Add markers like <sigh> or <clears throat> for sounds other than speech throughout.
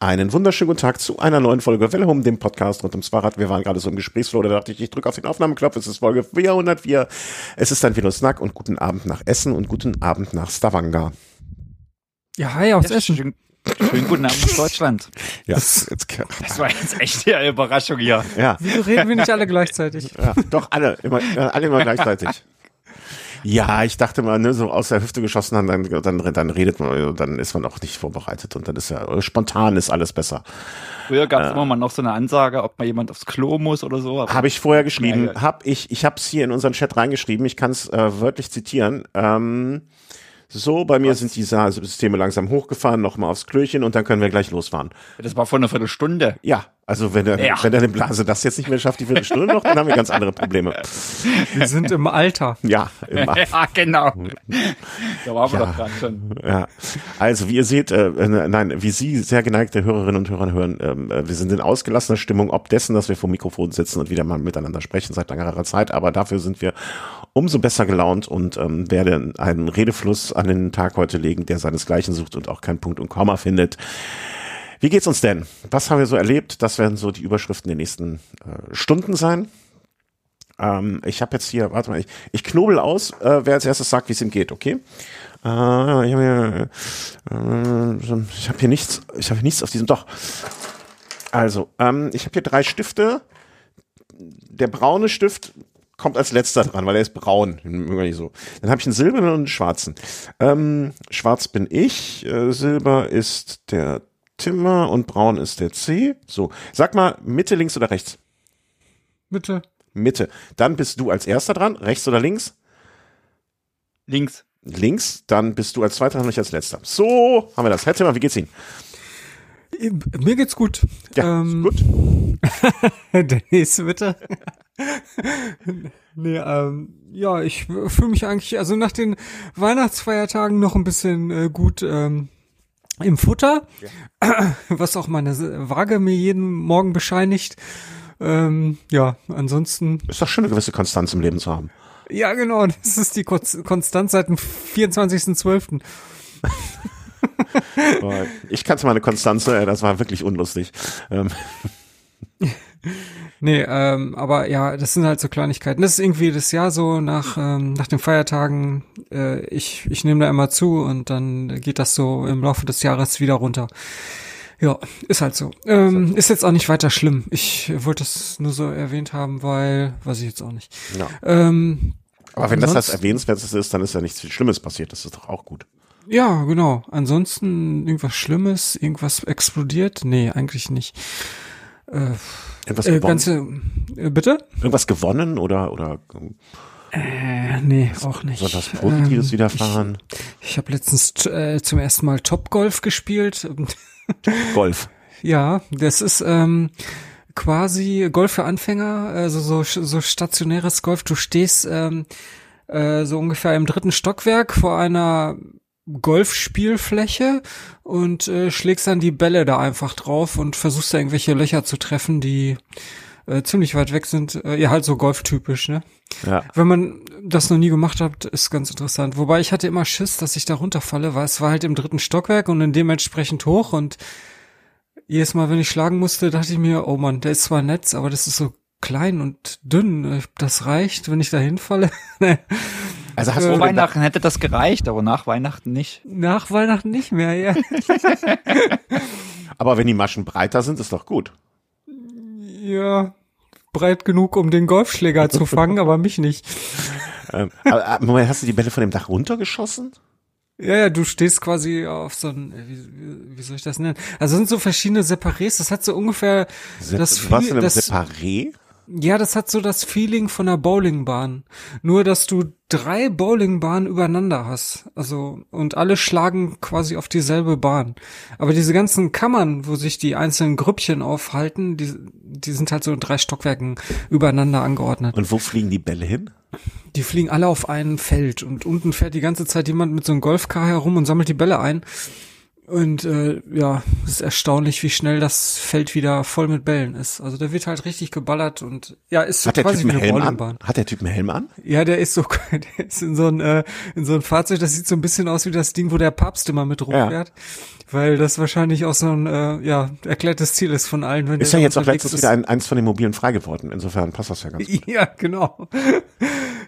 Einen wunderschönen guten Tag zu einer neuen Folge Welle um dem Podcast rund ums Fahrrad. Wir waren gerade so im Gesprächsflow, da dachte ich, ich drücke auf den Aufnahmeknopf. Es ist Folge 404. Es ist ein Snack und guten Abend nach Essen und guten Abend nach Stavanger. Ja, hi aus Ja, Essen. Schönen, schönen guten Abend aus Deutschland. Ja, jetzt, Das war jetzt echt eine Überraschung hier. ja, Wieso reden wir nicht alle gleichzeitig? ja, doch alle, immer, äh, alle immer gleichzeitig. <laughs> Ja, ich dachte mal, ne, so aus der Hüfte geschossen, dann, dann, dann, dann redet man, dann ist man auch nicht vorbereitet und dann ist ja spontan ist alles besser. Früher gab es immer mal noch so eine Ansage, ob mal jemand aufs Klo muss oder so. Habe ich vorher geschrieben, Ja, ja. hab ich, ich habe es hier in unseren Chat reingeschrieben, ich kann es äh, wörtlich zitieren. Ähm, so, bei mir sind die Systeme langsam hochgefahren, nochmal aufs Klöchen und dann können wir gleich losfahren. Das war vor einer Viertelstunde. Ja, also wenn der, Ja. wenn der Blase das jetzt nicht mehr schafft, die Viertelstunde noch, dann haben wir ganz andere Probleme. Wir sind im Alter. Ja, immer. <laughs> Ja, genau. Da waren wir Ja. doch gerade schon. Ja, also wie ihr seht, äh, äh, nein, wie Sie, sehr geneigte Hörerinnen und Hörer hören, ähm, äh, wir sind in ausgelassener Stimmung, ob dessen, dass wir vor dem Mikrofon sitzen und wieder mal miteinander sprechen seit längerer Zeit, aber dafür sind wir umso besser gelaunt und ähm, werden einen Redefluss an den Tag heute legen, der seinesgleichen sucht und auch kein Punkt und Komma findet. Wie geht's uns denn? Was haben wir so erlebt? Das werden so die Überschriften der nächsten äh, Stunden sein. Ähm, ich habe jetzt hier, warte mal, ich, ich knobel aus, äh, wer als erstes sagt, wie es ihm geht, okay? Äh, ich habe hier, äh, hab hier nichts, ich habe nichts auf diesem, doch. Also, ähm, ich habe hier drei Stifte. Der braune Stift kommt als letzter dran, weil er ist braun. Nicht so. Dann habe ich einen silbernen und einen schwarzen. Ähm, schwarz bin ich, äh, silber ist der Timmer und braun ist der C. So, sag mal Mitte, links oder rechts? Bitte. Mitte. Dann bist du als erster dran, rechts oder links? Links. Links, dann bist du als zweiter dran und ich als letzter. So, haben wir das. Herr Timmer, wie geht's Ihnen? Mir geht's gut. Ja, Ähm, ist gut. <laughs> Der nächste bitte. <laughs> nee, ähm, ja, ich fühle mich eigentlich, also nach den Weihnachtsfeiertagen noch ein bisschen äh, gut ähm, im Futter, was auch meine Waage mir jeden Morgen bescheinigt. Ähm, ja, ansonsten, Ist doch schön, eine gewisse Konstanz im Leben zu haben. ja genau, das ist die Kon- Konstanz seit dem 24.12. Aber <laughs> ich kannte mal eine Konstanze, äh, das war wirklich unlustig. Ähm, <laughs> Nee, ähm, aber ja, das sind halt so Kleinigkeiten. Das ist irgendwie das Jahr so nach, ähm, nach den Feiertagen. Äh, ich ich nehme da immer zu und dann geht das so im Laufe des Jahres wieder runter. Ja, ist halt so. Ähm, ist jetzt auch nicht weiter schlimm. Ich wollte es nur so erwähnt haben, weil, weiß ich jetzt auch nicht. ja. Ähm, Aber wenn das das Erwähnenswertes ist, dann ist ja nichts Schlimmes passiert. Das ist doch auch gut. ja, genau. Ansonsten irgendwas Schlimmes, irgendwas explodiert? Nee, eigentlich nicht. Äh, Irgendwas äh, gewonnen? ganze, äh, bitte? Irgendwas gewonnen oder, oder Äh, nee, auch nicht. soll was Positives Ähm, widerfahren? Ich, ich habe letztens äh, zum ersten Mal Topgolf gespielt. <laughs> Golf. ja, das ist ähm, quasi Golf für Anfänger, also so, so stationäres Golf. Du stehst ähm, äh, so ungefähr im dritten Stockwerk vor einer Golfspielfläche und äh, schlägst dann die Bälle da einfach drauf und versuchst da irgendwelche Löcher zu treffen, die äh, ziemlich weit weg sind. Äh, ja, halt so golftypisch, ne? Ja. Wenn man das noch nie gemacht hat, ist ganz interessant. Wobei ich hatte immer Schiss, dass ich da runterfalle, weil es war halt im dritten Stockwerk und in dementsprechend hoch und jedes Mal, wenn ich schlagen musste, dachte ich mir, oh man, der ist zwar nett, aber das ist so klein und dünn. Das reicht, wenn ich da hinfalle. <laughs> Also hast Äh, du Vor gedacht, Weihnachten hätte das gereicht, aber nach Weihnachten nicht. Nach Weihnachten nicht mehr, ja. <laughs> aber wenn die Maschen breiter sind, ist doch gut. ja. Breit genug, um den Golfschläger zu fangen, aber mich nicht. Ähm, aber, aber Moment, hast du die Bälle von dem Dach runtergeschossen? Ja, ja, du stehst quasi auf so ein, wie, wie, wie soll ich das nennen? Also es sind so verschiedene Separés, das hat so ungefähr das, was in einem das Separé? Ja, das hat so das Feeling von einer Bowlingbahn. Nur, dass du drei Bowlingbahnen übereinander hast. Also, und alle schlagen quasi auf dieselbe Bahn. Aber diese ganzen Kammern, wo sich die einzelnen Grüppchen aufhalten, die, die sind halt so in drei Stockwerken übereinander angeordnet. Und wo fliegen die Bälle hin? Die fliegen alle auf ein Feld und unten fährt die ganze Zeit jemand mit so einem Golfkar herum und sammelt die Bälle ein. Und äh, ja, es ist erstaunlich, wie schnell das Feld wieder voll mit Bällen ist. Also da wird halt richtig geballert und ja, ist Hat der quasi Typ wie eine Helm an? Hat der Typ einen Helm an? Ja, der ist so, <laughs> der ist in so ein äh, in so ein Fahrzeug, das sieht so ein bisschen aus wie das Ding, wo der Papst immer mit rumfährt. Weil das wahrscheinlich auch so ein äh, ja, erklärtes Ziel ist von allen. Wenn Ist der ja jetzt auch ist. wieder ein, eins von den Mobilen frei geworden. Insofern passt das ja <laughs> ganz gut. Ja, genau. <laughs>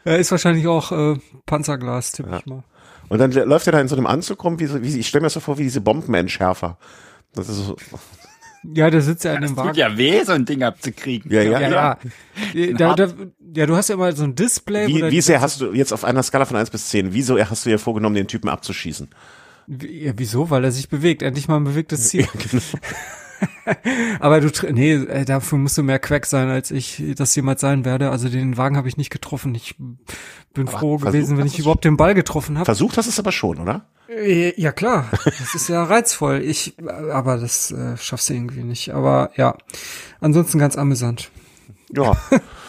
Er ist wahrscheinlich auch äh, Panzerglas, tippe ich mal. Und dann läuft er da in so einem Anzug rum, wie, so, wie ich stelle mir das so vor, wie diese Bombenentschärfer. Das ist so, Ja, der sitzt ja in dem Tut Wagen. ja weh, so ein Ding abzukriegen. ja, ja. Ja, ja. Da, da, ja, du hast ja immer so ein Display. Wie, da- wie sehr hast du jetzt auf einer Skala von 1 bis 10, wieso hast du dir vorgenommen, den Typen abzuschießen? Ja, wieso? Weil er sich bewegt. Endlich mal ein bewegtes Ziel. <laughs> genau. <laughs> Aber du, nee, äh, dafür musst du mehr Quack sein, als ich das jemals sein werde. Also den Wagen habe ich nicht getroffen. Ich bin froh versucht gewesen, wenn ich überhaupt den Ball getroffen habe. Versucht hast du es aber schon, oder? Äh, Ja klar, das ist ja reizvoll. Ich, aber das äh, schaffst du irgendwie nicht. Aber ja, ansonsten ganz amüsant. Ja.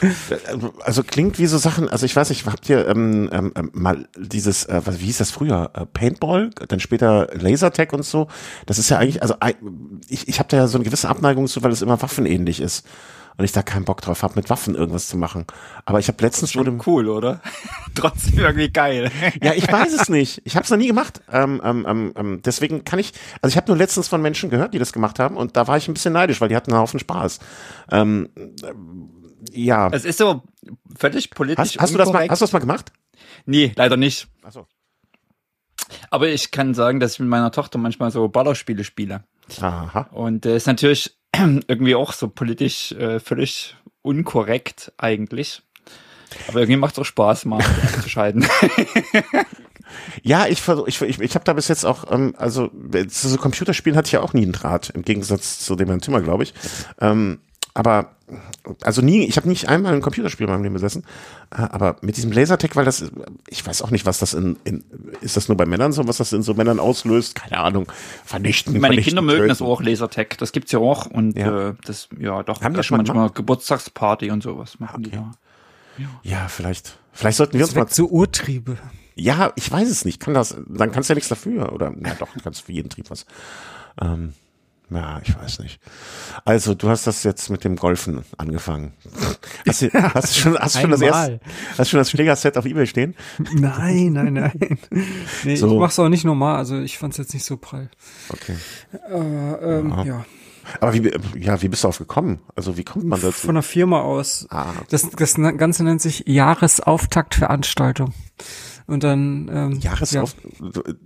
<laughs> also klingt wie so Sachen, also ich weiß nicht, habt ihr ähm, ähm, ähm, mal dieses, äh, wie hieß das früher? Äh, Paintball, dann später Lasertag und so. Das ist ja eigentlich, also ich, ich habe da ja so eine gewisse Abneigung zu, weil es immer waffenähnlich ist. Und ich da keinen Bock drauf habe, mit Waffen irgendwas zu machen. Aber ich habe letztens wurde, Cool, oder? <laughs> Trotzdem irgendwie geil. ja, ich weiß es nicht. Ich habe es noch nie gemacht. Ähm, ähm, ähm, ähm, deswegen kann ich, also ich habe nur letztens von Menschen gehört, die das gemacht haben und da war ich ein bisschen neidisch, weil die hatten einen Haufen Spaß. Ähm, ähm, ja. Es ist so völlig politisch Hast, hast du das mal, hast du das mal gemacht? Nee, leider nicht. Achso. Aber ich kann sagen, dass ich mit meiner Tochter manchmal so Ballerspiele spiele. Aha. Und äh, ist natürlich <clears throat> irgendwie auch so politisch äh, völlig unkorrekt eigentlich. Aber irgendwie macht es auch Spaß, mal <laughs> abzuschalten. <laughs> Ja, ich ich, ich, ich habe da bis jetzt auch, ähm, also zu so Computerspielen hatte ich ja auch nie einen Draht, im Gegensatz zu dem Herrn Timmer, glaube ich. Ähm, aber also nie, ich habe nicht einmal ein Computerspiel in meinem Leben besessen. Äh, aber mit diesem Lasertag, weil das, ich weiß auch nicht, was das in, in ist das nur bei Männern so, was das in so Männern auslöst? Keine Ahnung. Vernichten. Meine vernichten, Kinder mögen töten. das auch, Lasertag. Das gibt's ja auch. Und Ja. Äh, das, ja, doch, Haben die das schon mal manchmal Geburtstagsparty und sowas machen die Okay. da. Ja, vielleicht. Vielleicht sollten wir uns Das mal so Urtriebe. Ja, ich weiß es nicht. Kann das, dann kannst du ja nichts dafür. Oder, na doch, du kannst für jeden Trieb was. Ähm, ja, ich weiß nicht. Also, du hast das jetzt mit dem Golfen angefangen. Hast du, hast du schon, hast schon das erste, hast du schon das Schlägerset auf Ebay stehen? Nein, nein, nein. Nee, So. ich mach's auch nicht normal, also ich fand's jetzt nicht so prall. Okay. Aber ähm, Ja. ja. Aber wie, ja, wie bist du auf gekommen? Also, wie kommt man dazu? Von der Firma aus. Ah, Das, das Ganze nennt sich Jahresauftaktveranstaltung. Und dann ähm, Jahresauf,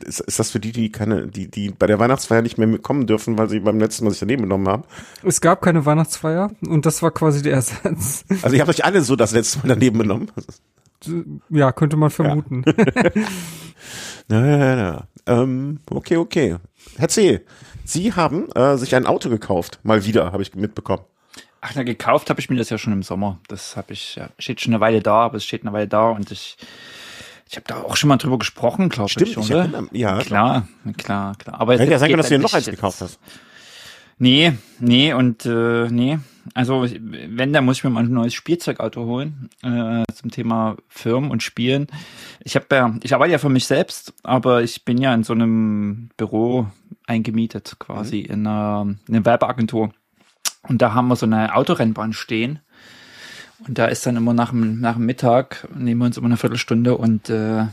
ist, ist das für die, die keine, die, die bei der Weihnachtsfeier nicht mehr kommen dürfen, weil sie beim letzten Mal sich daneben genommen haben? Ja. Es gab keine Weihnachtsfeier und das war quasi der Ersatz. Also, ihr habt euch alle so das letzte Mal daneben genommen? Ja, könnte man vermuten. Ja, <laughs> ja, ja. Ähm, okay, okay. Herr C., Sie haben äh, sich ein Auto gekauft. Mal wieder, habe ich mitbekommen. Ach, na, gekauft habe ich mir das ja schon im Sommer. Das habe ich, ja, steht schon eine Weile da, aber es steht eine Weile da und ich, ich habe da auch schon mal drüber gesprochen, glaube Stimmt, ich, ich oder? erinnere- ja. Klar, klar, klar. Aber Hätte ja sein können, dass du dir noch eins gekauft hast. Nee, nee und äh, nee. Also wenn, dann muss ich mir mal ein neues Spielzeugauto holen äh, zum Thema Firmen und Spielen. Ich habe ja, ich arbeite ja für mich selbst, aber ich bin ja in so einem Büro eingemietet, quasi in, einer, in einer Werbeagentur. Und da haben wir so eine Autorennbahn stehen. Und da ist dann immer nach dem, nach dem Mittag, nehmen wir uns immer eine Viertelstunde und äh,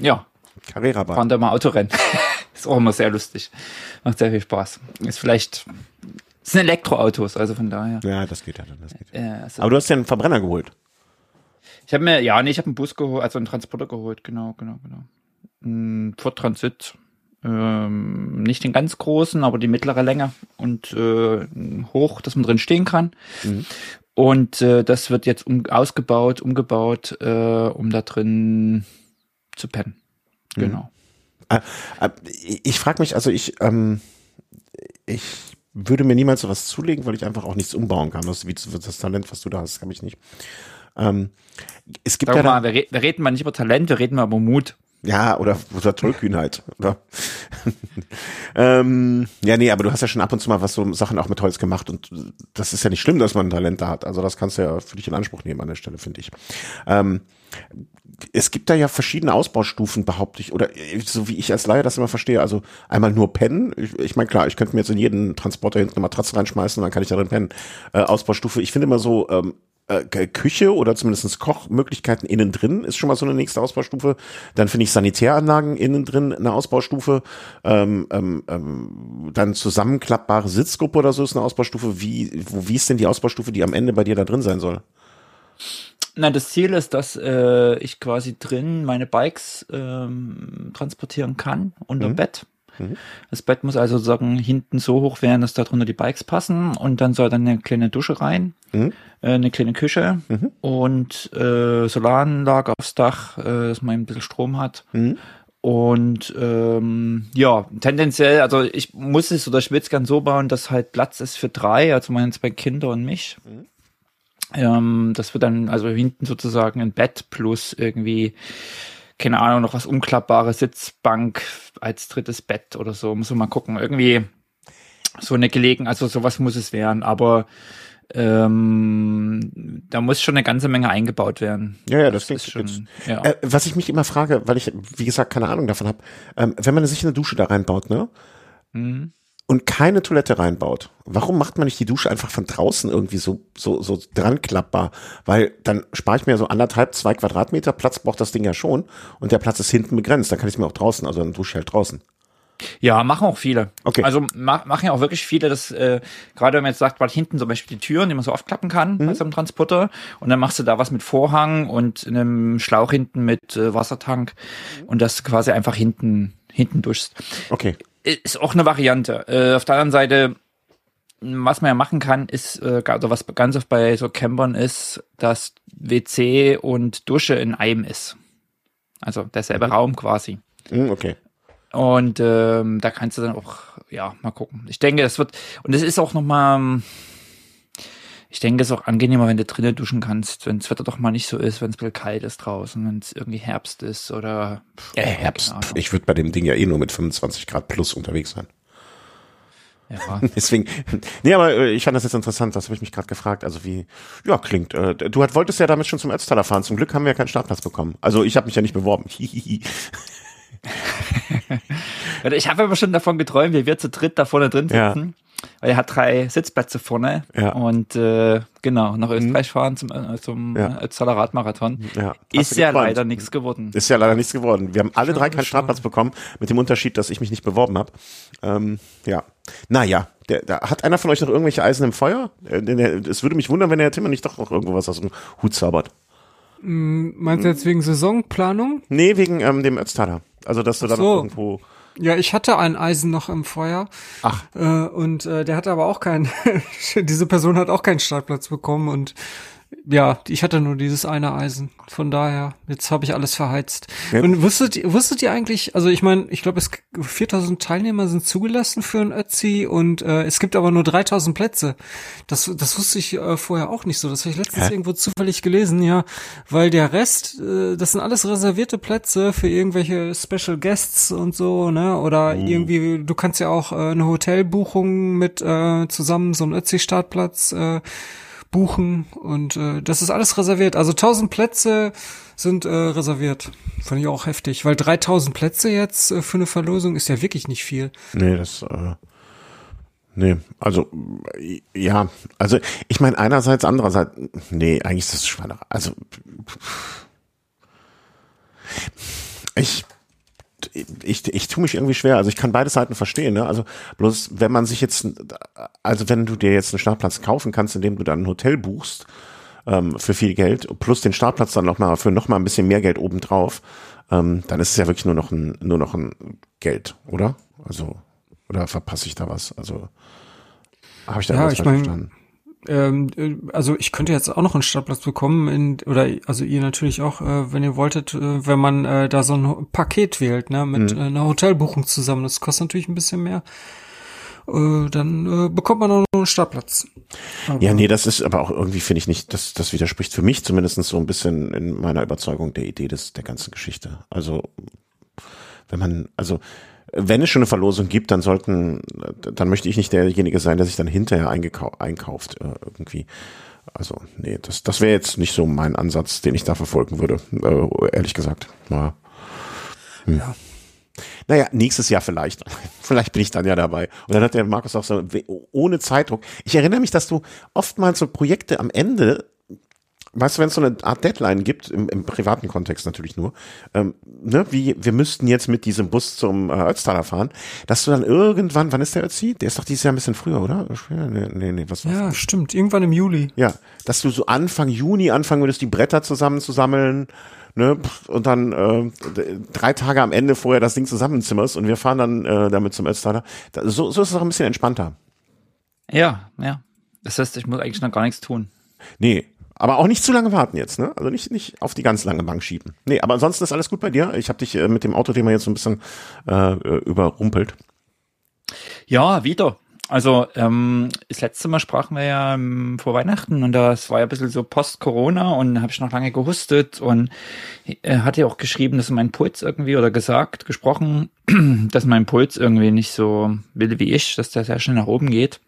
ja, Carrera-Bahn. fahren da mal Autorennen. <laughs> ist auch immer sehr lustig. Macht sehr viel Spaß. Ist vielleicht, es sind Elektroautos, also von daher. Ja, das geht ja dann. Das geht. Äh, also Aber du hast ja einen Verbrenner geholt. ich habe mir, ja, nee, ich habe einen Bus geholt, also einen Transporter geholt, genau, genau, genau. Ein Ford Transit. Ähm, nicht den ganz großen, aber die mittlere Länge und äh, hoch, dass man drin stehen kann. Mhm. Und äh, das wird jetzt um, ausgebaut, umgebaut, äh, um da drin zu pennen. Mhm. Genau. Äh, äh, ich frage mich, also ich, ähm, ich würde mir niemals sowas zulegen, weil ich einfach auch nichts umbauen kann. Das, wie das Talent, was du da hast, habe ich nicht. Ähm, es gibt Sag ja, mal, wir, re wir reden mal nicht über Talent, wir reden mal über Mut. Ja, oder, oder Tollkühnheit. Oder? <laughs> ähm, ja, nee, aber du hast ja schon ab und zu mal was so Sachen auch mit Holz gemacht und das ist ja nicht schlimm, dass man ein Talent da hat. Also das kannst du ja für dich in Anspruch nehmen an der Stelle, finde ich. Ähm, es gibt da ja verschiedene Ausbaustufen, behaupte ich, oder äh, so wie ich als Laie das immer verstehe. Also einmal nur pennen. Ich, ich meine, klar, ich könnte mir jetzt in jeden Transporter hinten eine Matratze reinschmeißen dann kann ich darin pennen. Äh, Ausbaustufe. Ich finde immer so, ähm, äh, Küche oder zumindest Kochmöglichkeiten innen drin ist schon mal so eine nächste Ausbaustufe. Dann finde ich Sanitäranlagen innen drin eine Ausbaustufe. Ähm, ähm, ähm, dann zusammenklappbare Sitzgruppe oder so ist eine Ausbaustufe. Wie, wo, wie ist denn die Ausbaustufe, die am Ende bei dir da drin sein soll? Nein, das Ziel ist, dass äh, ich quasi drin meine Bikes ähm, transportieren kann unter mhm. Bett. Mhm. Das Bett muss also sozusagen hinten so hoch werden, dass da drunter die Bikes passen und dann soll dann eine kleine Dusche rein, mhm. äh, eine kleine Küche mhm. und äh, Solaranlage aufs Dach, äh, dass man ein bisschen Strom hat. Mhm. Und ähm, ja, tendenziell, also ich muss es oder ich will es gern so bauen, dass halt Platz ist für drei, also meine zwei Kinder und mich. Mhm. Ähm, das wird dann also hinten sozusagen ein Bett plus irgendwie, keine Ahnung, noch was umklappbare Sitzbank als drittes Bett oder so. Muss man mal gucken. Irgendwie so eine Gelegenheit, also sowas muss es werden, aber ähm, da muss schon eine ganze Menge eingebaut werden. Ja, ja, das, das ist schon. Ja. Äh, was ich mich immer frage, weil ich, wie gesagt, keine Ahnung davon habe, ähm, wenn man sich eine Dusche da reinbaut, ne? Mhm und keine Toilette reinbaut, warum macht man nicht die Dusche einfach von draußen irgendwie so, so, so dran klappbar? Weil dann spare ich mir so anderthalb, zwei Quadratmeter Platz braucht das Ding ja schon und der Platz ist hinten begrenzt, dann kann ich es mir auch draußen, also dann dusche ich halt draußen. Ja, machen auch viele. Okay. Also ma machen ja auch wirklich viele, das äh, gerade wenn man jetzt sagt, weil hinten zum Beispiel die Türen, die man so aufklappen kann mhm. bei so einem Transporter und dann machst du da was mit Vorhang und einem Schlauch hinten mit äh, Wassertank mhm. und das quasi einfach hinten hinten duschst. Okay ist auch eine Variante. Äh, auf der anderen Seite, was man ja machen kann, ist, äh, also was ganz oft bei so Campern ist, dass WC und Dusche in einem ist. Also derselbe mhm. Raum quasi. Mhm, okay. Und ähm, da kannst du dann auch, ja, mal gucken. Ich denke, es wird, und es ist auch nochmal, ich denke, es ist auch angenehmer, wenn du drinnen duschen kannst, wenn das Wetter doch mal nicht so ist, wenn es ein bisschen kalt ist draußen, wenn es irgendwie Herbst ist oder. Pff, ja, Herbst. Ich würde bei dem Ding ja eh nur mit 25 Grad plus unterwegs sein. Ja. <laughs> Deswegen, nee, aber äh, ich fand das jetzt interessant, das habe ich mich gerade gefragt. Also wie, ja, klingt. Äh, du hat, wolltest ja damit schon zum Ötztaler fahren. Zum Glück haben wir ja keinen Startplatz bekommen. Also ich habe mich ja nicht beworben. <laughs> <laughs> ich habe aber schon davon geträumt, wie wir zu dritt da vorne drin sitzen. Ja weil er hat drei Sitzplätze vorne ja. und äh, genau nach Österreich mhm. fahren zum äh, zum ja. äh, Radmarathon. Ja. Ist ja gewonnen. leider nichts geworden. Ist ja leider nichts geworden. Wir haben alle drei keinen Startplatz bekommen, mit dem Unterschied, dass ich mich nicht beworben habe. Ähm, ja, naja, der, der, hat einer von euch noch irgendwelche Eisen im Feuer? Äh, es würde mich wundern, wenn der Timmer nicht doch noch irgendwas aus dem Hut zaubert. Mm, meinst du jetzt wegen Saisonplanung? Nee, wegen ähm, dem Ötztaler. Also, dass du Ach da noch irgendwo ja, ich hatte ein Eisen noch im Feuer. Ach. Äh, und äh, der hatte aber auch keinen, <laughs> diese Person hat auch keinen Startplatz bekommen und ja, ich hatte nur dieses eine Eisen. Von daher, jetzt habe ich alles verheizt. Ja. Und wusstet, wusstet ihr eigentlich, also ich meine, ich glaube, es 4000 Teilnehmer sind zugelassen für ein Ötzi und äh, es gibt aber nur 3000 Plätze. Das, das wusste ich äh, vorher auch nicht so. Das habe ich letztens Hä? irgendwo zufällig gelesen, ja, weil der Rest, äh, das sind alles reservierte Plätze für irgendwelche Special Guests und so, ne? Oder mhm. irgendwie, du kannst ja auch äh, eine Hotelbuchung mit äh, zusammen so einen Ötzi-Startplatz äh, buchen und äh, das ist alles reserviert. Also 1000 Plätze sind äh, reserviert. Fand ich auch heftig, weil 3000 Plätze jetzt äh, für eine Verlosung ist ja wirklich nicht viel. Nee, das äh Nee, also ja, also ich meine einerseits, andererseits, nee, eigentlich ist das Schweine. Also ich ich, ich tue mich irgendwie schwer. Also ich kann beide Seiten verstehen. Ne? Also bloß wenn man sich jetzt, also wenn du dir jetzt einen Startplatz kaufen kannst, indem du dann ein Hotel buchst ähm, für viel Geld plus den Startplatz dann noch mal für noch mal ein bisschen mehr Geld obendrauf, ähm, dann ist es ja wirklich nur noch ein nur noch ein Geld, oder? Also oder verpasse ich da was? Also habe ich da ja, was ich mein, verstanden? Ähm, äh, also ich könnte jetzt auch noch einen Startplatz bekommen, in, oder also ihr natürlich auch, äh, wenn ihr wolltet, äh, wenn man äh, da so ein Paket wählt, ne, mit mhm. äh, einer Hotelbuchung zusammen. Das kostet natürlich ein bisschen mehr. Äh, dann bekommt man auch noch einen Startplatz. Aber ja, nee, das ist aber auch irgendwie, finde ich nicht, das, das widerspricht für mich zumindest so ein bisschen in meiner Überzeugung der Idee des, der ganzen Geschichte. Also, wenn man, also wenn es schon eine Verlosung gibt, dann sollten, dann möchte ich nicht derjenige sein, der sich dann hinterher einkauft äh, irgendwie. Also, nee, das, das wäre jetzt nicht so mein Ansatz, den ich da verfolgen würde, äh, ehrlich gesagt. Ja. Hm. ja. Naja, nächstes Jahr vielleicht. <laughs> vielleicht bin ich dann ja dabei. Und dann hat der Markus auch so, ohne Zeitdruck. Ich erinnere mich, dass du oftmals so Projekte am Ende weißt du, wenn es so eine Art Deadline gibt, im, im privaten Kontext natürlich nur, ähm, ne, wie wir müssten jetzt mit diesem Bus zum äh, Ötztaler fahren, dass du dann irgendwann, wann ist der Ötzi? Der ist doch dieses Jahr ein bisschen früher, oder? Nee, nee, nee was Ja, stimmt, irgendwann im Juli. Ja, dass du so Anfang Juni anfangen würdest, die Bretter zusammenzusammeln, ne, und dann äh, drei Tage am Ende vorher das Ding zusammenzimmerst und wir fahren dann äh, damit zum Ötztaler. So, so ist es auch ein bisschen entspannter. Ja, ja. Das heißt, ich muss eigentlich noch gar nichts tun. Nee, aber auch nicht zu lange warten jetzt, ne? Also nicht, nicht auf die ganz lange Bank schieben. Nee, aber ansonsten ist alles gut bei dir. Ich habe dich äh, mit dem Autothema jetzt so ein bisschen äh, überrumpelt. Ja, wieder. Also ähm, das letzte Mal sprachen wir ja ähm, vor Weihnachten und das war ja ein bisschen so Post-Corona und habe ich noch lange gehustet und äh, hatte auch geschrieben, dass mein Puls irgendwie oder gesagt, gesprochen, <clears throat> dass mein Puls irgendwie nicht so will wie ich, dass der sehr schnell nach oben geht.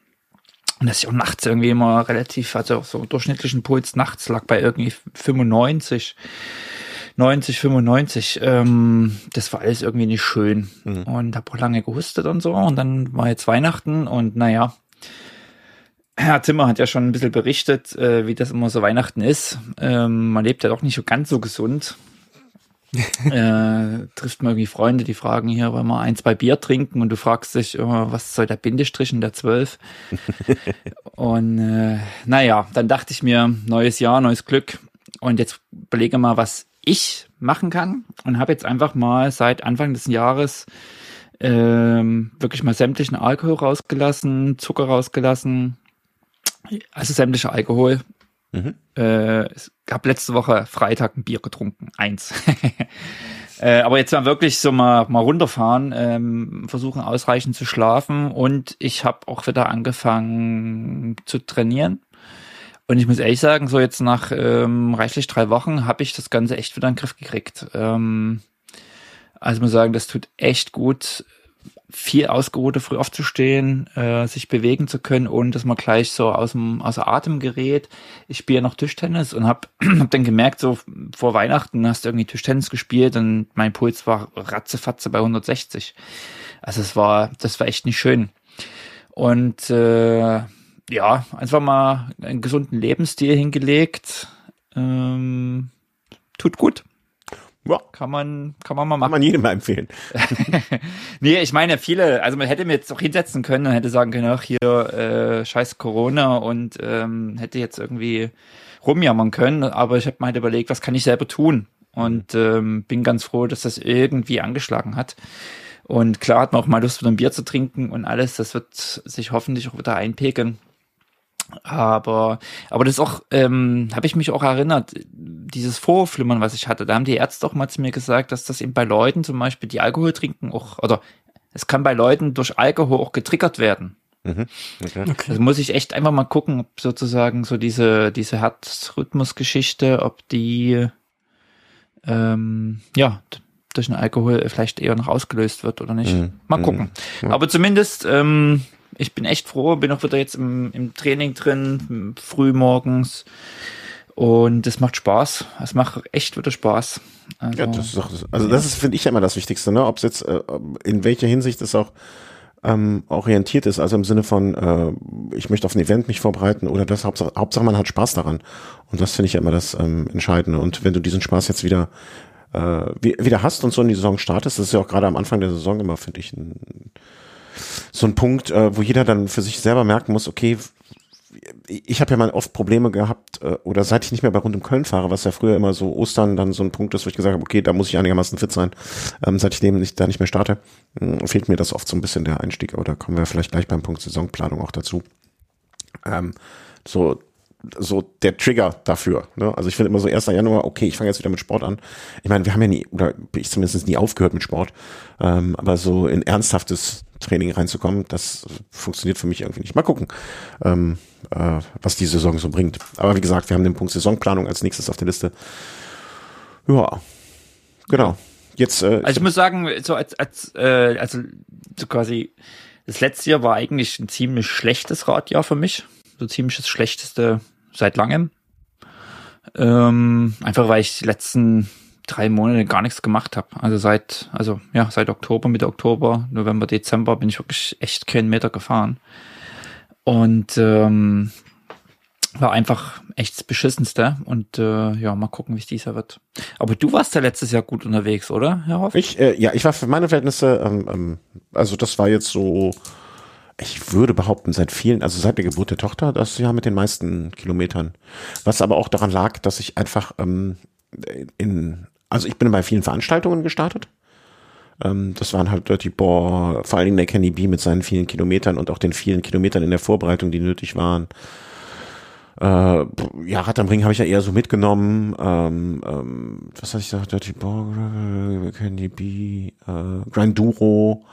Und dass ich auch nachts irgendwie immer relativ, also so durchschnittlichen Puls nachts lag bei irgendwie 95. 90, 95, ähm, das war alles irgendwie nicht schön. Mhm. Und habe auch lange gehustet und so. Und dann war jetzt Weihnachten und naja, Herr Zimmer hat ja schon ein bisschen berichtet, äh, wie das immer so Weihnachten ist. Ähm, man lebt ja doch nicht so ganz so gesund. <laughs> äh, trifft man irgendwie Freunde, die fragen hier, wollen wir ein, zwei Bier trinken und du fragst dich, oh, was soll der Bindestrich in der zwölf? <laughs> und äh, naja, dann dachte ich mir, neues Jahr, neues Glück. Und jetzt überlege mal, was ich machen kann und habe jetzt einfach mal seit Anfang des Jahres ähm, wirklich mal sämtlichen Alkohol rausgelassen, Zucker rausgelassen, also sämtlicher Alkohol Mhm. Äh, ich habe letzte Woche Freitag ein Bier getrunken, eins. <laughs> äh, aber jetzt mal wirklich so mal, mal runterfahren, ähm, versuchen ausreichend zu schlafen und ich habe auch wieder angefangen zu trainieren. Und ich muss ehrlich sagen, so jetzt nach ähm, reichlich drei Wochen habe ich das Ganze echt wieder in den Griff gekriegt. Ähm, also muss sagen, das tut echt gut viel ausgeruhter früh aufzustehen, äh, sich bewegen zu können, ohne dass man gleich so aus dem außer Atem gerät. Ich spiele noch Tischtennis und habe <clears throat> hab dann gemerkt, so vor Weihnachten hast du irgendwie Tischtennis gespielt und mein Puls war ratzefatze bei 160. Also es war, das war echt nicht schön. Und äh, ja, einfach mal einen gesunden Lebensstil hingelegt. Ähm, tut gut. Ja. Kann man, kann man mal machen. Kann man jedem mal empfehlen. <laughs> nee, ich meine, viele, also man hätte mir jetzt auch hinsetzen können und hätte sagen können, ach hier, äh, scheiß Corona und ähm, hätte jetzt irgendwie rumjammern können, aber ich habe mal halt überlegt, was kann ich selber tun? Und ähm, bin ganz froh, dass das irgendwie angeschlagen hat. Und klar hat man auch mal Lust, wieder ein Bier zu trinken und alles. Das wird sich hoffentlich auch wieder einpegeln. Aber, aber das ist auch, ähm, habe ich mich auch erinnert, dieses Vorflimmern, was ich hatte, da haben die Ärzte auch mal zu mir gesagt, dass das eben bei Leuten zum Beispiel, die Alkohol trinken, auch, oder es kann bei Leuten durch Alkohol auch getriggert werden. Mhm. Okay. Okay. Also muss ich echt einfach mal gucken, ob sozusagen so diese, diese Herzrhythmusgeschichte, ob die, ähm, ja, durch den Alkohol vielleicht eher noch ausgelöst wird oder nicht. Mhm. Mal gucken. Mhm. Aber zumindest, ähm, ich bin echt froh, bin auch wieder jetzt im, im Training drin, früh morgens. Und es macht Spaß. Es macht echt wieder Spaß. Also, ja, das ist auch, also das ist, finde ich immer das Wichtigste, ne? Ob es jetzt, äh, in welcher Hinsicht es auch ähm, orientiert ist, also im Sinne von, äh, ich möchte auf ein Event mich vorbereiten oder das, Hauptsache, Hauptsache man hat Spaß daran. Und das finde ich ja immer das ähm, Entscheidende. Und wenn du diesen Spaß jetzt wieder äh, wieder hast und so in die Saison startest, das ist ja auch gerade am Anfang der Saison immer, finde ich, ein, so ein Punkt, äh, wo jeder dann für sich selber merken muss, okay, ich habe ja mal oft Probleme gehabt, äh, oder seit ich nicht mehr bei Rund um Köln fahre, was ja früher immer so Ostern dann so ein Punkt ist, wo ich gesagt habe, okay, da muss ich einigermaßen fit sein, ähm, seit ich dem nicht, da nicht mehr starte, äh, fehlt mir das oft so ein bisschen der Einstieg, aber da kommen wir vielleicht gleich beim Punkt Saisonplanung auch dazu. Ähm, so so der Trigger dafür. Ne? Also ich finde immer so 1. Januar, okay, ich fange jetzt wieder mit Sport an. Ich meine, wir haben ja nie, oder ich zumindest nie aufgehört mit Sport, ähm, aber so in ernsthaftes Training reinzukommen, das funktioniert für mich irgendwie nicht. Mal gucken, ähm, äh, was die Saison so bringt. Aber wie gesagt, wir haben den Punkt Saisonplanung als nächstes auf der Liste. Ja, genau. Jetzt, äh, Also ich muss sagen, so als, als äh, also so quasi das letzte Jahr war eigentlich ein ziemlich schlechtes Radjahr für mich. So ziemlich das schlechteste seit langem. Ähm, einfach weil ich die letzten drei Monate gar nichts gemacht habe. Also seit, also ja, seit Oktober, Mitte Oktober, November, Dezember bin ich wirklich echt keinen Meter gefahren. Und ähm, war einfach echt das Beschissenste. Und äh, ja, mal gucken, wie es dieser wird. Aber du warst ja letztes Jahr gut unterwegs, oder, Herr Hoff? Ich, äh, ja, ich war für meine Verhältnisse, ähm, ähm, also das war jetzt so, ich würde behaupten, seit vielen, also seit der Geburt der Tochter, das Jahr mit den meisten Kilometern. Was aber auch daran lag, dass ich einfach ähm, in, also ich bin bei vielen Veranstaltungen gestartet. Ähm, das waren halt Dirty Bore, vor allen Dingen der Kenny B mit seinen vielen Kilometern und auch den vielen Kilometern in der Vorbereitung, die nötig waren. Äh, ja, Rad am Ring habe ich ja eher so mitgenommen. Ähm, ähm, was hatte ich gesagt? Dirty Bore, Kenny B, äh, Granduro.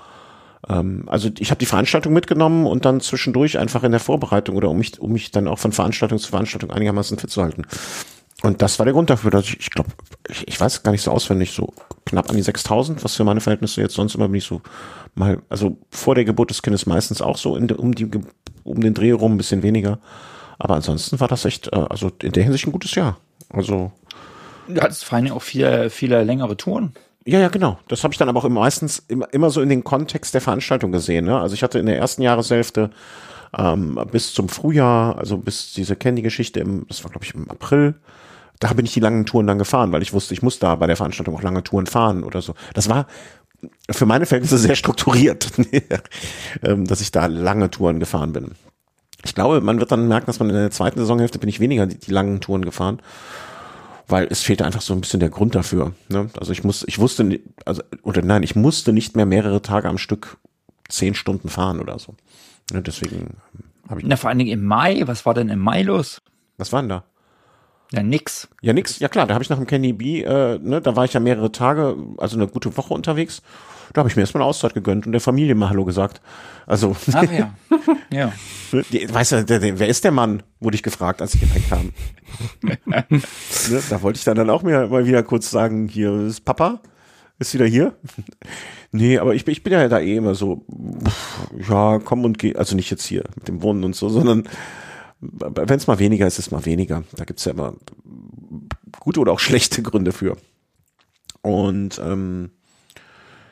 Ähm, also ich habe die Veranstaltung mitgenommen und dann zwischendurch einfach in der Vorbereitung oder um mich, um mich dann auch von Veranstaltung zu Veranstaltung einigermaßen fit zu halten. Und das war der Grund dafür, dass ich, ich glaube, ich, ich weiß gar nicht so auswendig, so knapp an die 6000, was für meine Verhältnisse jetzt sonst immer bin ich so mal, also vor der Geburt des Kindes meistens auch so in, um die, um den Dreh rum ein bisschen weniger. Aber ansonsten war das echt, äh, also in der Hinsicht ein gutes Jahr. Also. Du hattest vor allem auch viele, viele längere Touren. Ja, ja, genau. Das habe ich dann aber auch meistens immer, immer so in den Kontext der Veranstaltung gesehen. Ne? Also ich hatte in der ersten Jahreshälfte ähm, bis zum Frühjahr, also bis diese Candy-Geschichte, das war glaube ich im April, da bin ich die langen Touren dann gefahren, weil ich wusste, ich muss da bei der Veranstaltung auch lange Touren fahren oder so. Das war für meine Verhältnisse sehr strukturiert, <laughs> ähm, dass ich da lange Touren gefahren bin. Ich glaube, man wird dann merken, dass man in der zweiten Saisonhälfte bin ich weniger die, die langen Touren gefahren weil es fehlte einfach so ein bisschen der Grund dafür. Ne? Also ich muss, ich wusste, also oder nein, ich musste nicht mehr mehrere Tage am Stück zehn Stunden fahren oder so. Ne, deswegen habe ich. Na vor allen Dingen im Mai. Was war denn im Mai los? Was war denn da? Ja, nix. Ja, nix. Ja klar, da habe ich nach dem Kenny B, äh, ne, da war ich ja mehrere Tage, also eine gute Woche unterwegs. Da habe ich mir erstmal eine Auszeit gegönnt und der Familie mal Hallo gesagt. Also. Ach ja. <laughs> ja. Die, weißt du, der, der, wer ist der Mann, wurde ich gefragt, als ich kam. <laughs> ne, da wollte ich dann, dann auch mir mal wieder kurz sagen, hier ist Papa, ist wieder hier. nee, aber ich, ich bin ja da eh immer so, ja, komm und geh, also nicht jetzt hier mit dem Wohnen und so, sondern wenn es mal weniger ist, ist es mal weniger. Da gibt's ja immer gute oder auch schlechte Gründe für. Und ähm,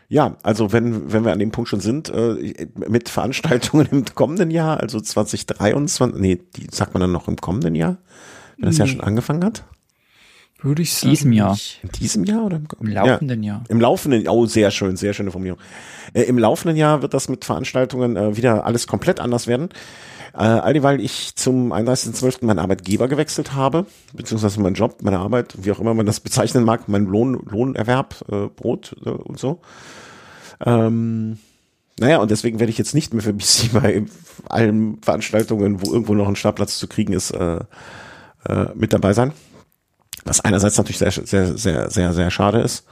ja, also wenn, wenn wir an dem Punkt schon sind, äh, mit Veranstaltungen <laughs> im kommenden Jahr, also 2023, nee, die sagt man dann noch im kommenden Jahr, wenn das nee. Jahr schon angefangen hat? Würde ich sagen. Diesem Jahr. In diesem Jahr oder im, Im laufenden ja, Jahr? Im laufenden, oh, sehr schön, sehr schöne Formulierung. Äh, Im laufenden Jahr wird das mit Veranstaltungen äh, wieder alles komplett anders werden. Äh, all die, weil ich zum 31.12. meinen Arbeitgeber gewechselt habe, beziehungsweise meinen Job, meine Arbeit, wie auch immer man das bezeichnen mag, mein Lohn, Lohnerwerb, äh, Brot äh, und so. Ähm, naja, und deswegen werde ich jetzt nicht mehr für BC <laughs> bei allen Veranstaltungen, wo irgendwo noch ein Startplatz zu kriegen ist, äh, äh, mit dabei sein. Was einerseits natürlich sehr, sehr, sehr, sehr, sehr schade ist.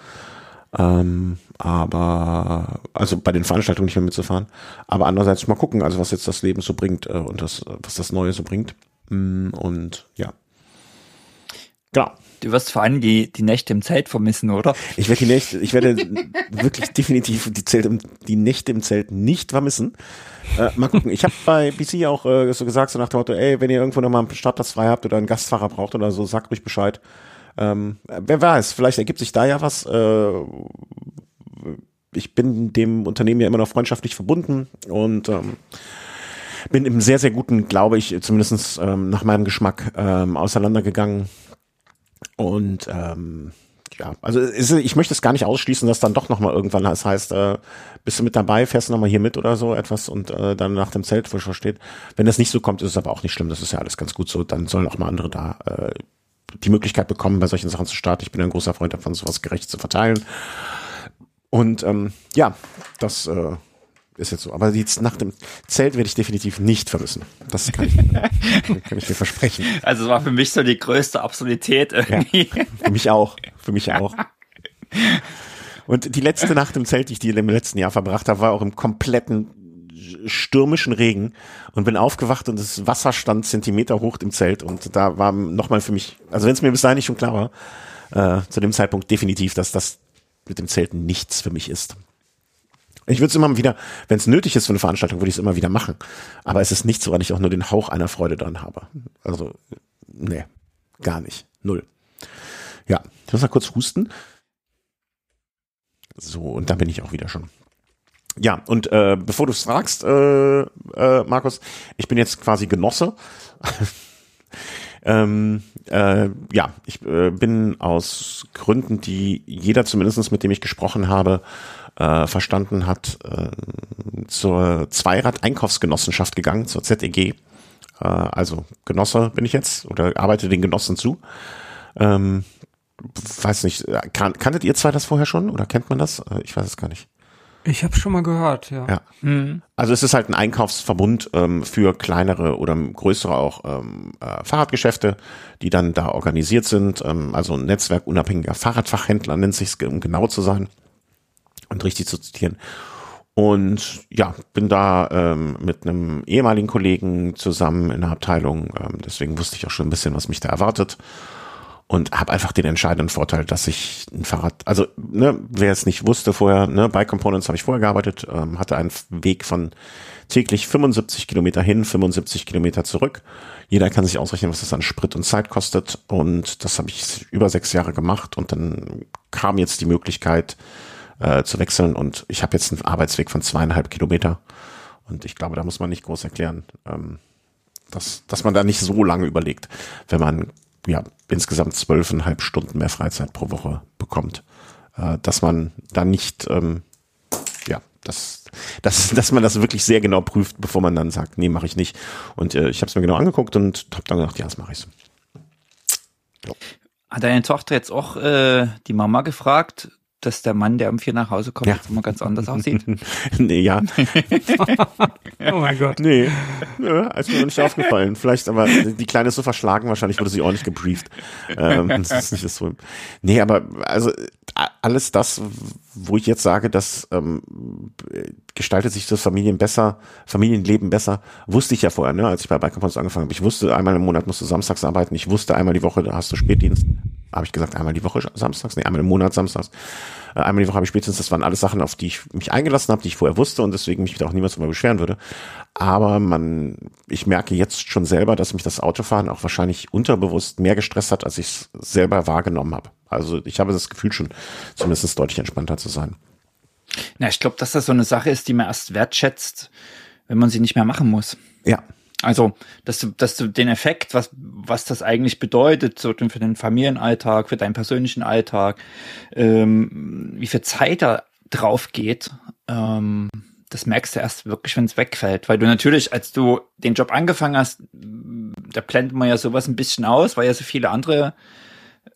Ähm, aber also bei den Veranstaltungen nicht mehr mitzufahren. Aber andererseits mal gucken, also was jetzt das Leben so bringt äh, und das, was das Neue so bringt. Mm, und ja. Genau. Du wirst vor allem die, die Nächte im Zelt vermissen, oder? Ich werde die Nächte, ich werde <laughs> wirklich definitiv die, Zelt im, die Nächte im Zelt nicht vermissen. Äh, mal gucken. Ich habe bei BC auch äh, so gesagt, so nach dem Motto, ey, wenn ihr irgendwo nochmal einen Startplatz frei habt oder einen Gastfahrer braucht oder so, sagt ruhig Bescheid. Ähm, wer weiß, vielleicht ergibt sich da ja was. Äh, ich bin dem Unternehmen ja immer noch freundschaftlich verbunden und ähm, bin im sehr, sehr guten, glaube ich, zumindest ähm, nach meinem Geschmack ähm, auseinandergegangen. Und ähm, ja, also ich möchte es gar nicht ausschließen, dass dann doch nochmal irgendwann das heißt, äh, bist du mit dabei, fährst du nochmal hier mit oder so etwas und äh, dann nach dem Zelt, wo schon steht. Wenn das nicht so kommt, ist es aber auch nicht schlimm, das ist ja alles ganz gut so, dann sollen auch mal andere da äh, die Möglichkeit bekommen, bei solchen Sachen zu starten. Ich bin ein großer Freund davon, sowas gerecht zu verteilen. Und ähm, ja, das äh, ist jetzt so. Aber jetzt nach dem Zelt werde ich definitiv nicht vermissen. Das kann ich, <laughs> kann ich dir versprechen. Also es war für mich so die größte Absurdität irgendwie. Ja, für mich auch. Für mich auch. Und die letzte Nacht im Zelt, die ich die im letzten Jahr verbracht habe, war auch im kompletten stürmischen Regen und bin aufgewacht und das Wasser stand Zentimeter hoch im Zelt und da war nochmal für mich, also wenn es mir bis dahin nicht schon klar war, äh, zu dem Zeitpunkt definitiv, dass das mit dem Zelten nichts für mich ist. Ich würde es immer wieder, wenn es nötig ist für eine Veranstaltung, würde ich es immer wieder machen. Aber es ist nichts, woran ich auch nur den Hauch einer Freude dran habe. Also, nee, gar nicht. Null. Ja, ich muss mal kurz husten. So, und da bin ich auch wieder schon. Ja, und äh, bevor du es fragst, äh, äh, Markus, ich bin jetzt quasi Genosse. <laughs> ähm, äh, ja, ich äh, bin aus Gründen, die jeder zumindestens mit dem ich gesprochen habe, äh, verstanden hat, äh, zur Zweirad-Einkaufsgenossenschaft gegangen, zur ZEG. Äh, also Genosse bin ich jetzt oder arbeite den Genossen zu. Ähm, weiß nicht, kan kanntet ihr zwei das vorher schon oder kennt man das? Äh, ich weiß es gar nicht. Ich habe schon mal gehört, ja. ja. Mhm. Also es ist halt ein Einkaufsverbund ähm, für kleinere oder größere auch ähm, äh, Fahrradgeschäfte, die dann da organisiert sind. Ähm, also ein Netzwerk unabhängiger Fahrradfachhändler nennt sich um genau zu sein und richtig zu zitieren. Und ja, bin da ähm, mit einem ehemaligen Kollegen zusammen in der Abteilung. Ähm, deswegen wusste ich auch schon ein bisschen, was mich da erwartet. Und habe einfach den entscheidenden Vorteil, dass ich ein Fahrrad, also ne, wer es nicht wusste vorher, ne, bei Components habe ich vorher gearbeitet, ähm, hatte einen Weg von täglich 75 Kilometer hin, 75 Kilometer zurück. Jeder kann sich ausrechnen, was das an Sprit und Zeit kostet. Und das habe ich über sechs Jahre gemacht. Und dann kam jetzt die Möglichkeit, äh, zu wechseln. Und ich habe jetzt einen Arbeitsweg von zweieinhalb Kilometer. Und ich glaube, da muss man nicht groß erklären, ähm, dass, dass man da nicht so lange überlegt, wenn man ja insgesamt zwölfeinhalb Stunden mehr Freizeit pro Woche bekommt. Äh, dass man da nicht, ähm, ja, dass, dass, <laughs> dass man das wirklich sehr genau prüft, bevor man dann sagt, nee, mache ich nicht. Und äh, ich habe es mir genau angeguckt und habe dann gedacht, ja, das mache ich. So. Hat deine Tochter jetzt auch äh, die Mama gefragt, dass der Mann, der um vier nach Hause kommt, ja. jetzt immer ganz anders aussieht? <laughs> nee, ja. <laughs> oh mein Gott. Nee, ja, ist mir noch nicht aufgefallen. Vielleicht, aber die Kleine ist so verschlagen, wahrscheinlich wurde sie ordentlich gebrieft. Ähm, das ist nicht das so. Nee, aber also alles das, wo ich jetzt sage, dass ähm, gestaltet sich das Familien besser, Familienleben besser, wusste ich ja vorher, ne, als ich bei Bikeampons angefangen habe. Ich wusste, einmal im Monat musst du samstags arbeiten. Ich wusste, einmal die Woche da hast du Spätdienst habe ich gesagt, einmal die Woche samstags, nee, einmal im Monat samstags, einmal die Woche habe ich spätestens, das waren alles Sachen, auf die ich mich eingelassen habe, die ich vorher wusste und deswegen mich da auch niemals drüber beschweren würde. Aber man, ich merke jetzt schon selber, dass mich das Autofahren auch wahrscheinlich unterbewusst mehr gestresst hat, als ich es selber wahrgenommen habe. Also ich habe das Gefühl schon, zumindest deutlich entspannter zu sein. Na, ich glaube, dass das so eine Sache ist, die man erst wertschätzt, wenn man sie nicht mehr machen muss. Ja. Also, dass du, dass du den Effekt, was, was das eigentlich bedeutet, so für den Familienalltag, für deinen persönlichen Alltag, ähm, wie viel Zeit da drauf geht, ähm, das merkst du erst wirklich, wenn es wegfällt. Weil du natürlich, als du den Job angefangen hast, da blendet man ja sowas ein bisschen aus, weil ja so viele andere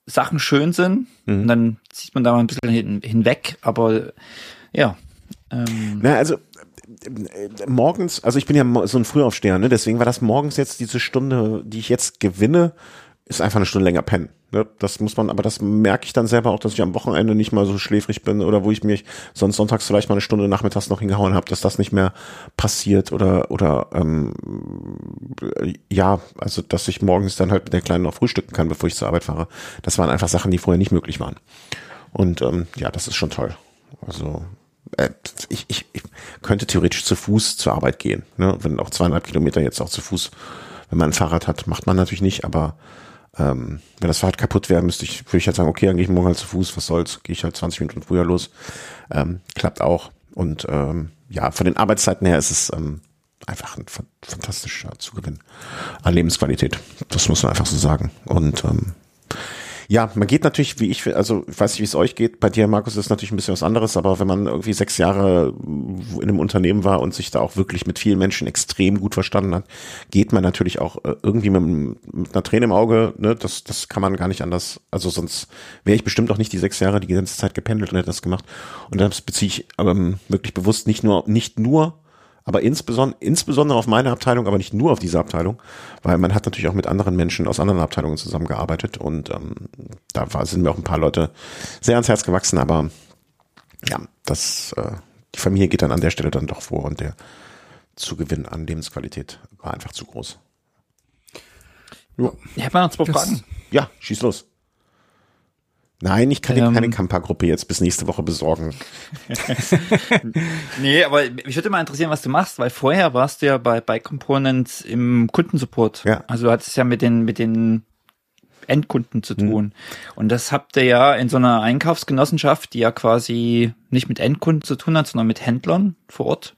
Sachen schön sind. Mhm. Und dann zieht man da mal ein bisschen hin, hinweg. Aber ja. Ähm, Na, also morgens, also ich bin ja so ein Frühaufsteher, ne? deswegen war das morgens jetzt diese Stunde, die ich jetzt gewinne, ist einfach eine Stunde länger pennen. Ne? Das muss man, aber das merke ich dann selber auch, dass ich am Wochenende nicht mal so schläfrig bin oder wo ich mich sonst sonntags vielleicht mal eine Stunde nachmittags noch hingehauen habe, dass das nicht mehr passiert oder oder ähm, ja, also dass ich morgens dann halt mit der Kleinen noch frühstücken kann, bevor ich zur Arbeit fahre. Das waren einfach Sachen, die vorher nicht möglich waren. Und ähm, ja, das ist schon toll. Also ich, ich, ich könnte theoretisch zu Fuß zur Arbeit gehen. Ne? Wenn auch zweieinhalb Kilometer jetzt auch zu Fuß, wenn man ein Fahrrad hat, macht man natürlich nicht, aber ähm, wenn das Fahrrad kaputt wäre, müsste ich, würde ich halt sagen, okay, dann gehe ich morgen halt zu Fuß, was soll's, gehe ich halt 20 Minuten früher los. Ähm, klappt auch. Und ähm, ja, von den Arbeitszeiten her ist es ähm, einfach ein fantastischer Zugewinn an Lebensqualität. Das muss man einfach so sagen. Und ähm, ja, man geht natürlich, wie ich, also ich weiß nicht, wie es euch geht. Bei dir, Markus, ist natürlich ein bisschen was anderes, aber wenn man irgendwie sechs Jahre in einem Unternehmen war und sich da auch wirklich mit vielen Menschen extrem gut verstanden hat, geht man natürlich auch äh, irgendwie mit, mit einer Träne im Auge, ne, das, das kann man gar nicht anders. Also sonst wäre ich bestimmt auch nicht die sechs Jahre die ganze Zeit gependelt und hätte das gemacht. Und das beziehe ich ähm, wirklich bewusst nicht nur, nicht nur aber insbesondere, insbesondere auf meine Abteilung, aber nicht nur auf diese Abteilung, weil man hat natürlich auch mit anderen Menschen aus anderen Abteilungen zusammengearbeitet und ähm, da war, sind mir auch ein paar Leute sehr ans Herz gewachsen, aber ja, das, äh, die Familie geht dann an der Stelle dann doch vor und der Zugewinn an Lebensqualität war einfach zu groß. Ja. Ich habe noch zwei Fragen. Ja, schieß los. Nein, ich kann dir keine Kampa-Gruppe jetzt bis nächste Woche besorgen. <laughs> nee, aber mich würde mal interessieren, was du machst, weil vorher warst du ja bei, bei Components im Kundensupport. Ja. Also du hattest ja mit den, mit den Endkunden zu tun. Mhm. Und das habt ihr ja in so einer Einkaufsgenossenschaft, die ja quasi nicht mit Endkunden zu tun hat, sondern mit Händlern vor Ort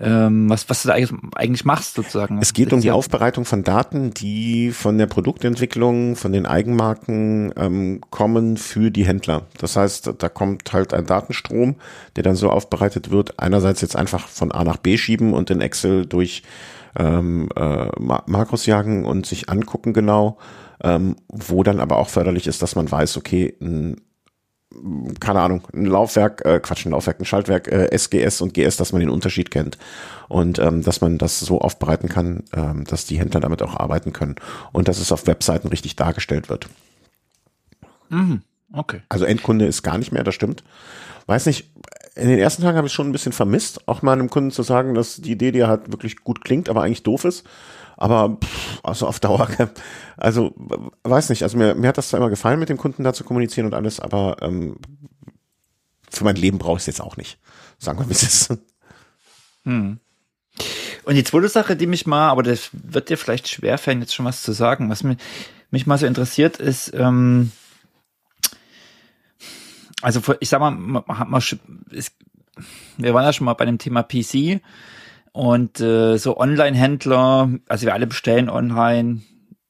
ähm, was, was du da eigentlich machst sozusagen. Es geht um die Aufbereitung von Daten, die von der Produktentwicklung, von den Eigenmarken ähm, kommen für die Händler. Das heißt, da kommt halt ein Datenstrom, der dann so aufbereitet wird, einerseits jetzt einfach von A nach B schieben und in Excel durch ähm, äh, Makros jagen und sich angucken genau, ähm, wo dann aber auch förderlich ist, dass man weiß, okay, ein keine Ahnung, ein Laufwerk, äh, Quatsch, ein Laufwerk, ein Schaltwerk, äh, SGS und GS, dass man den Unterschied kennt und ähm, dass man das so aufbereiten kann, ähm, dass die Händler damit auch arbeiten können und dass es auf Webseiten richtig dargestellt wird. Mhm. Okay. Also Endkunde ist gar nicht mehr, das stimmt. Weiß nicht, in den ersten Tagen habe ich schon ein bisschen vermisst, auch mal einem Kunden zu sagen, dass die Idee, die er hat, wirklich gut klingt, aber eigentlich doof ist. Aber pff, also auf Dauer, <laughs> also weiß nicht, also mir, mir hat das zwar immer gefallen, mit dem Kunden da zu kommunizieren und alles, aber ähm, für mein Leben brauche ich es jetzt auch nicht. Sagen wir, wie es. Hm. Und die zweite Sache, die mich mal, aber das wird dir vielleicht schwerfallen, jetzt schon was zu sagen, was mich, mich mal so interessiert, ist, ähm, also ich sag mal, man, man, ist, wir waren ja schon mal bei dem Thema PC und äh, so Online-Händler, also wir alle bestellen online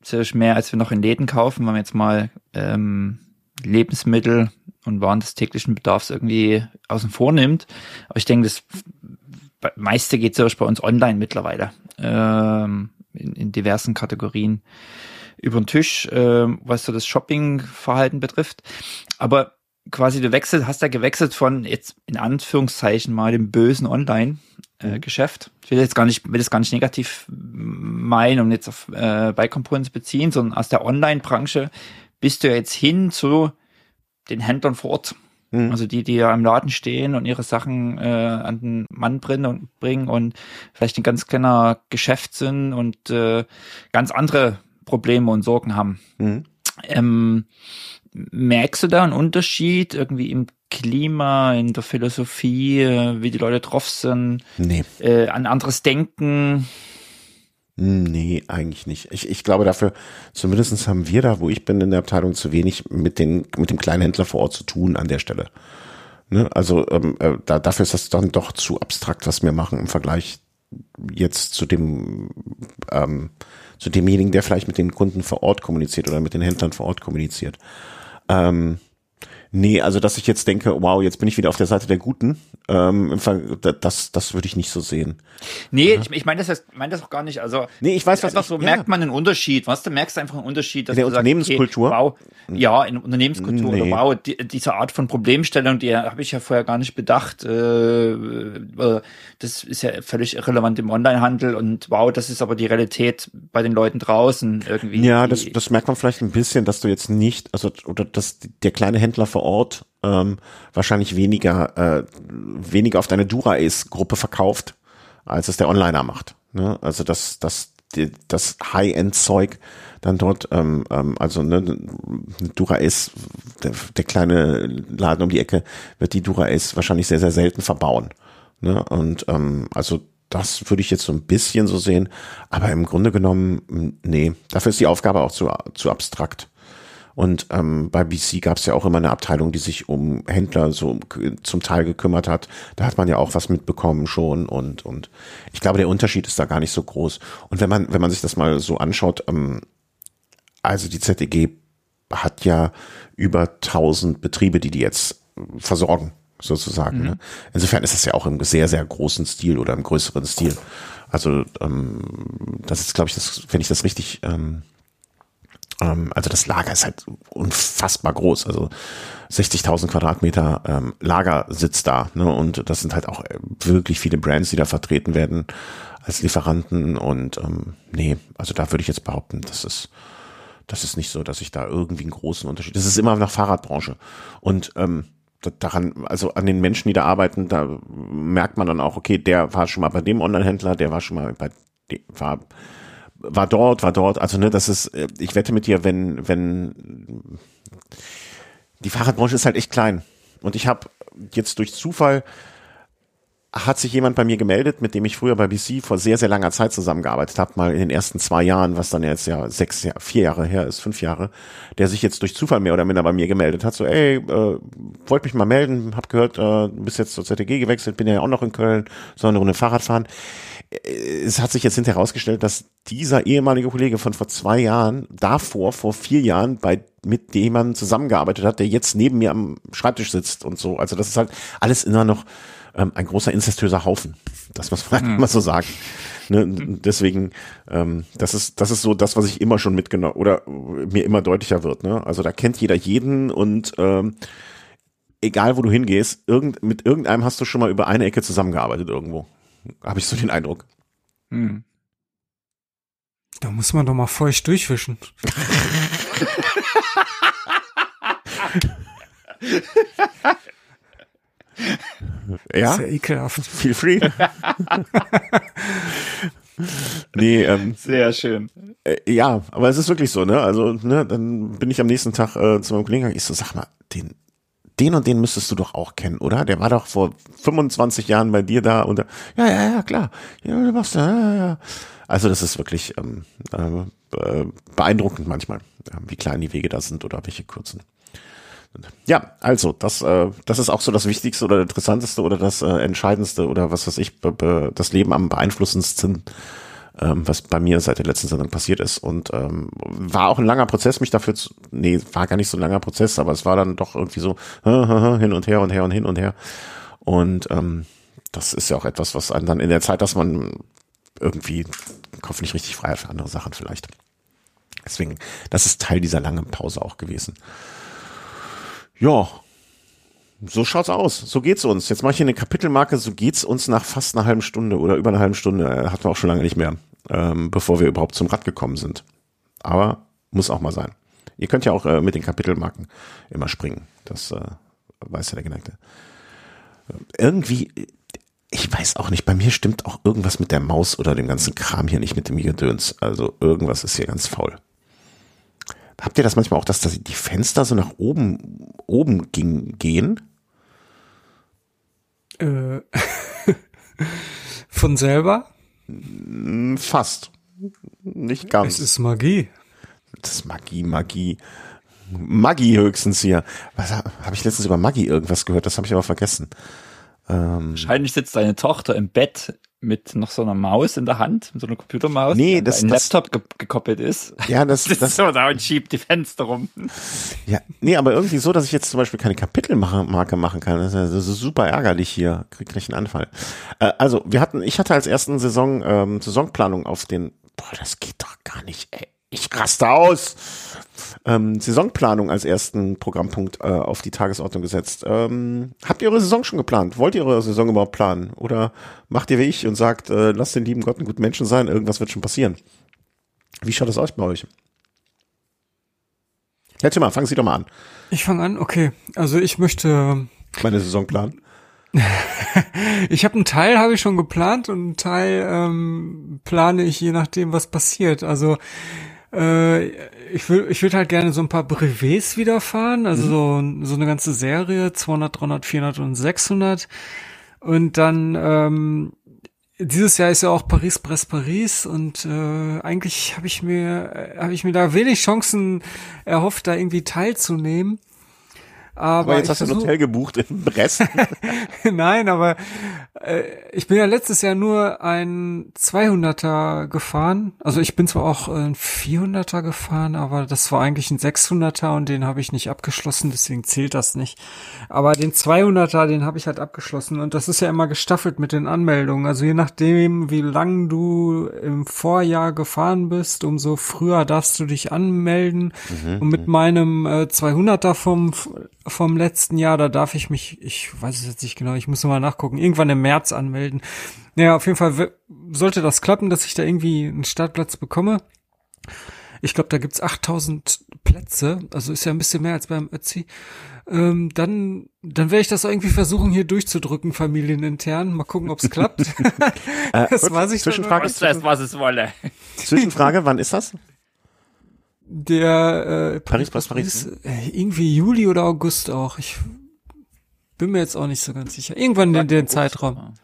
sicherlich mehr, als wir noch in Läden kaufen, wenn man jetzt mal ähm, Lebensmittel und Waren des täglichen Bedarfs irgendwie außen vor nimmt. Aber ich denke, das meiste geht sicherlich bei uns online mittlerweile, ähm, in, in diversen Kategorien über den Tisch, äh, was so das Shopping-Verhalten betrifft. Aber quasi du wechselst, hast da gewechselt von jetzt in Anführungszeichen mal dem bösen Online äh, Geschäft. Ich will jetzt gar nicht, will das gar nicht negativ meinen und jetzt auf äh, bei Components beziehen, sondern aus der Online-Branche bist du ja jetzt hin zu den Händlern vor Ort. Mhm. Also die, die ja im Laden stehen und ihre Sachen äh, an den Mann bringen und bringen und vielleicht ein ganz kleiner Geschäft sind und äh, ganz andere Probleme und Sorgen haben. Mhm. Ähm, merkst du da einen Unterschied irgendwie im Klima, in der Philosophie, wie die Leute drauf sind, nee. äh, an anderes Denken? Nee, eigentlich nicht. Ich, ich glaube dafür, zumindestens haben wir da, wo ich bin in der Abteilung, zu wenig mit, den, mit dem Kleinhändler vor Ort zu tun an der Stelle. Ne? Also ähm, äh, da, dafür ist das dann doch zu abstrakt, was wir machen im Vergleich jetzt zu dem ähm, zu demjenigen, der vielleicht mit den Kunden vor Ort kommuniziert oder mit den Händlern vor Ort kommuniziert. Ähm, nee, also dass ich jetzt denke, wow, jetzt bin ich wieder auf der Seite der Guten, ähm, das, das würde ich nicht so sehen. Nee, ja. ich, ich meine das, mein das auch gar nicht. Also nee, ich weiß, was einfach ich, so ja. merkt man einen Unterschied. Was du merkst einfach einen Unterschied, dass in der Unternehmenskultur. Sagst, okay, wow, ja, in Unternehmenskultur. Nee. Oder wow, die, diese Art von Problemstellung, die habe ich ja vorher gar nicht bedacht. Äh, äh, das ist ja völlig irrelevant im Onlinehandel und wow, das ist aber die Realität bei den Leuten draußen irgendwie. Ja, das, das merkt man vielleicht ein bisschen, dass du jetzt nicht, also oder dass der kleine Händler vor Ort ähm, wahrscheinlich weniger, äh, weniger auf deine Dura-Ace-Gruppe verkauft, als es der Onliner macht. Ne? Also das, das, das High-End-Zeug dann dort, ähm, ähm, also ne, Dura Ace, der, der kleine Laden um die Ecke, wird die Dura Ace wahrscheinlich sehr, sehr selten verbauen. Ne? Und ähm, also das würde ich jetzt so ein bisschen so sehen, aber im Grunde genommen, nee, dafür ist die Aufgabe auch zu, zu abstrakt. Und ähm, bei BC gab es ja auch immer eine Abteilung, die sich um Händler so zum Teil gekümmert hat. Da hat man ja auch was mitbekommen schon und und ich glaube, der Unterschied ist da gar nicht so groß. Und wenn man wenn man sich das mal so anschaut, ähm, also die ZEG hat ja über 1000 Betriebe, die die jetzt versorgen sozusagen. Mhm. Ne? Insofern ist das ja auch im sehr sehr großen Stil oder im größeren Stil. Also ähm, das ist, glaube ich, das, wenn ich das richtig ähm, also das Lager ist halt unfassbar groß. Also 60.000 Quadratmeter ähm, Lager sitzt da. Ne? Und das sind halt auch äh, wirklich viele Brands, die da vertreten werden als Lieferanten. Und ähm, nee, also da würde ich jetzt behaupten, das ist das ist nicht so, dass ich da irgendwie einen großen Unterschied. Das ist immer nach Fahrradbranche. Und ähm, daran, also an den Menschen, die da arbeiten, da merkt man dann auch, okay, der war schon mal bei dem Online-Händler, der war schon mal bei dem, war war dort, war dort. Also ne, das ist, äh, ich wette mit dir, wenn, wenn die Fahrradbranche ist halt echt klein. Und ich habe jetzt durch Zufall hat sich jemand bei mir gemeldet, mit dem ich früher bei BC vor sehr, sehr langer Zeit zusammengearbeitet habe, mal in den ersten zwei Jahren, was dann jetzt ja sechs, vier Jahre her ist, fünf Jahre, der sich jetzt durch Zufall mehr oder minder bei mir gemeldet hat, so, ey, äh, wollte mich mal melden, hab gehört, äh, bist jetzt zur ZTG gewechselt, bin ja auch noch in Köln, soll eine Runde Fahrrad fahren. Äh, es hat sich jetzt hinterher herausgestellt, dass dieser ehemalige Kollege von vor zwei Jahren, davor, vor vier Jahren, bei mit dem man zusammengearbeitet hat, der jetzt neben mir am Schreibtisch sitzt und so. Also das ist halt alles immer noch ähm, ein großer inzestöser Haufen. Das muss man <laughs> mhm. mal so sagen. Ne, deswegen, ähm, das ist, das ist so das, was ich immer schon mitgenommen oder mir immer deutlicher wird. Ne? Also da kennt jeder jeden und ähm, egal wo du hingehst, irgend, mit irgendeinem hast du schon mal über eine Ecke zusammengearbeitet irgendwo. Habe ich so den Eindruck. Hm. Da muss man doch mal feucht durchwischen. <laughs> Ja. Sehr ekelhaft. Feel free. <laughs> nee, ähm, sehr schön. Äh, ja, aber es ist wirklich so, ne? Also, ne, dann bin ich am nächsten Tag äh, zu meinem Kollegen gegangen. Ich so, sag mal, den, den und den müsstest du doch auch kennen, oder? Der war doch vor 25 Jahren bei dir da und ja, ja, ja, klar. Ja, du machst ja, ja, ja. Also das ist wirklich ähm, äh, beeindruckend manchmal, wie klein die Wege da sind oder welche kurzen. Ja, also das, äh, das ist auch so das Wichtigste oder Interessanteste oder das äh, Entscheidendste oder was weiß ich, das Leben am beeinflussendsten, ähm, was bei mir seit der letzten Sendung passiert ist. Und ähm, war auch ein langer Prozess, mich dafür zu, nee, war gar nicht so ein langer Prozess, aber es war dann doch irgendwie so <laughs> hin und her und her und hin und her. Und ähm, das ist ja auch etwas, was einen dann in der Zeit, dass man irgendwie den Kopf nicht richtig frei hat für andere Sachen vielleicht. Deswegen, das ist Teil dieser langen Pause auch gewesen. Ja, so schaut's aus. So geht's uns. Jetzt mache ich hier eine Kapitelmarke. So geht's uns nach fast einer halben Stunde oder über einer halben Stunde. Äh, hatten wir auch schon lange nicht mehr, ähm, bevor wir überhaupt zum Rad gekommen sind. Aber muss auch mal sein. Ihr könnt ja auch äh, mit den Kapitelmarken immer springen. Das äh, weiß ja der Geneigte. Irgendwie, ich weiß auch nicht, bei mir stimmt auch irgendwas mit der Maus oder dem ganzen Kram hier nicht mit dem Gedöns. Also irgendwas ist hier ganz faul. Habt ihr das manchmal auch, dass die Fenster so nach oben, oben ging, gehen? Äh, <laughs> von selber? Hm, fast. Nicht ganz. Es ist Magie. Das ist Magie, Magie. Magie höchstens hier. Was habe ich letztens über Magie irgendwas gehört? Das habe ich aber vergessen. Ähm, Wahrscheinlich sitzt deine Tochter im Bett mit noch so einer Maus in der Hand, so einer Computermaus, nee, die das, an das, Laptop ge gekoppelt ist. Ja, das, <laughs> das, das so da und schiebt die Fenster rum. Ja, nee, aber irgendwie so, dass ich jetzt zum Beispiel keine Kapitelmarke machen kann. Das ist, das ist super ärgerlich hier. Krieg gleich einen Anfall. Äh, also, wir hatten, ich hatte als ersten Saison, ähm, Saisonplanung auf den, boah, das geht doch gar nicht, ey. Ich raste aus ähm, Saisonplanung als ersten Programmpunkt äh, auf die Tagesordnung gesetzt. Ähm, habt ihr eure Saison schon geplant? Wollt ihr eure Saison überhaupt planen? Oder macht ihr wie ich und sagt, äh, lasst den lieben Gott einen guten Menschen sein, irgendwas wird schon passieren? Wie schaut das aus bei euch? Herr Timmer, fangen Sie doch mal an. Ich fange an, okay. Also ich möchte meine Saison planen. <laughs> ich habe einen Teil habe ich schon geplant und einen Teil ähm, plane ich je nachdem, was passiert. Also äh, ich will, ich würde halt gerne so ein paar Brevets wieder fahren, also mhm. so, so eine ganze Serie, 200, 300, 400 und 600. Und dann, ähm, dieses Jahr ist ja auch Paris Brest Paris und äh, eigentlich habe ich mir habe ich mir da wenig Chancen erhofft, da irgendwie teilzunehmen. Aber, aber jetzt hast du ein Hotel gebucht in Brest. <laughs> Nein, aber äh, ich bin ja letztes Jahr nur ein 200er gefahren. Also ich bin zwar auch ein 400er gefahren, aber das war eigentlich ein 600er und den habe ich nicht abgeschlossen, deswegen zählt das nicht. Aber den 200er, den habe ich halt abgeschlossen und das ist ja immer gestaffelt mit den Anmeldungen. Also je nachdem, wie lang du im Vorjahr gefahren bist, umso früher darfst du dich anmelden. Mhm. Und mit mhm. meinem äh, 200er vom vom letzten Jahr, da darf ich mich, ich weiß es jetzt nicht genau, ich muss mal nachgucken, irgendwann im März anmelden. Naja, auf jeden Fall sollte das klappen, dass ich da irgendwie einen Startplatz bekomme. Ich glaube, da gibt's 8000 Plätze, also ist ja ein bisschen mehr als beim Ötzi. Ähm, dann, dann werde ich das irgendwie versuchen, hier durchzudrücken, familienintern. Mal gucken, ob's klappt. <laughs> äh, das weiß ich Zwischenfrage, ist das, was es wolle. Zwischenfrage, wann ist das? Der äh, Paris, Paris, Paris. äh, irgendwie Juli oder August auch. Ich bin mir jetzt auch nicht so ganz sicher. Irgendwann in den Zeitraum.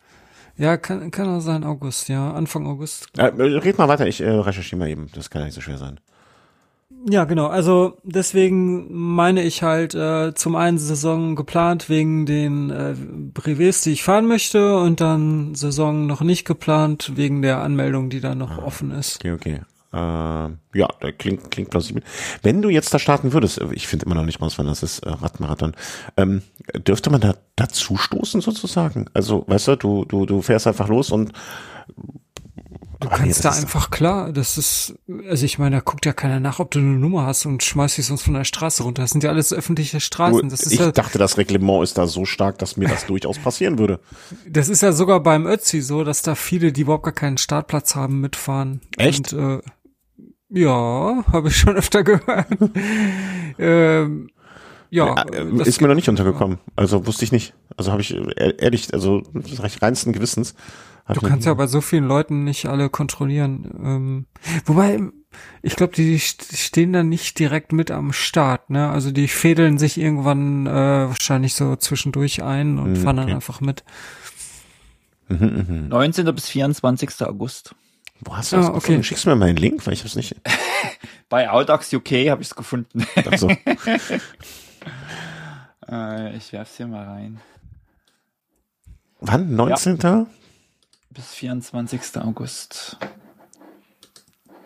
Ja, kann, kann auch sein August, ja, Anfang August. Äh, red mal weiter, ich äh, recherchiere mal eben. Das kann ja nicht so schwer sein. Ja, genau. Also deswegen meine ich halt äh, zum einen Saison geplant wegen den äh, Brevets, die ich fahren möchte, und dann Saison noch nicht geplant wegen der Anmeldung, die da noch offen ist. Okay, okay. Äh, ja, da klingt, klingt plausibel. Wenn du jetzt da starten würdest, ich finde immer noch nicht raus, wann das ist, äh, Radmarathon, ähm, dürfte man da dazu stoßen sozusagen? Also, weißt du, du, du, du fährst einfach los und Du Ah, nee, kannst das da einfach klar, das ist, also ich meine, da guckt ja keiner nach, ob du eine Nummer hast und schmeißt dich sonst von der Straße runter. Das sind ja alles öffentliche Straßen. Das ist ich ja, dachte, das Reglement ist da so stark, dass mir das durchaus passieren würde. <laughs> das ist ja sogar beim Ötzi so, dass da viele, die überhaupt gar keinen Startplatz haben, mitfahren. Echt? Und, äh, ja, habe ich schon öfter gehört. <laughs> ähm, ja, Äh, das ist mir noch nicht untergekommen. Also wusste ich nicht. Also habe ich äh, ehrlich, also reinsten Gewissens. Du kannst ja bei so vielen Leuten nicht alle kontrollieren. Ähm, wobei, ich glaube, die st- stehen dann nicht direkt mit am Start. Ne? Also die fädeln sich irgendwann äh, wahrscheinlich so zwischendurch ein und Hm, fahren dann okay. einfach mit. Mhm, mhm. 19. bis 24. August. Wo hast du das Ah, okay. gefunden? Schickst du mir mal einen Link, weil ich hab's nicht. <laughs> Bei Audax UK habe ich es gefunden. Also, <laughs> äh, ich werf's hier mal rein. wann? 19. Bis 24. August.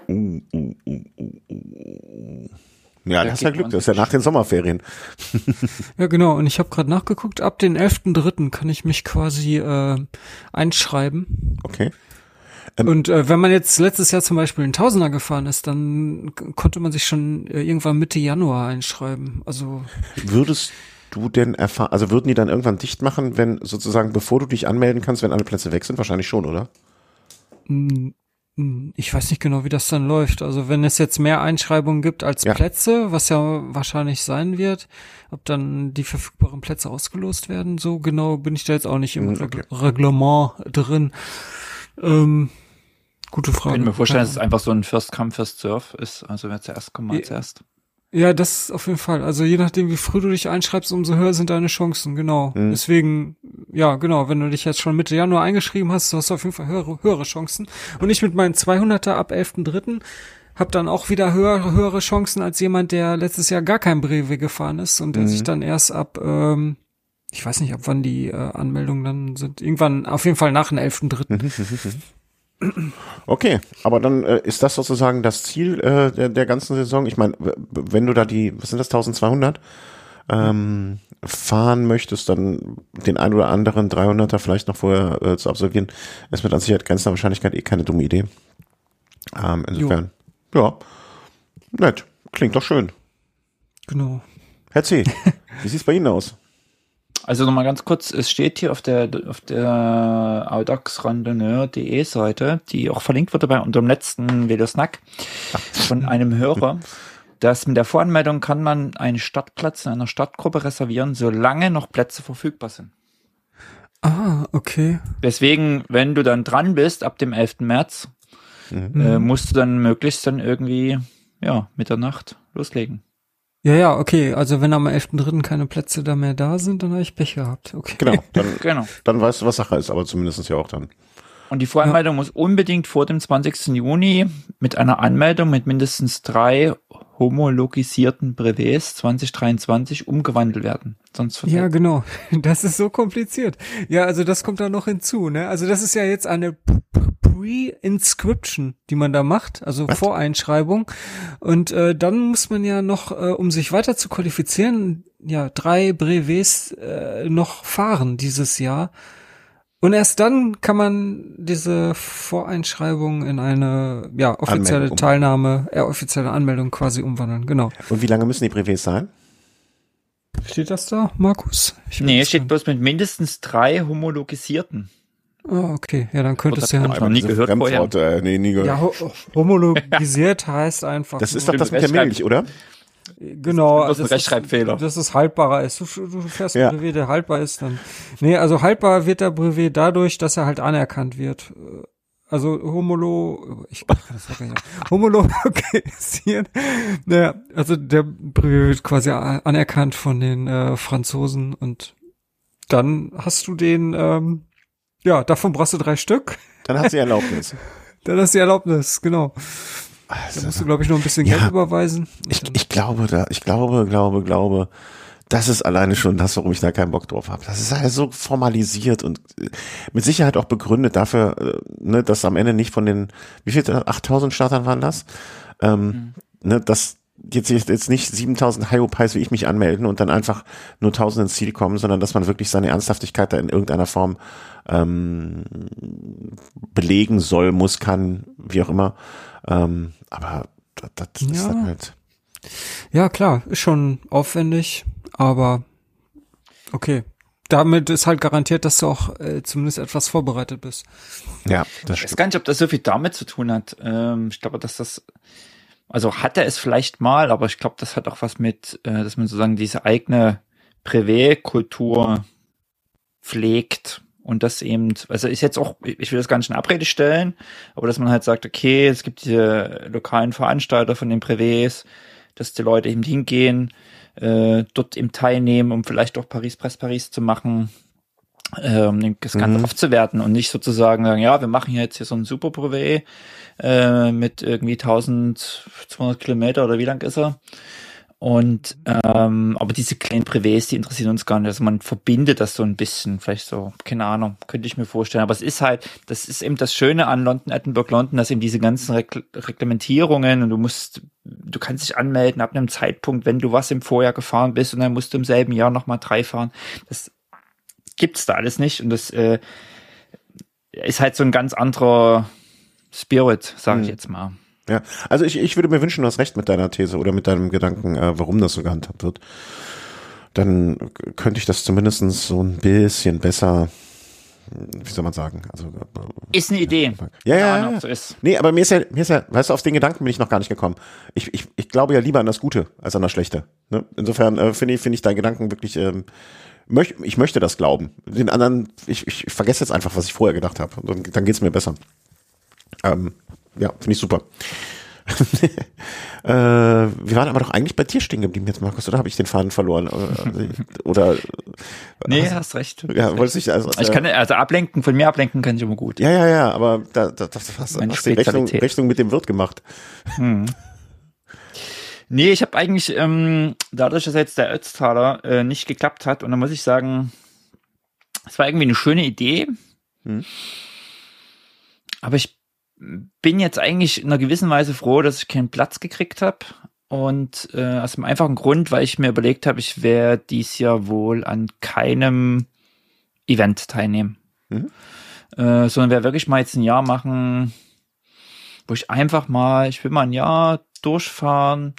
Uh, uh, uh, uh, uh. Ja, Da das ist ja Glück, das ist ja nach den Sommerferien. <laughs> Ja, genau. Und ich habe gerade nachgeguckt, ab den 11.3. kann ich mich quasi äh, einschreiben. Okay. Ähm, Und äh, wenn man jetzt letztes Jahr zum Beispiel einen Tausender gefahren ist, dann konnte man sich schon äh, irgendwann Mitte Januar einschreiben. Also Würdest du denn erfahren, also würden die dann irgendwann dicht machen, wenn sozusagen, bevor du dich anmelden kannst, wenn alle Plätze weg sind? Wahrscheinlich schon, oder? mh, mh, ich weiß nicht genau, wie das dann läuft. Also wenn es jetzt mehr Einschreibungen gibt als Ja. Plätze, was ja wahrscheinlich sein wird, ob dann die verfügbaren Plätze ausgelost werden, so genau bin ich da jetzt auch nicht im Hm, okay. Reg- Reglement drin. Ähm, gute Ich Frage. kann mir vorstellen, dass es einfach so ein First Come, First Serve ist. Also wer zuerst kommt, mal Ja. zuerst. Ja, das auf jeden Fall. Also je nachdem, wie früh du dich einschreibst, umso höher sind deine Chancen, genau. Mhm. Deswegen, ja, genau, wenn du dich jetzt schon Mitte Januar eingeschrieben hast, hast du auf jeden Fall höhere, höhere Chancen. Und ich mit meinen 200er ab 11.3. hab dann auch wieder höhere, höhere Chancen als jemand, der letztes Jahr gar kein Brevet gefahren ist und der Mhm. sich dann erst ab, ähm, ich weiß nicht, ab wann die äh, Anmeldungen dann sind. Irgendwann, auf jeden Fall nach dem 11.3. <laughs> Okay, aber dann äh, ist das sozusagen das Ziel äh, der, der ganzen Saison. Ich meine, wenn du da die, was sind das, 1200 ähm, fahren möchtest, dann den ein oder anderen 300er vielleicht noch vorher äh, zu absolvieren, ist mit an Sicherheit grenzender Wahrscheinlichkeit eh keine dumme Idee. Ähm, insofern, ja, nett, klingt doch schön. Genau. Herr C., <laughs> wie sieht's bei Ihnen aus? Also nochmal ganz kurz, es steht hier auf der auf der audaxrandonneur.de Seite, die auch verlinkt wurde bei unserem letzten Videosnack von einem Hörer, dass mit der Voranmeldung kann man einen Startplatz in einer Stadtgruppe reservieren, solange noch Plätze verfügbar sind. Ah, okay. Deswegen, wenn du dann dran bist ab dem 11. März, äh, musst du dann möglichst dann irgendwie ja Mitternacht loslegen. Ja, ja, okay. Also wenn am 11.3. keine Plätze da mehr da sind, dann habe ich Pech gehabt. Okay. Genau, <laughs> dann, Genau. dann weißt du, was Sache ist, aber zumindest ja auch dann. Und die Voranmeldung muss unbedingt vor dem 20. Juni mit einer Anmeldung mit mindestens drei homologisierten Brevets 2023 umgewandelt werden. Sonst Ja, genau. <laughs> Das ist so kompliziert. Ja, also das kommt da noch hinzu, ne? Also das ist ja jetzt eine Pre-Inscription, die man da macht, also Was? Voreinschreibung. Und äh, dann muss man ja noch, äh, um sich weiter zu qualifizieren, ja, drei Brevets äh, noch fahren dieses Jahr. Und erst dann kann man diese Voreinschreibung in eine ja offizielle Anmeldung Teilnahme, äh, offizielle Anmeldung quasi umwandeln. Genau. Und wie lange müssen die Brevets sein? Steht das da, Markus? Ich Nee, steht bloß mit mindestens drei homologisierten. Ah, okay. Ja, dann könnte Oder es ja. Hab ich nie gehört Fremdworte, äh, nee, nie gehört. Ja, ho homologisiert <laughs> heißt einfach. das ist doch das mit der Milch, oder? genau. Das ist ein Rechtschreibfehler. Dass es haltbarer ist. Du, du fährst Ja. ein Brevet, der haltbar ist dann. Nee, also haltbar wird der Brevet dadurch, dass er halt anerkannt wird. also homolo, ich kann das auch gar nicht, homologisieren. Naja, also der Brevet wird quasi anerkannt von den äh, Franzosen und dann hast du den, ähm, ja, davon brauchst du drei Stück. Dann hast du Erlaubnis. <laughs> dann hast du Erlaubnis, genau. Also, da musst du, glaube ich, noch ein bisschen ja, Geld überweisen. Ich, ich glaube, da, ich glaube, glaube, glaube, das ist alleine schon das, warum ich da keinen Bock drauf habe. Das ist halt so formalisiert und äh, mit Sicherheit auch begründet dafür, äh, ne, dass am Ende nicht von den, wie viel, 8000 Startern waren das? Ähm, mhm. ne, dass jetzt, jetzt nicht 7000 Hyopies wie ich mich anmelden und dann einfach nur 1000 ins Ziel kommen, sondern dass man wirklich seine Ernsthaftigkeit da in irgendeiner Form ähm, belegen soll, muss, kann, wie auch immer. Ähm, aber das, das ja. ist halt. Ja, klar, ist schon aufwendig aber okay. Damit ist halt garantiert, dass du auch äh, zumindest etwas vorbereitet bist. Ja, das stimmt. Ich weiß gar nicht, ob das so viel damit zu tun hat. Ähm, ich glaube, dass das, also hat er es vielleicht mal, aber ich glaube, das hat auch was mit, äh, dass man sozusagen diese eigene Privé-Kultur pflegt und das eben, also ist jetzt auch, ich will das gar nicht in Abrede stellen, aber dass man halt sagt, okay, es gibt diese lokalen Veranstalter von den Privés, dass die Leute eben hingehen, äh, dort im teilnehmen, um vielleicht auch Paris Press Paris zu machen, äh, um das Ganze mhm. aufzuwerten und nicht sozusagen sagen, ja, wir machen jetzt hier so ein Super Brevet äh, mit irgendwie 1200 Kilometer oder wie lang ist er? Und ähm, aber diese kleinen Privés, die interessieren uns gar nicht. Also man verbindet das so ein bisschen, vielleicht so, keine Ahnung, könnte ich mir vorstellen. Aber es ist halt, das ist eben das Schöne an London, Edinburgh, London, dass eben diese ganzen Regl Reglementierungen und du musst, du kannst dich anmelden ab einem Zeitpunkt, wenn du was im Vorjahr gefahren bist und dann musst du im selben Jahr nochmal drei fahren. Das gibt's da alles nicht und das äh, ist halt so ein ganz anderer Spirit, sage ich hm. jetzt mal. Ja, also ich, ich würde mir wünschen, du hast recht mit deiner These oder mit deinem Gedanken, äh, warum das so gehandhabt wird. Dann könnte ich das zumindestens so ein bisschen besser, wie soll man sagen? Also äh, ist eine Idee. Ja, ja, ja. ja. So ist. Nee, aber mir ist ja, mir ist ja, weißt du, auf den Gedanken bin ich noch gar nicht gekommen. Ich, ich, ich glaube ja lieber an das Gute als an das Schlechte. Ne? Insofern äh, finde ich, finde ich deinen Gedanken wirklich. Ähm, möch, ich möchte das glauben. Den anderen, ich, ich vergesse jetzt einfach, was ich vorher gedacht habe. Dann, dann geht's mir besser. Ähm, ja, finde ich super. <laughs> äh, wir waren aber doch eigentlich bei dir stehen geblieben jetzt, Markus, oder habe ich den Faden verloren? <laughs> Oder, nee, hast, hast recht. Ja, wollte ich also. Ich kann also ablenken, von mir ablenken kann ich immer gut. Ja, ja, ja, aber da, da, das hast, hast die Rechnung, Rechnung mit dem Wirt gemacht. Hm. Nee, ich habe eigentlich, ähm, dadurch, dass jetzt der Ötztaler äh, nicht geklappt hat, und da muss ich sagen, es war irgendwie eine schöne Idee. Hm. Aber ich bin jetzt eigentlich in einer gewissen Weise froh, dass ich keinen Platz gekriegt habe. Und äh, aus dem einfachen Grund, weil ich mir überlegt habe, ich werde dies Jahr wohl an keinem Event teilnehmen. Mhm. Äh, sondern werde wirklich mal jetzt ein Jahr machen, wo ich einfach mal, ich will mal ein Jahr durchfahren,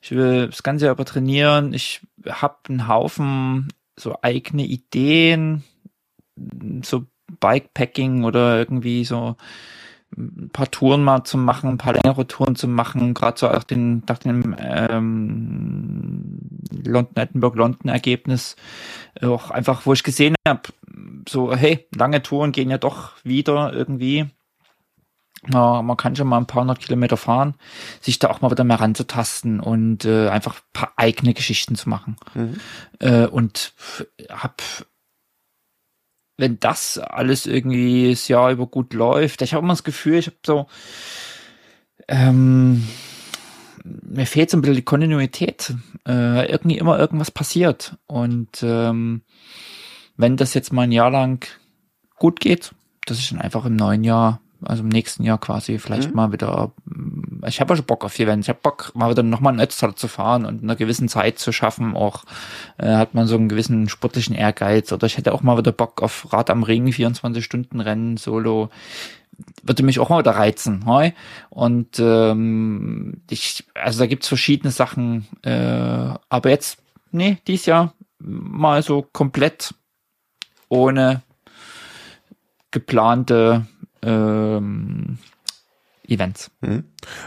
ich will das ganze Jahr über trainieren, ich habe einen Haufen so eigene Ideen, so Bikepacking oder irgendwie so ein paar Touren mal zu machen, ein paar längere Touren zu machen, gerade so nach, den, nach dem ähm, London, Edinburgh, London Ergebnis, äh, auch einfach, wo ich gesehen habe, so, hey, lange Touren gehen ja doch wieder irgendwie. Ja, man kann schon mal ein paar hundert Kilometer fahren, sich da auch mal wieder mehr ranzutasten und äh, einfach ein paar eigene Geschichten zu machen. Mhm. Äh, und hab wenn das alles irgendwie das Jahr über gut läuft. Ich habe immer das Gefühl, ich habe so, ähm, mir fehlt so ein bisschen die Kontinuität. Äh, irgendwie immer irgendwas passiert. Und ähm, wenn das jetzt mal ein Jahr lang gut geht, dass ich dann einfach im neuen Jahr also im nächsten Jahr quasi vielleicht mhm. mal wieder. Ich habe ja schon Bock auf Events. Ich habe Bock, mal wieder nochmal ein Netzteil zu fahren und in einer gewissen Zeit zu schaffen. Auch äh, hat man so einen gewissen sportlichen Ehrgeiz. Oder ich hätte auch mal wieder Bock auf Rad am Ring, 24 Stunden Rennen, Solo. Würde mich auch mal wieder reizen. Heu? Und ähm, ich, also da gibt's verschiedene Sachen. Äh, aber jetzt, nee, dies Jahr mal so komplett ohne geplante ähm, Events. Mhm.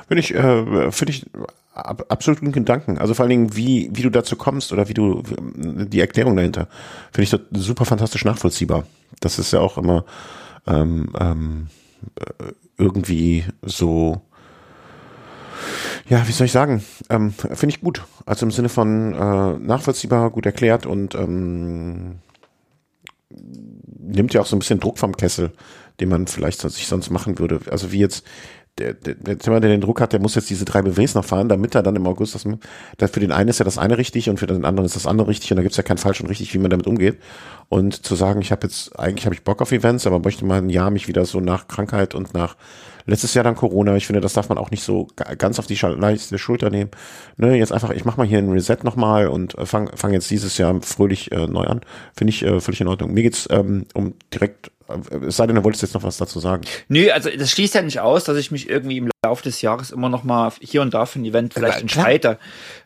Finde ich, äh, finde ich ab, absolut einen Gedanken. Also vor allen Dingen, wie, wie du dazu kommst oder wie du die Erklärung dahinter, finde ich super fantastisch nachvollziehbar. Das ist ja auch immer, ähm, ähm, äh, irgendwie so ja, wie soll ich sagen? Ähm, Finde ich gut. Also im Sinne von äh, nachvollziehbar, gut erklärt und ähm, nimmt ja auch so ein bisschen Druck vom Kessel, den man vielleicht sich sonst machen würde. Also wie jetzt der, der, der Zimmer, der den Druck hat, der muss jetzt diese drei BWs noch fahren, damit er dann im August das, das für den einen ist ja das eine richtig und für den anderen ist das andere richtig und da gibt's ja kein falsch und richtig, wie man damit umgeht. Und zu sagen, ich habe jetzt, eigentlich habe ich Bock auf Events, aber möchte mal ein Jahr mich wieder so nach Krankheit und nach Letztes Jahr dann Corona. Ich finde, das darf man auch nicht so ganz auf die leichte Schulter nehmen. Ne, jetzt einfach, ich mache mal hier ein Reset nochmal und äh, fange fang jetzt dieses Jahr fröhlich äh, neu an. Finde ich äh, völlig in Ordnung. Mir geht's ähm, um direkt es sei denn, du wolltest jetzt noch was dazu sagen. Nö, also das schließt ja nicht aus, dass ich mich irgendwie im Laufe des Jahres immer noch mal hier und da für ein Event vielleicht ja, entscheide,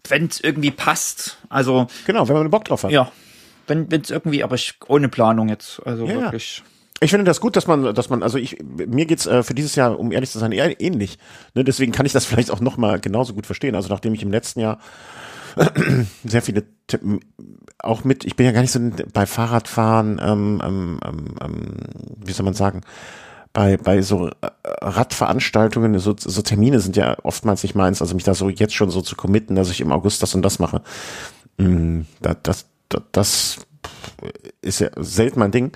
wenn es irgendwie passt. Also genau, wenn man Bock drauf hat. Ja, wenn es irgendwie, aber ich, ohne Planung jetzt, also ja, wirklich. Ich finde das gut, dass man, dass man, also ich, mir geht's äh, für dieses Jahr, um ehrlich zu sein, eher ähnlich. Ne, deswegen kann ich das <laughs> vielleicht auch noch mal genauso gut verstehen. Also nachdem ich im letzten Jahr <clears throat> sehr viele Tippen, auch mit, ich bin ja gar nicht so bei Fahrradfahren, ähm, ähm, ähm, ähm wie soll man sagen, bei, bei so äh, Radveranstaltungen, so, so Termine sind ja oftmals nicht meins, also mich da so jetzt schon so zu committen, dass ich im August das und das mache. Mm, das, das, das ist ja selten mein Ding.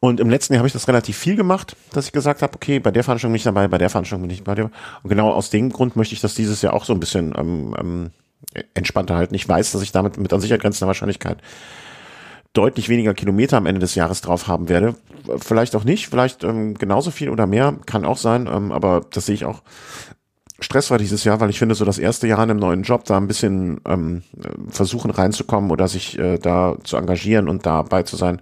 Und im letzten Jahr habe ich das relativ viel gemacht, dass ich gesagt habe, okay, bei der Veranstaltung bin ich dabei, bei der Veranstaltung bin ich bei dir. Und genau aus dem Grund möchte ich das dieses Jahr auch so ein bisschen ähm, ähm, entspannter halten. Ich weiß, dass ich damit mit an Sicherheit grenzender Wahrscheinlichkeit deutlich weniger Kilometer am Ende des Jahres drauf haben werde. Vielleicht auch nicht, vielleicht ähm, genauso viel oder mehr, kann auch sein, ähm, aber das sehe ich auch Stress war dieses Jahr, weil ich finde, so das erste Jahr in einem neuen Job da ein bisschen ähm, versuchen reinzukommen oder sich äh, da zu engagieren und dabei zu sein,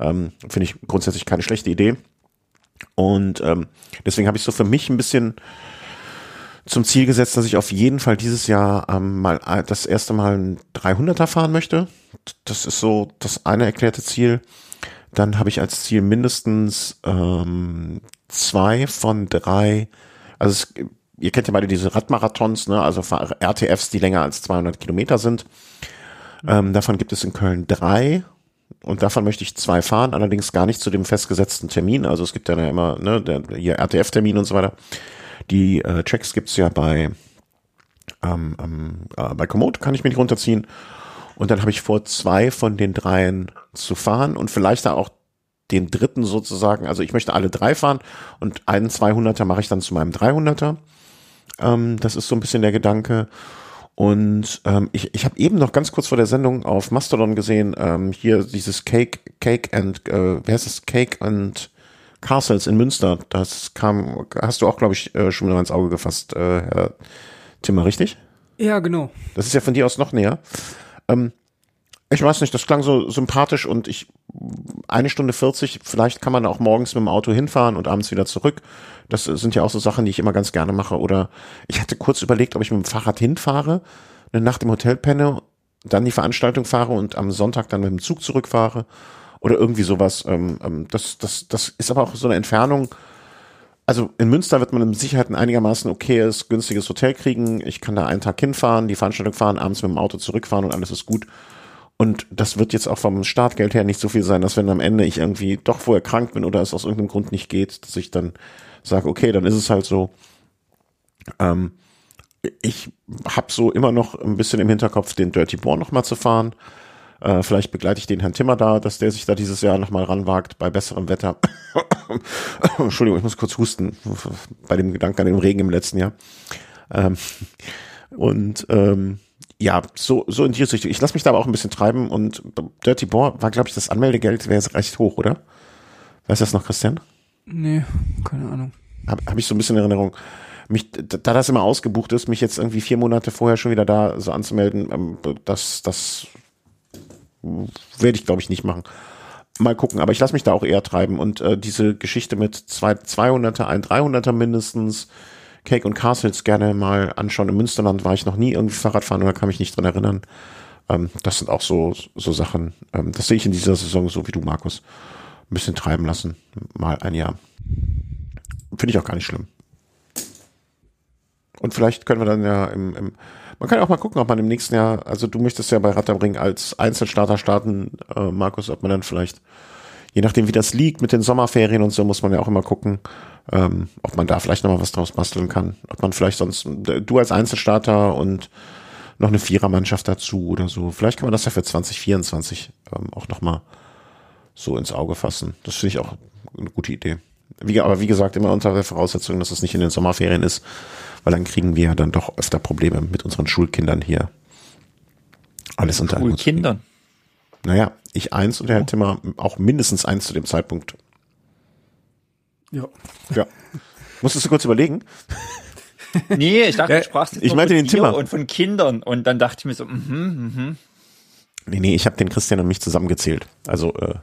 ähm, Finde ich grundsätzlich keine schlechte Idee. Und ähm, deswegen habe ich so für mich ein bisschen zum Ziel gesetzt, dass ich auf jeden Fall dieses Jahr ähm, mal äh, das erste Mal ein 300er fahren möchte. Das ist so das eine erklärte Ziel. Dann habe ich als Ziel mindestens ähm, zwei von drei. Also es, ihr kennt ja beide diese Radmarathons, ne? also RTFs, die länger als 200 Kilometer sind. Ähm, davon gibt es in Köln drei und davon möchte ich zwei fahren, allerdings gar nicht zu dem festgesetzten Termin. Also es gibt ja immer ne, der, hier RTF-Termin und so weiter. Die äh, Checks gibt's ja bei ähm, ähm, äh, bei Komoot, kann ich mir nicht runterziehen. Und dann habe ich vor, zwei von den dreien zu fahren und vielleicht da auch den dritten sozusagen. Also ich möchte alle drei fahren und einen 200er mache ich dann zu meinem 300er. Ähm, das ist so ein bisschen der Gedanke. Und ähm, ich, ich habe eben noch ganz kurz vor der Sendung auf Mastodon gesehen, ähm, hier dieses Cake, Cake and, äh, wer heißt das? Cake and Castles in Münster. Das kam, hast du auch, glaube ich, äh, schon mal ins Auge gefasst, äh, Herr Timmer, richtig? Ja, genau. Das ist ja von dir aus noch näher. Ähm, ich weiß nicht, das klang so sympathisch und ich eine Stunde 40, vielleicht kann man auch morgens mit dem Auto hinfahren und abends wieder zurück. Das sind ja auch so Sachen, die ich immer ganz gerne mache. Oder ich hatte kurz überlegt, ob ich mit dem Fahrrad hinfahre, eine Nacht im Hotel penne, dann die Veranstaltung fahre und am Sonntag dann mit dem Zug zurückfahre oder irgendwie sowas. Ähm, ähm, das, das, das ist aber auch so eine Entfernung. Also in Münster wird man mit Sicherheit ein einigermaßen okayes, günstiges Hotel kriegen. Ich kann da einen Tag hinfahren, die Veranstaltung fahren, abends mit dem Auto zurückfahren und alles ist gut. Und das wird jetzt auch vom Startgeld her nicht so viel sein, dass wenn am Ende ich irgendwie doch vorher krank bin oder es aus irgendeinem Grund nicht geht, dass ich dann sage, okay, dann ist es halt so. Ähm, ich habe so immer noch ein bisschen im Hinterkopf, den Dirty Boar nochmal zu fahren. Äh, vielleicht begleite ich den Herrn Timmer da, dass der sich da dieses Jahr nochmal ranwagt bei besserem Wetter. <coughs> Entschuldigung, ich muss kurz husten bei dem Gedanken an den Regen im letzten Jahr. Ähm, und ähm, ja, so, so in die Richtung. Ich lasse mich da aber auch ein bisschen treiben und Dirty Boar war, glaube ich, das Anmeldegeld wäre jetzt recht hoch, oder? Weißt du das noch, Christian? Nee, keine Ahnung. Habe hab ich so ein bisschen in Erinnerung. Mich, da das immer ausgebucht ist, mich jetzt irgendwie vier Monate vorher schon wieder da so anzumelden, ähm, das, das werde ich, glaube ich, nicht machen. Mal gucken, aber ich lasse mich da auch eher treiben. Und äh, diese Geschichte mit zwei 200er, ein 300er mindestens, Cake und Castles gerne mal anschauen. Im Münsterland war ich noch nie irgendwie Fahrradfahren oder kann mich nicht dran erinnern. Ähm, das sind auch so, so Sachen, ähm, das sehe ich in dieser Saison so wie du, Markus ein bisschen treiben lassen. Mal ein Jahr. Finde ich auch gar nicht schlimm. Und vielleicht können wir dann ja im, im man kann ja auch mal gucken, ob man im nächsten Jahr, also du möchtest ja bei Ratternring als Einzelstarter starten, äh, Markus, ob man dann vielleicht je nachdem, wie das liegt mit den Sommerferien und so, muss man ja auch immer gucken, ähm, ob man da vielleicht noch mal was draus basteln kann. Ob man vielleicht sonst, du als Einzelstarter und noch eine Vierermannschaft dazu oder so. Vielleicht kann man das ja für 2024 ähm, auch noch mal so ins Auge fassen. Das finde ich auch eine gute Idee. Wie, aber wie gesagt, immer unter der Voraussetzung, dass es nicht in den Sommerferien ist, weil dann kriegen wir ja dann doch öfter Probleme mit unseren Schulkindern hier. Alles unter Schulkindern? Naja, ich eins und der Herr Timmer auch mindestens eins zu dem Zeitpunkt. Ja. Ja. Musstest du kurz überlegen? <laughs> Nee, ich dachte, du sprachst jetzt ich meinte von den Timmer. und von Kindern. Und dann dachte ich mir so, mhm, mhm. Nee, nee, ich habe den Christian und mich zusammengezählt. Also äh,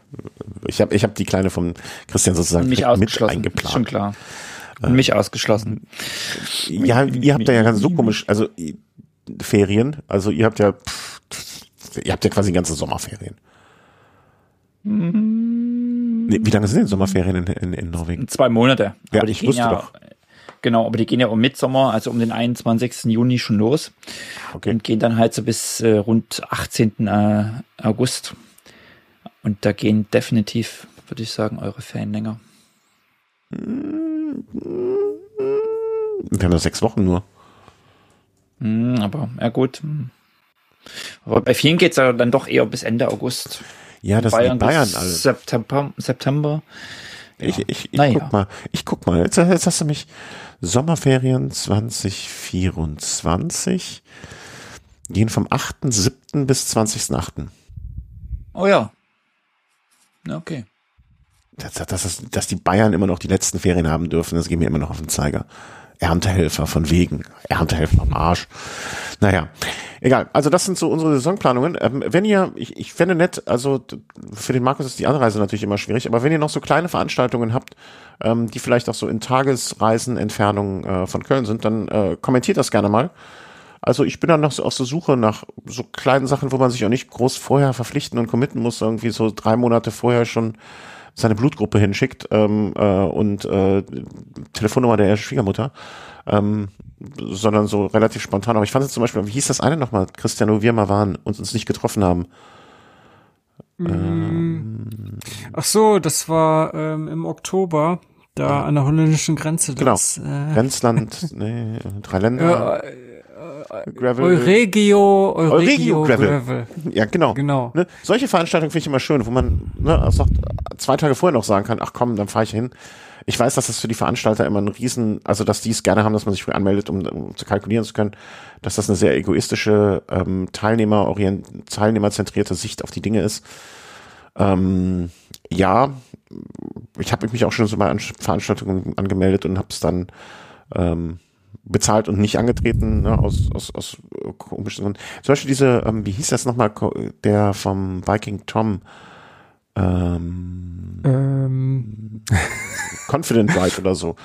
ich habe ich hab die Kleine vom Christian sozusagen mit eingeplant. schon klar. Und mich ausgeschlossen. Ja, ihr habt da ja ganz so komisch, also Ferien, also ihr habt ja pff, ihr habt ja quasi ganze Sommerferien. Nee, wie lange sind denn Sommerferien in, in, in Norwegen? Zwei Monate. Ja, aber die ich wusste ja, doch. Genau, aber die gehen ja um Mitsommer, also um den 21. Juni schon los Okay. und gehen dann halt so bis äh, rund 18. Äh, August. Und da gehen definitiv, würde ich sagen, eure Ferien länger. Wir haben ja sechs Wochen nur. Hm, aber ja gut. Aber bei vielen geht's ja dann doch eher bis Ende August. Ja, das Bayern bis alle. September. September. Ich, ich, ich Naja. guck mal, ich guck mal. Jetzt, jetzt hast du mich Sommerferien 2024 gehen vom 8.7. bis 20.8. Oh ja. Okay. Das, das ist, dass die Bayern immer noch die letzten Ferien haben dürfen, das geht mir immer noch auf den Zeiger. Erntehelfer von wegen. Erntehelfer am Arsch. Naja, egal. Also das sind so unsere Saisonplanungen. Ähm, wenn ihr, ich, ich fände nett, also für den Markus ist die Anreise natürlich immer schwierig, aber wenn ihr noch so kleine Veranstaltungen habt, ähm, die vielleicht auch so in Tagesreisenentfernung äh, von Köln sind, dann äh, kommentiert das gerne mal. Also ich bin dann noch so auf der Suche nach so kleinen Sachen, wo man sich auch nicht groß vorher verpflichten und committen muss, irgendwie so drei Monate vorher schon seine Blutgruppe hinschickt ähm, äh, und äh, Telefonnummer der Schwiegermutter, ähm, sondern so relativ spontan. Aber ich fand es zum Beispiel, wie hieß das eine nochmal, Christian, wo wir mal waren und uns nicht getroffen haben? Ach so, das war ähm, im Oktober, da an der holländischen Grenze. Genau. Das, äh, Grenzland, nee, drei Länder, äh, Gravel. Euregio, Euregio Euregio Gravel. Gravel. Ja, genau. Genau. Ne? Solche Veranstaltungen finde ich immer schön, wo man ne, also zwei Tage vorher noch sagen kann, ach komm, dann fahre ich hin. Ich weiß, dass das für die Veranstalter immer ein Riesen, also dass die es gerne haben, dass man sich früh anmeldet, um, um zu kalkulieren zu können, dass das eine sehr egoistische, ähm, Teilnehmerorient, teilnehmerzentrierte Sicht auf die Dinge ist. Ähm, ja, ich habe mich auch schon so bei An- Veranstaltungen angemeldet und habe es dann ähm, bezahlt und nicht angetreten, ne, aus, aus, aus komischen Gründen. Zum Beispiel diese, ähm, wie hieß das nochmal, der vom Viking Tom, ähm, Ähm, Confident Ride oder so.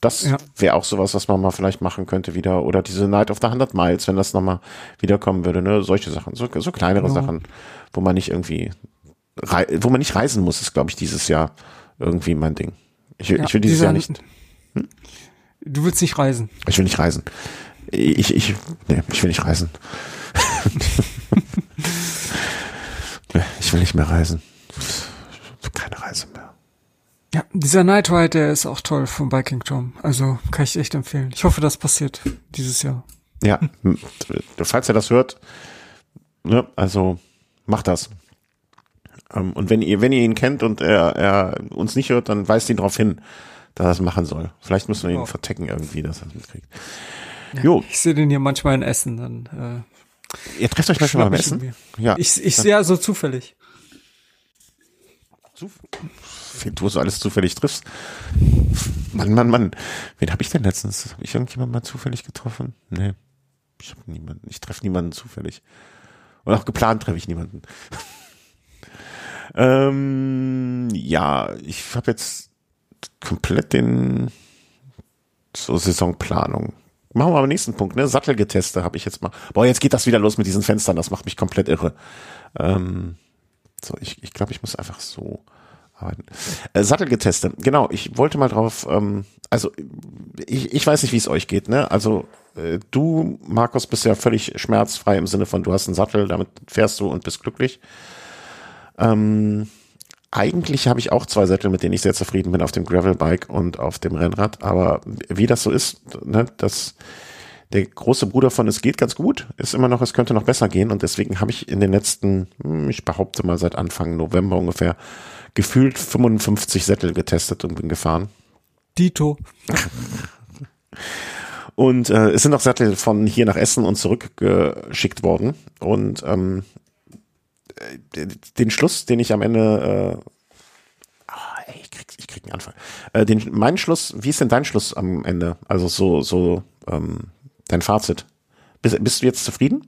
Das Ja. wäre auch sowas, was man mal vielleicht machen könnte wieder. Oder diese Night of the 100 Miles, wenn das nochmal wiederkommen würde, ne? Solche Sachen, so, so kleinere Genau. Sachen, wo man nicht irgendwie, wo man nicht reisen muss, ist, glaube ich, dieses Jahr irgendwie mein Ding. Ich, ja, ich will dieses Jahr nicht, Du willst nicht reisen. ich will nicht reisen. Ich, ich, nee, ich will nicht reisen. <laughs> ich will nicht mehr reisen. Keine Reise mehr. Ja, dieser Night Ride, der ist auch toll vom Biking Tom. Also kann ich echt empfehlen. Ich hoffe, das passiert dieses Jahr. Ja, falls ihr das hört, ne, also macht das. Ähm, Und wenn ihr, wenn ihr ihn kennt und er, er uns nicht hört, dann weist ihn darauf hin, dass er es machen soll. Vielleicht müssen wir ihn Oh. vertecken irgendwie, dass er es mitkriegt. Jo, Ich sehe den hier manchmal in Essen. Dann, ihr trefft euch äh, manchmal beim Essen? mir. Ja. Ich, ich sehe so zufällig. du so alles zufällig triffst. Mann, Mann, Mann. Wen habe ich denn letztens? Habe ich irgendjemanden mal zufällig getroffen? Nee. Ich habe niemanden. Ich treffe niemanden zufällig. Und auch geplant treffe ich niemanden. <laughs> ähm, ja, ich habe jetzt komplett den so Saisonplanung. Machen wir aber nächsten Punkt, ne? Sattelgeteste habe ich jetzt mal. Boah, jetzt geht das wieder los mit diesen Fenstern, das macht mich komplett irre. Ähm, so, ich, ich glaube, ich muss einfach so arbeiten. Äh, Sattelgeteste, genau, ich wollte mal drauf, ähm, also ich, ich weiß nicht, wie es euch geht, ne? Also äh, du, Markus, bist ja völlig schmerzfrei im Sinne von, du hast einen Sattel, damit fährst du und bist glücklich. Ähm, eigentlich habe ich auch zwei Sättel, mit denen ich sehr zufrieden bin, auf dem Gravelbike und auf dem Rennrad. Aber wie das so ist, ne, das, der große Bruder von es geht ganz gut, ist immer noch, es könnte noch besser gehen. Und deswegen habe ich in den letzten, hm, ich behaupte mal seit Anfang November ungefähr, gefühlt 55 Sättel getestet und bin gefahren. Dito. Und äh, es sind auch Sättel von hier nach Essen und zurück geschickt worden. Und ähm, den Schluss, den ich am Ende äh, ah, ey, ich krieg, ich krieg einen Anfall. Äh, den, mein Schluss, wie ist denn dein Schluss am Ende? Also so, so ähm, dein Fazit. Bist, bist du jetzt zufrieden?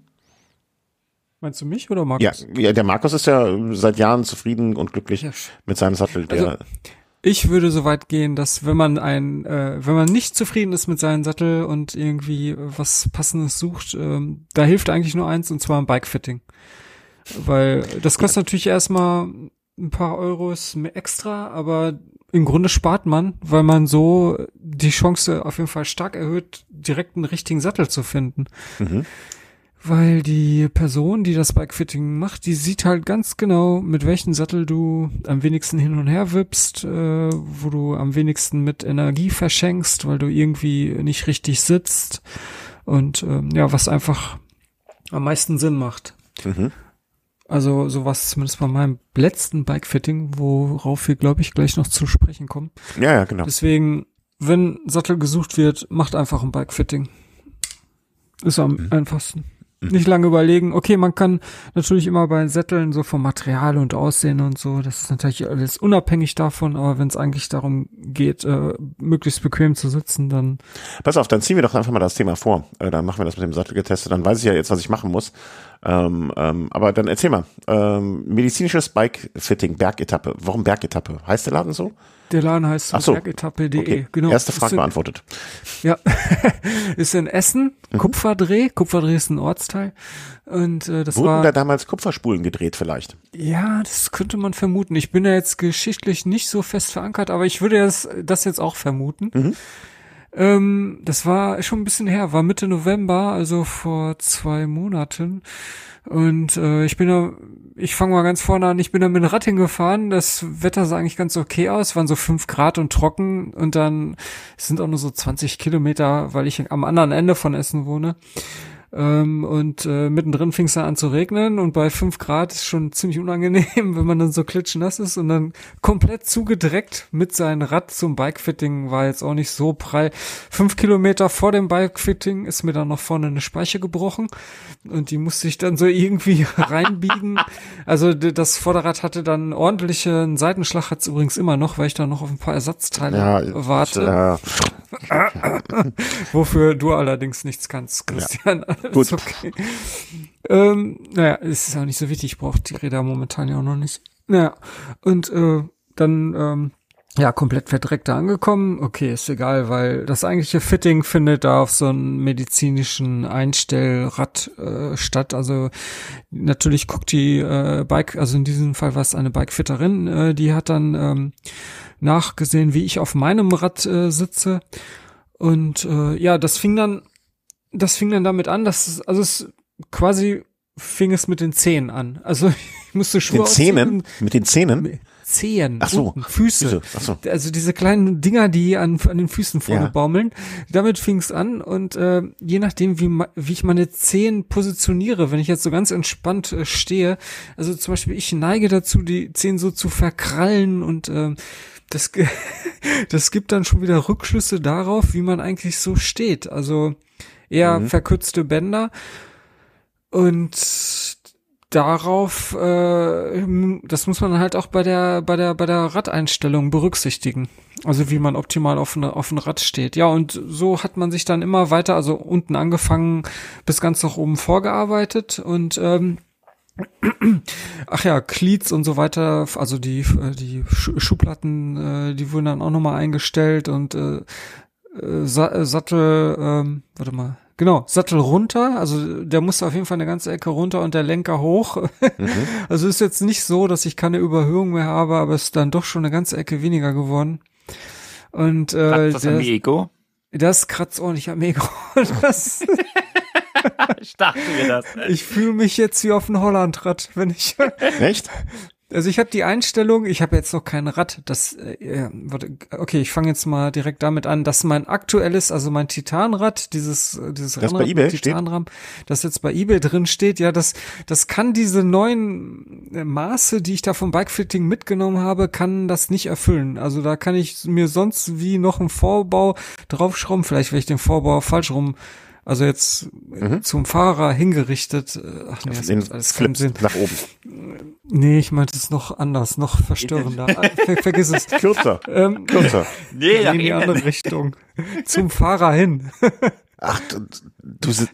Meinst du mich oder Markus? Ja, ja, der Markus ist ja seit Jahren zufrieden und glücklich ja. mit seinem Sattel. Also, ich würde so weit gehen, dass wenn man ein, äh, wenn man nicht zufrieden ist mit seinem Sattel und irgendwie was Passendes sucht, ähm, da hilft eigentlich nur eins und zwar ein Bikefitting. Weil das kostet ja. natürlich erstmal ein paar Euros mehr extra, aber im Grunde spart man, weil man so die Chance auf jeden Fall stark erhöht, direkt einen richtigen Sattel zu finden. Mhm. Weil die Person, die das Bikefitting macht, die sieht halt ganz genau, mit welchem Sattel du am wenigsten hin und her wippst, äh, wo du am wenigsten mit Energie verschenkst, weil du irgendwie nicht richtig sitzt und ähm, ja, was einfach am meisten Sinn macht. Mhm. Also sowas zumindest bei meinem letzten Bikefitting, worauf wir, glaube ich, gleich noch zu sprechen kommen. Ja, ja, genau. Deswegen, wenn Sattel gesucht wird, macht einfach ein Bikefitting. Ist am mhm. einfachsten. Mhm. Nicht lange überlegen. Okay, man kann natürlich immer bei Sätteln so vom Material und Aussehen und so, das ist natürlich alles unabhängig davon, aber wenn es eigentlich darum geht, äh, möglichst bequem zu sitzen, dann. Pass auf, dann ziehen wir doch einfach mal das Thema vor. Äh, dann machen wir das mit dem Sattel getestet, dann weiß ich ja jetzt, was ich machen muss. Ähm, ähm, aber dann erzähl mal, ähm, medizinisches Bike-Fitting, Bergetappe. Warum Bergetappe? Heißt der Laden so? Der Laden heißt so, so. bergetappe.de. Okay. Genau. Erste Frage in, beantwortet. Ja, <laughs> ist in Essen, mhm. Kupferdreh. Kupferdreh ist ein Ortsteil. Und äh, das Wurden war. da damals Kupferspulen gedreht vielleicht? Ja, das könnte man vermuten. Ich bin ja jetzt geschichtlich nicht so fest verankert, aber ich würde das, das jetzt auch vermuten. Mhm. Ähm, das war schon ein bisschen her, war Mitte November, also vor zwei Monaten. Und äh, ich bin da, ich fange mal ganz vorne an, ich bin da mit dem Rad hingefahren. Das Wetter sah eigentlich ganz okay aus, waren so fünf Grad und trocken und dann sind auch nur so 20 Kilometer, weil ich am anderen Ende von Essen wohne. Ähm, und äh, mittendrin fing es an zu regnen und bei fünf Grad ist schon ziemlich unangenehm, <laughs> wenn man dann so klitschnass ist und dann komplett zugedreckt mit seinem Rad zum Bikefitting war jetzt auch nicht so prall. Fünf Kilometer vor dem Bikefitting ist mir dann noch vorne eine Speiche gebrochen und die musste ich dann so irgendwie <laughs> reinbiegen. Also das Vorderrad hatte dann ordentlichen Seitenschlag, hat es übrigens immer noch, weil ich da noch auf ein paar Ersatzteile ja, warte. Ja. <laughs> Wofür du allerdings nichts kannst, Christian. <laughs> Ja. Gut. okay. Ähm, naja, es ist auch nicht so wichtig, ich brauche die Räder momentan ja auch noch nicht. Naja, und äh, dann ähm, ja, komplett verdreckt da angekommen. Okay, ist egal, weil das eigentliche Fitting findet da auf so einem medizinischen Einstellrad äh, statt. Also natürlich guckt die äh, Bike, also in diesem Fall war es eine Bikefitterin, äh, die hat dann ähm, nachgesehen, wie ich auf meinem Rad äh, sitze. Und äh, ja, das fing dann, das fing dann damit an, dass es, also es quasi fing es mit den Zähnen an. Also <laughs> ich musste Schuhe den Zähnen? Mit den Zähnen? Zehen, Ach so. unten, Füße. Ach so. Also diese kleinen Dinger, die an, an den Füßen vorne ja. baumeln. Damit fing es an und äh, je nachdem, wie, wie ich meine Zehen positioniere, wenn ich jetzt so ganz entspannt äh, stehe, also zum Beispiel ich neige dazu, die Zehen so zu verkrallen und äh, das, <laughs> das gibt dann schon wieder Rückschlüsse darauf, wie man eigentlich so steht. Also eher mhm. verkürzte Bänder und darauf, äh, das muss man halt auch bei der bei der bei der Radeinstellung berücksichtigen. Also wie man optimal auf, eine, auf ein Rad steht. Ja, und so hat man sich dann immer weiter, also unten angefangen bis ganz nach oben vorgearbeitet und ähm, <clears throat> Ach ja, Cleats und so weiter, also die, äh, die Schuhplatten, äh, die wurden dann auch nochmal eingestellt und äh, äh, Sattel, ähm, warte mal, genau, Sattel runter, also der musste auf jeden Fall eine ganze Ecke runter und der Lenker hoch. Mhm. <laughs> Also ist jetzt nicht so, dass ich keine Überhöhung mehr habe, aber es ist dann doch schon eine ganze Ecke weniger geworden. Und äh, das am Ego? Das kratzt ordentlich am Ego. <laughs> Das <laughs> ich dachte mir das. Ich fühle mich jetzt wie auf dem Hollandrad, wenn ich. Echt? Also ich habe die Einstellung, ich habe jetzt noch kein Rad, das äh, warte, okay, ich fange jetzt mal direkt damit an, dass mein aktuelles, also mein Titanrad, dieses dieses das bei eBay Titanram, das jetzt bei eBay drin steht, ja, das das kann diese neuen äh, Maße, die ich da vom Bikefitting mitgenommen habe, kann das nicht erfüllen. Also da kann ich mir sonst wie noch einen Vorbau draufschrauben, vielleicht wenn ich den Vorbau falsch rum also jetzt mhm. zum Fahrer hingerichtet. Äh, ach nee, das macht alles keinen Sinn. Nach oben. Nee, ich meinte es noch anders, noch verstörender. Ah, ver vergiss es. <laughs> Kürzer. Ähm, Kürzer. Nee, in die andere Richtung. Zum Fahrer hin. <laughs> Ach, du, du sitzt.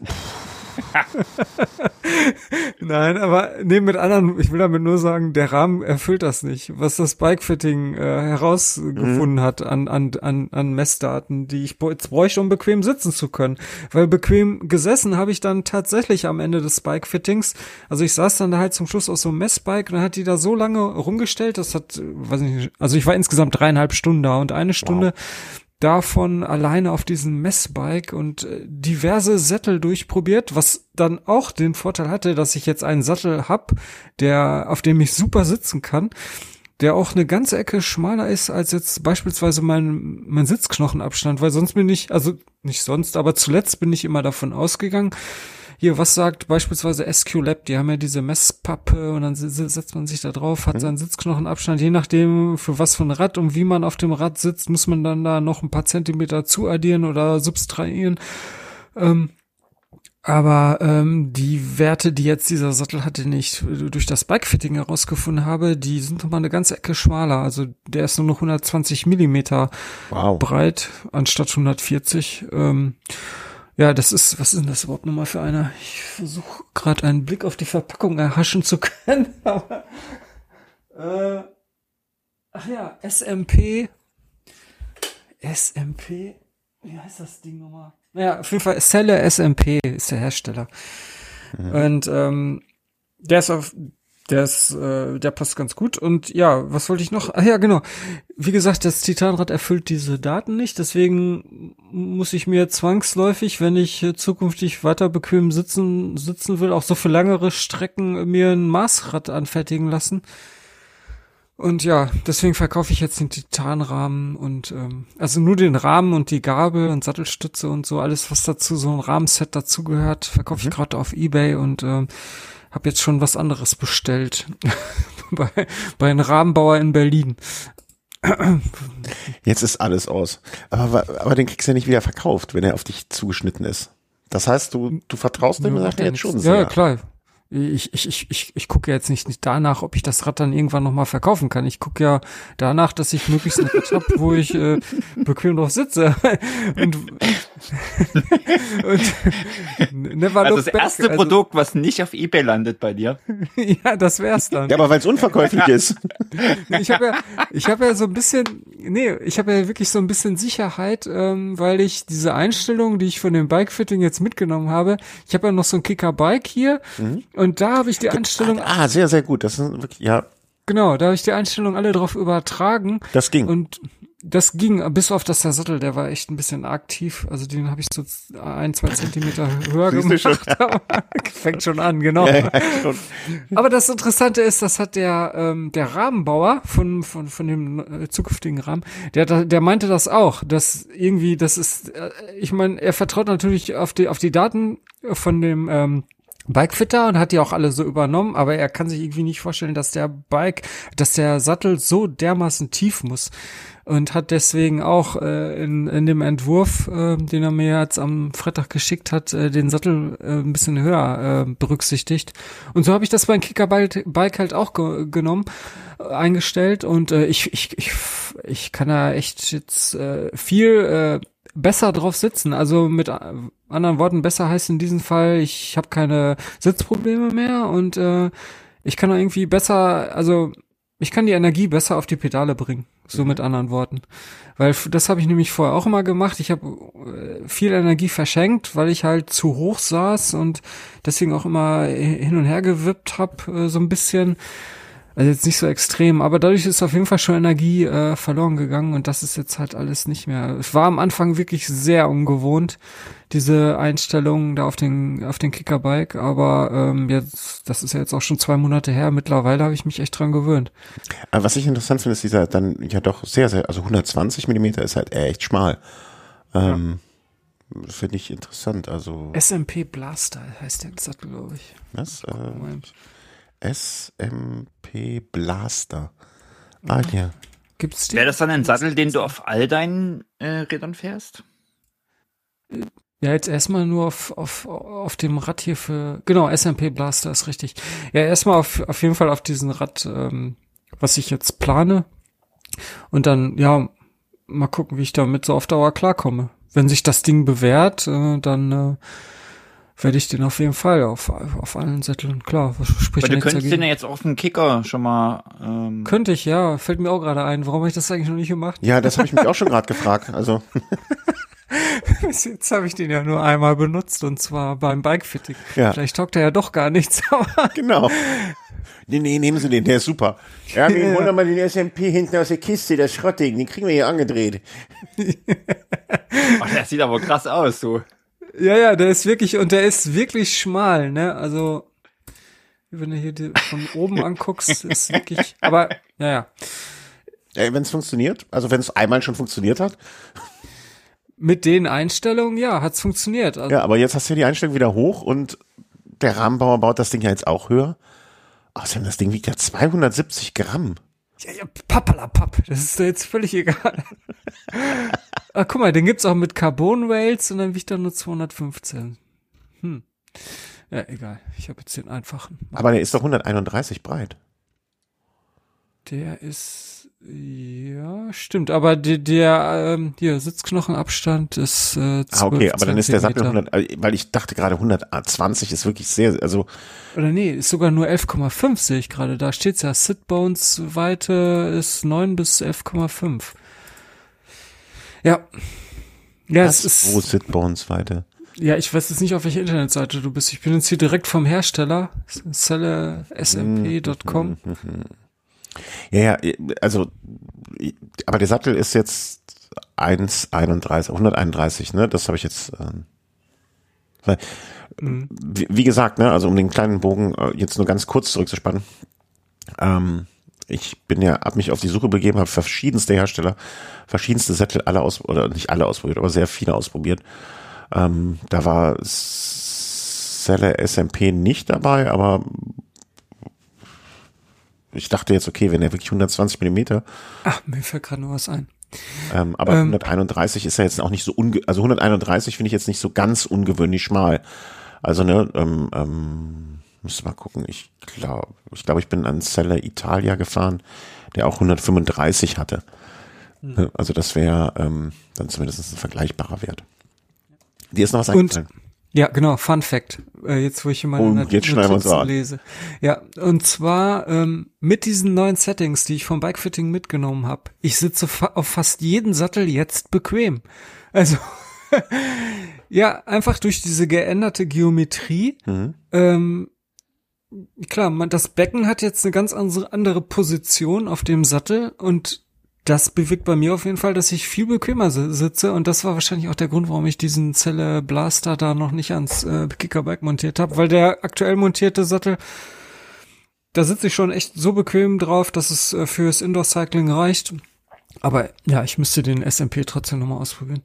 <laughs> Nein, aber nee, mit anderen, ich will damit nur sagen, der Rahmen erfüllt das nicht, was das Bikefitting äh, herausgefunden mhm. hat an, an, an, an Messdaten, die ich jetzt bräuchte, um bequem sitzen zu können. Weil bequem gesessen habe ich dann tatsächlich am Ende des Bikefittings. Also ich saß dann da halt zum Schluss auf so einem Messbike und dann hat die da so lange rumgestellt, das hat, weiß ich nicht, also ich war insgesamt dreieinhalb Stunden da und eine Stunde wow davon alleine auf diesem Messbike und äh, diverse Sättel durchprobiert, was dann auch den Vorteil hatte, dass ich jetzt einen Sattel hab, der auf dem ich super sitzen kann, der auch eine ganze Ecke schmaler ist als jetzt beispielsweise mein mein Sitzknochenabstand, weil sonst bin ich also nicht sonst, aber zuletzt bin ich immer davon ausgegangen, hier, was sagt beispielsweise SQ Lab? Die haben ja diese Messpappe und dann setzt man sich da drauf, hat mhm. seinen Sitzknochenabstand. Je nachdem, für was für ein Rad und wie man auf dem Rad sitzt, muss man dann da noch ein paar Zentimeter zuaddieren oder subtrahieren. Ähm, aber ähm, die Werte, die jetzt dieser Sattel hatte, den ich durch das Bikefitting herausgefunden habe, die sind nochmal eine ganze Ecke schmaler. Also der ist nur noch 120 Millimeter wow. breit anstatt 140. Ähm, ja, das ist, was ist denn das überhaupt nochmal für einer? Ich versuche gerade einen Blick auf die Verpackung erhaschen zu können. <laughs> Aber, äh, ach ja, SMP. SMP. Wie heißt das Ding nochmal? Naja, auf jeden Fall Celle SMP ist der Hersteller. Mhm. Und ähm, der ist auf der ist, äh, der passt ganz gut. Und ja, was wollte ich noch? Ah ja, genau. Wie gesagt, das Titanrad erfüllt diese Daten nicht. Deswegen muss ich mir zwangsläufig, wenn ich zukünftig weiter bequem sitzen, sitzen will, auch so für langere Strecken mir ein Maßrad anfertigen lassen. Und ja, deswegen verkaufe ich jetzt den Titanrahmen und ähm, also nur den Rahmen und die Gabel und Sattelstütze und so alles, was dazu so ein Rahmenset dazugehört, verkaufe mhm. ich gerade auf eBay und ähm, habe jetzt schon was anderes bestellt <laughs> bei, bei einem Rahmenbauer in Berlin. Jetzt ist alles aus. Aber, aber den kriegst du ja nicht wieder verkauft, wenn er auf dich zugeschnitten ist. Das heißt, du, du vertraust dem ja, jetzt schon sehr. Ja, klar ich, ich, ich, ich, ich gucke jetzt nicht, nicht danach, ob ich das Rad dann irgendwann nochmal verkaufen kann. Ich gucke ja danach, dass ich möglichst ein Rad habe, wo ich äh, bequem drauf sitze. <laughs> und, und never also das back. erste also, Produkt, was nicht auf Ebay landet bei dir. <laughs> ja, das wär's dann. Ja, aber weil es unverkäuflich ist. ich habe ja, ich habe ja so ein bisschen, nee, ich habe ja wirklich so ein bisschen Sicherheit, ähm, weil ich diese Einstellung, die ich von dem Bikefitting jetzt mitgenommen habe, ich habe ja noch so ein Kicker-Bike hier. Mhm und da habe ich die Einstellung. Ah, sehr, sehr gut. Das ist wirklich, ja. Genau, da habe ich die Einstellung alle drauf übertragen. Das ging. Und das ging, bis auf das der Sattel, der war echt ein bisschen tief. Also den habe ich so ein, zwei Zentimeter <laughs> höher gemacht. Schon. <laughs> Fängt schon an, genau. Ja, ja, schon. Aber das Interessante ist, das hat der, ähm, der Rahmenbauer von, von, von dem äh, zukünftigen Rahmen, der, der meinte das auch, dass irgendwie, das ist, äh, ich meine, er vertraut natürlich auf die, auf die Daten von dem, ähm, Bikefitter und hat die auch alle so übernommen, aber er kann sich irgendwie nicht vorstellen, dass der Bike, dass der Sattel so dermaßen tief muss und hat deswegen auch äh, in, in dem Entwurf, äh, den er mir jetzt am Freitag geschickt hat, äh, den Sattel äh, ein bisschen höher äh, berücksichtigt. Und so habe ich das beim Kickerbike Bike halt auch ge genommen, äh, eingestellt und äh, ich, ich, ich, ich kann da echt jetzt äh, viel äh, besser drauf sitzen. Also mit anderen Worten, besser heißt in diesem Fall, ich habe keine Sitzprobleme mehr und äh, ich kann irgendwie besser, also ich kann die Energie besser auf die Pedale bringen, so mhm. mit anderen Worten. Weil das habe ich nämlich vorher auch immer gemacht. Ich habe äh, viel Energie verschenkt, weil ich halt zu hoch saß und deswegen auch immer hin und her gewippt habe, äh, so ein bisschen. Also jetzt nicht so extrem, aber dadurch ist auf jeden Fall schon Energie äh, verloren gegangen und das ist jetzt halt alles nicht mehr. Es war am Anfang wirklich sehr ungewohnt, diese Einstellung da auf den auf den Kickerbike, aber ähm, jetzt, das ist ja jetzt auch schon zwei Monate her. Mittlerweile habe ich mich echt dran gewöhnt. Aber was ich interessant finde, ist dieser dann ja doch sehr, sehr, also 120 Millimeter ist halt echt schmal. Ähm, ja. Finde ich interessant. Also SMP Blaster heißt der Sattel, glaube ich. Was? Äh, SMP Blaster. Ah, ja. Gibt's den? Wäre das dann ein Sattel, den du auf all deinen äh, Rädern fährst? Ja, jetzt erstmal nur auf, auf, auf dem Rad hier für, genau, SMP Blaster ist richtig. Ja, erstmal auf, auf jeden Fall auf diesen Rad, ähm, was ich jetzt plane. Und dann, ja, mal gucken, wie ich damit so auf Dauer klarkomme. Wenn sich das Ding bewährt, äh, dann äh, werde ich den auf jeden Fall auf, auf allen Sätteln, klar. Was spricht Aber du könntest dagegen? den ja jetzt auf dem Kicker schon mal. Ähm Könnte ich, ja. Fällt mir auch gerade ein. Warum habe ich das eigentlich noch nicht gemacht? Ja, das habe ich mich auch schon gerade gefragt. Also. <laughs> Bis jetzt habe ich den ja nur einmal benutzt und zwar beim Bikefitting. Ja. Vielleicht taugt er ja doch gar nichts, <laughs> aber. Genau. Nee, nee, nehmen Sie den, der ist super. Ja, wir <laughs> holen mal den SMP hinten aus der Kiste, das Schrottding, den kriegen wir hier angedreht. Ach, der sieht aber krass aus, du. Ja, ja, der ist wirklich, und der ist wirklich schmal, ne? Also, wenn du hier die von oben <laughs> anguckst, ist wirklich, aber, ja, ja. Wenn es funktioniert, also wenn es einmal schon funktioniert hat. Mit den Einstellungen, ja, hat's funktioniert. Also, ja, aber jetzt hast du ja die Einstellung wieder hoch und der Rahmenbauer baut das Ding ja jetzt auch höher. Außerdem, das Ding wiegt ja 270 Gramm. Ja, ja, pappalapapp, das ist jetzt völlig egal. <laughs> ah, guck mal, den gibt's auch mit Carbon Rails und dann wiegt er nur 215. Hm. Ja, egal. Ich habe jetzt den einfachen. Aber der ist doch 131 breit. Der ist ja, stimmt, aber der, der ähm, hier Sitzknochenabstand ist äh, 12 Ah, okay, aber dann ist der Sattel 100, äh, weil ich dachte gerade 120 ist wirklich sehr, also oder nee, ist sogar nur 11,5 sehe ich gerade. Da steht's ja Sitbones Weite ist 9 bis 11,5. Ja. Ja, Was? es ist Wo Sitbones Weite? Ja, ich weiß jetzt nicht, auf welcher Internetseite du bist. Ich bin jetzt hier direkt vom Hersteller, sellesmp.com. Ja, ja, also, aber der Sattel ist jetzt 1,31, 131, ne? Das habe ich jetzt. Ähm, weil, mhm. wie, wie, gesagt, ne, also um den kleinen Bogen äh, jetzt nur ganz kurz zurückzuspannen. Ähm, ich bin ja, hab mich auf die Suche begeben, habe verschiedenste Hersteller, verschiedenste Sättel alle aus oder nicht alle ausprobiert, aber sehr viele ausprobiert. Ähm, da war Selle SMP nicht dabei, aber ich dachte jetzt, okay, wenn er wirklich 120 Millimeter. Ach, mir fällt gerade noch was ein. Ähm, aber ähm, 131 ist ja jetzt auch nicht so unge also 131 finde ich jetzt nicht so ganz ungewöhnlich schmal. Also ne, ähm, ähm, muss mal gucken. Ich glaube, ich glaube, ich bin an Celle Italia gefahren, der auch 135 hatte. Hm. Also das wäre ähm, dann zumindest ein vergleichbarer Wert. Dir ist noch was eingefallen? Und ja, genau, Fun Fact. Äh, jetzt, wo ich meine oh, jetzt Notizen lese. Ja, und zwar ähm, mit diesen neuen Settings, die ich vom Bikefitting mitgenommen habe. Ich sitze fa auf fast jeden Sattel jetzt bequem. Also <laughs> ja, einfach durch diese geänderte Geometrie. Mhm. Ähm, klar, man, das Becken hat jetzt eine ganz andere Position auf dem Sattel und das bewirkt bei mir auf jeden Fall, dass ich viel bequemer sitze und das war wahrscheinlich auch der Grund, warum ich diesen Zelle Blaster da noch nicht ans äh, Kickerbike montiert habe, weil der aktuell montierte Sattel, da sitze ich schon echt so bequem drauf, dass es äh, fürs Indoor Cycling reicht. Aber ja, ich müsste den SMP trotzdem nochmal ausprobieren.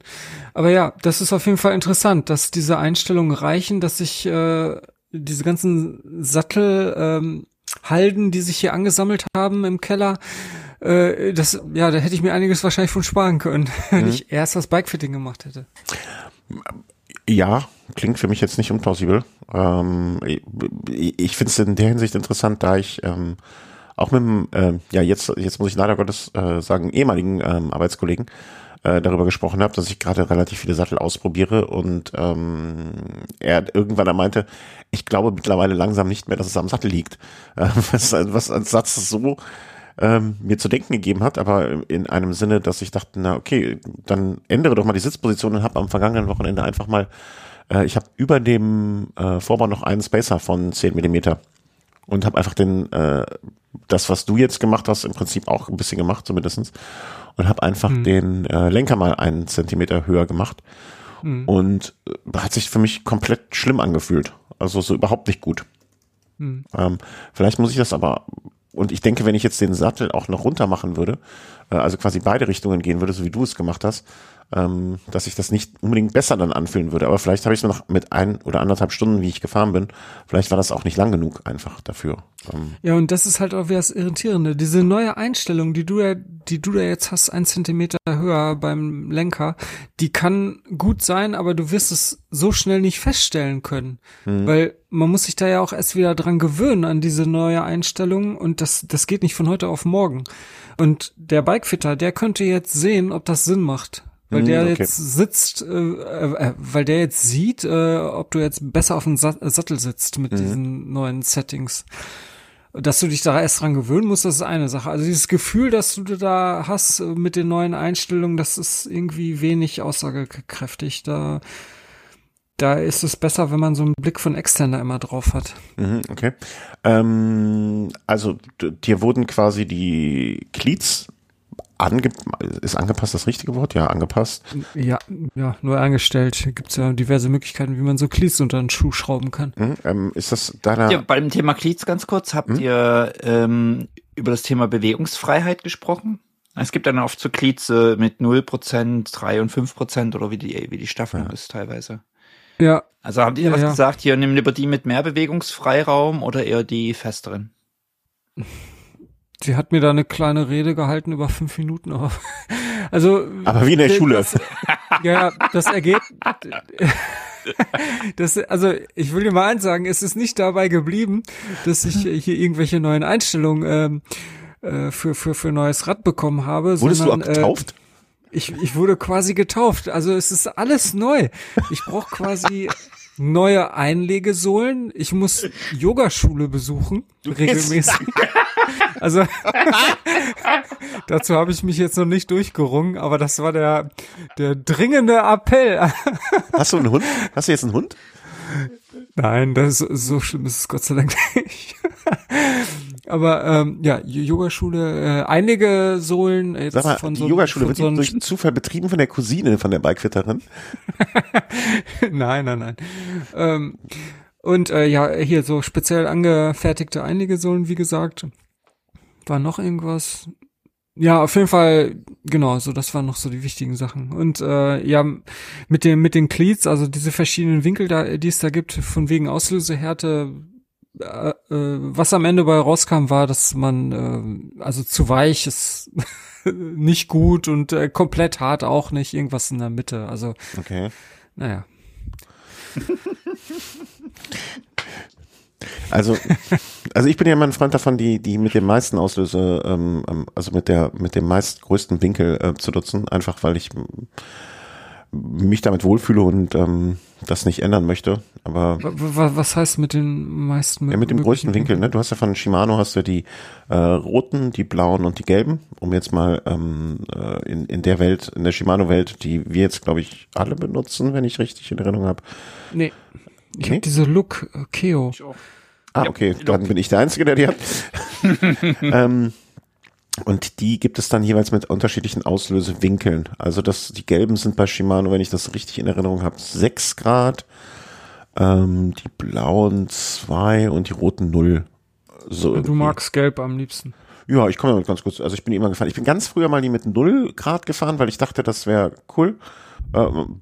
Aber ja, das ist auf jeden Fall interessant, dass diese Einstellungen reichen, dass ich äh, diese ganzen Sattel ähm, die sich hier angesammelt haben im Keller, äh, das, ja, da hätte ich mir einiges wahrscheinlich von sparen können, <laughs> wenn mhm. ich erst das Bikefitting gemacht hätte. Ja, klingt für mich jetzt nicht unplausibel. Ähm, ich ich finde es in der Hinsicht interessant, da ich ähm, auch mit dem, äh, ja jetzt, jetzt muss ich leider Gottes äh, sagen, ehemaligen ähm, Arbeitskollegen äh, darüber gesprochen habe, dass ich gerade relativ viele Sattel ausprobiere und ähm, er irgendwann meinte, ich glaube mittlerweile langsam nicht mehr, dass es am Sattel liegt. Äh, <laughs> was, was als Satz so ähm, mir zu denken gegeben hat, aber in einem Sinne, dass ich dachte, na okay, dann ändere doch mal die Sitzposition und habe am vergangenen Wochenende einfach mal, äh, ich habe über dem äh, Vorbau noch einen Spacer von 10 Millimeter und habe einfach den äh, das, was du jetzt gemacht hast, im Prinzip auch ein bisschen gemacht, zumindestens und habe einfach mhm. den äh, Lenker mal einen Zentimeter höher gemacht mhm. und äh, hat sich für mich komplett schlimm angefühlt. Also so überhaupt nicht gut. Mhm. Ähm, vielleicht muss ich das aber und ich denke, wenn ich jetzt den Sattel auch noch runter machen würde, äh, also quasi beide Richtungen gehen würde, so wie du es gemacht hast, ähm, dass ich das nicht unbedingt besser dann anfühlen würde. Aber vielleicht habe ich es noch mit ein oder anderthalb Stunden, wie ich gefahren bin, vielleicht war das auch nicht lang genug einfach dafür. Ähm. Ja, und das ist halt auch wieder das Irritierende. Diese neue Einstellung, die du ja, die du da jetzt hast, ein Zentimeter höher beim Lenker, die kann gut sein, aber du wirst es so schnell nicht feststellen können. Mhm. Weil man muss sich da ja auch erst wieder dran gewöhnen an diese neue Einstellung und das, das geht nicht von heute auf morgen. Und der Bikefitter, der könnte jetzt sehen, ob das Sinn macht weil hm, der okay. jetzt sitzt, äh, äh, weil der jetzt sieht, äh, ob du jetzt besser auf dem Sa Sattel sitzt mit mhm. diesen neuen Settings. Dass du dich da erst dran gewöhnen musst, das ist eine Sache. Also dieses Gefühl, dass du da hast äh, mit den neuen Einstellungen, das ist irgendwie wenig aussagekräftig. Da, da ist es besser, wenn man so einen Blick von externer immer drauf hat. Mhm, okay. Ähm, also dir wurden quasi die Cleats Ange ist angepasst das richtige Wort? Ja, angepasst. Ja, ja, neu eingestellt. Gibt es ja diverse Möglichkeiten, wie man so Cleats unter einen Schuh schrauben kann. Mhm, ähm, ist das deiner? Ja, beim Thema Cleats ganz kurz, habt mhm. ihr ähm, über das Thema Bewegungsfreiheit gesprochen? Es gibt dann oft so Cleats äh, mit 0%, 3 und 5% oder wie die, wie die Staffelung ja. ist teilweise. Ja. Also habt ihr ja, was ja. gesagt, hier nimm lieber die mit mehr Bewegungsfreiraum oder eher die festeren? <laughs> Sie hat mir da eine kleine Rede gehalten über fünf Minuten. Aber, <laughs> also. Aber wie in der das, Schule. Ja, das ergeht. <laughs> Das, also ich will dir mal eins sagen, es ist nicht dabei geblieben, dass ich hier irgendwelche neuen Einstellungen ähm, äh, für, für, für neues Rad bekommen habe. Wurdest sondern, du auch getauft? Äh, ich, ich wurde quasi getauft. Also es ist alles neu. Ich brauche quasi neue Einlegesohlen. Ich muss Yogaschule besuchen, regelmäßig. <laughs> also <laughs> dazu habe ich mich jetzt noch nicht durchgerungen, aber das war der, der dringende Appell. <laughs> Hast du einen Hund? Hast du jetzt einen Hund? Nein, das ist, so schlimm ist es Gott sei Dank nicht. <laughs> Aber ähm, ja, Yogaschule, äh, einige Sohlen jetzt Sag mal, von so, die Yogaschule wird so durch Zufall betrieben von der Cousine von der Bikefitterin? nein, nein, nein. Ähm, und äh, ja, hier so speziell angefertigte einige Sohlen, wie gesagt. War noch irgendwas? Ja, auf jeden Fall, genau, so das waren noch so die wichtigen Sachen. Und äh, ja, mit dem mit den Cleats, also diese verschiedenen Winkel, da, die es da gibt, von wegen Auslösehärte, äh, äh, was am Ende bei rauskam, war, dass man äh, also zu weich ist <laughs> nicht gut und äh, komplett hart auch nicht, irgendwas in der Mitte. Also okay. naja. <laughs> Also, also ich bin ja immer ein Freund davon, die, die mit dem meisten Auslöse, ähm, ähm also mit der, mit dem meistgrößten Winkel äh, zu nutzen, einfach weil ich mich damit wohlfühle und ähm, das nicht ändern möchte. Aber was heißt mit den meisten? Ja, mit dem größten Winkel. Ne? Du hast ja von Shimano hast du die äh, roten, die blauen und die gelben. Um jetzt mal ähm, äh, in, in der Welt, in der Shimano-Welt, die wir jetzt glaube ich alle benutzen, wenn ich richtig in Erinnerung habe. Nee. Ich nee? habe diese Look äh, Keo. Ah, okay, dann bin ich der Einzige, der die hat. <laughs> ähm, und die gibt es dann jeweils mit unterschiedlichen Auslösewinkeln. Also das, die gelben sind bei Shimano, wenn ich das richtig in Erinnerung habe, 6 Grad, ähm, die blauen 2 und die roten 0. So du magst gelb am liebsten. Ja, ich komme damit ganz kurz. Also ich bin immer gefahren. Ich bin ganz früher mal die mit 0 Grad gefahren, weil ich dachte, das wäre cool. Ähm,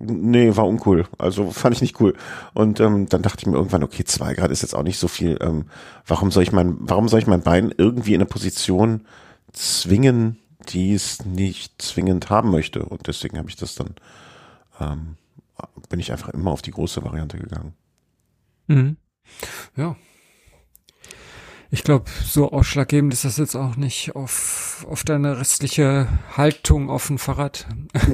nee, war uncool. Also fand ich nicht cool. Und ähm, dann dachte ich mir irgendwann, okay, zwei Grad ist jetzt auch nicht so viel. Ähm, warum soll ich mein, warum soll ich mein Bein irgendwie in eine Position zwingen, die es nicht zwingend haben möchte? Und deswegen habe ich das dann, ähm, bin ich einfach immer auf die große Variante gegangen. Mhm. Ja, ich glaube, so ausschlaggebend ist das jetzt auch nicht auf, auf deine restliche Haltung auf dem Fahrrad.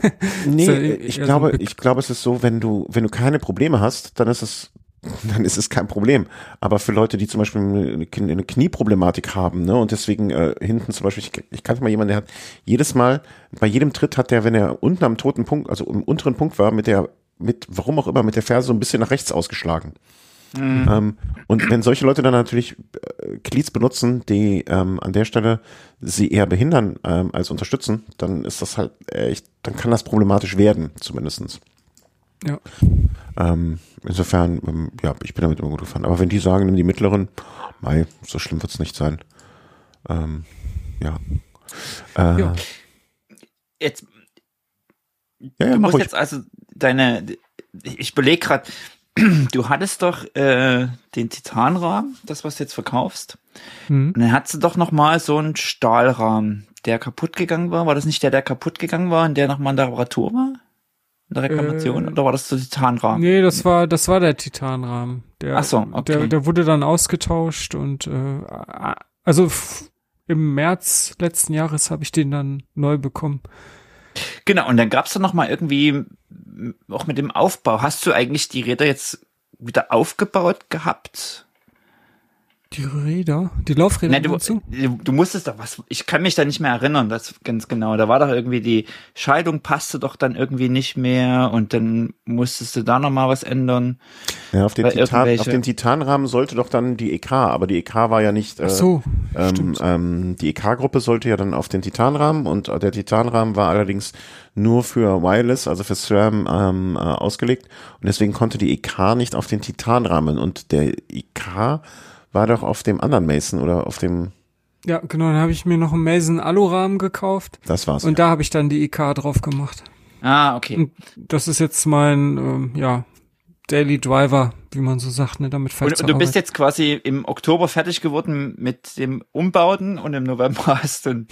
<laughs> nee, ich glaube, so ich glaube, es ist so, wenn du, wenn du keine Probleme hast, dann ist es, <laughs> dann ist es kein Problem. Aber für Leute, die zum Beispiel eine, eine Knieproblematik haben, ne, und deswegen äh, hinten zum Beispiel, ich, ich kannte mal jemanden, der hat jedes Mal, bei jedem Tritt hat der, wenn er unten am toten Punkt, also im unteren Punkt war, mit der, mit, warum auch immer, mit der Ferse so ein bisschen nach rechts ausgeschlagen. Mhm. Ähm, und wenn solche Leute dann natürlich äh, Cleats benutzen, die ähm, an der Stelle sie eher behindern ähm, als unterstützen, dann ist das halt echt, dann kann das problematisch werden, zumindestens. Ja. Ähm, insofern, ähm, ja, ich bin damit immer gut gefahren. Aber wenn die sagen, nimm die mittleren, mei, so schlimm wird's nicht sein. Ähm, ja. Äh, ja. Jetzt, ja, ja, du musst ruhig. jetzt also deine, ich belege gerade, <clears throat> du hattest doch äh, den Titanrahmen, das was du jetzt verkaufst. Mhm. Und dann hattest du doch noch mal so einen Stahlrahmen, der kaputt gegangen war. War das nicht der, der kaputt gegangen war und der noch mal in der Reparatur war? In der Reklamation? Äh, oder war das der Titanrahmen? Nee, das war, das war der Titanrahmen. Der, Ach so, okay. Der, der wurde dann ausgetauscht und äh, also im März letzten Jahres habe ich den dann neu bekommen. Genau, und dann gab's da noch mal irgendwie auch mit dem Aufbau. Hast du eigentlich die Räder jetzt wieder aufgebaut gehabt? Die Räder? Die Laufräder? Nein, du, du, du musstest doch was, ich kann mich da nicht mehr erinnern, das ganz genau. Da war doch irgendwie die Scheidung passte doch dann irgendwie nicht mehr und dann musstest du da nochmal was ändern. Ja, auf den, Titan, auf den Titanrahmen sollte doch dann die EK, aber die EK war ja nicht, äh, Ach so, ähm, ähm, die EK-Gruppe sollte ja dann auf den Titanrahmen und der Titanrahmen war allerdings nur für Wireless, also für SRAM ähm, äh, ausgelegt und deswegen konnte die EK nicht auf den Titanrahmen und der EK war doch auf dem anderen Mason oder auf dem. Ja, genau, dann habe ich mir noch einen Mason Alurahmen gekauft. Das war's. Und ja. da habe ich dann die IK drauf gemacht. Ah, okay. Und das ist jetzt mein, ähm, ja, Daily Driver, wie man so sagt, ne, damit fährt Und, und du bist jetzt quasi im Oktober fertig geworden mit dem Umbauten und im November <laughs> hast du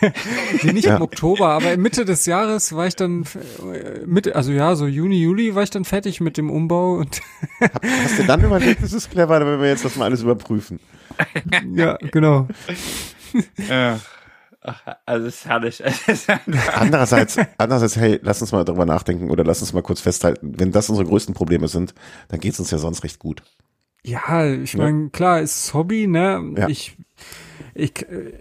<laughs> nee, nicht ja. im Oktober, aber Mitte des Jahres war ich dann äh, Mitte, also ja, so Juni, Juli war ich dann fertig mit dem Umbau und Hast du dann überlegt, das ist <laughs> clever, wenn wir jetzt das mal alles überprüfen. ja, genau. Ja. Also <laughs> ist herrlich. andererseits, andererseits, hey, lass uns mal darüber nachdenken oder lass uns mal kurz festhalten, wenn das unsere größten Probleme sind, dann geht's uns ja sonst recht gut. Ja, ich ja. meine, klar, ist Hobby, ne? Ja. Ich, ich, äh,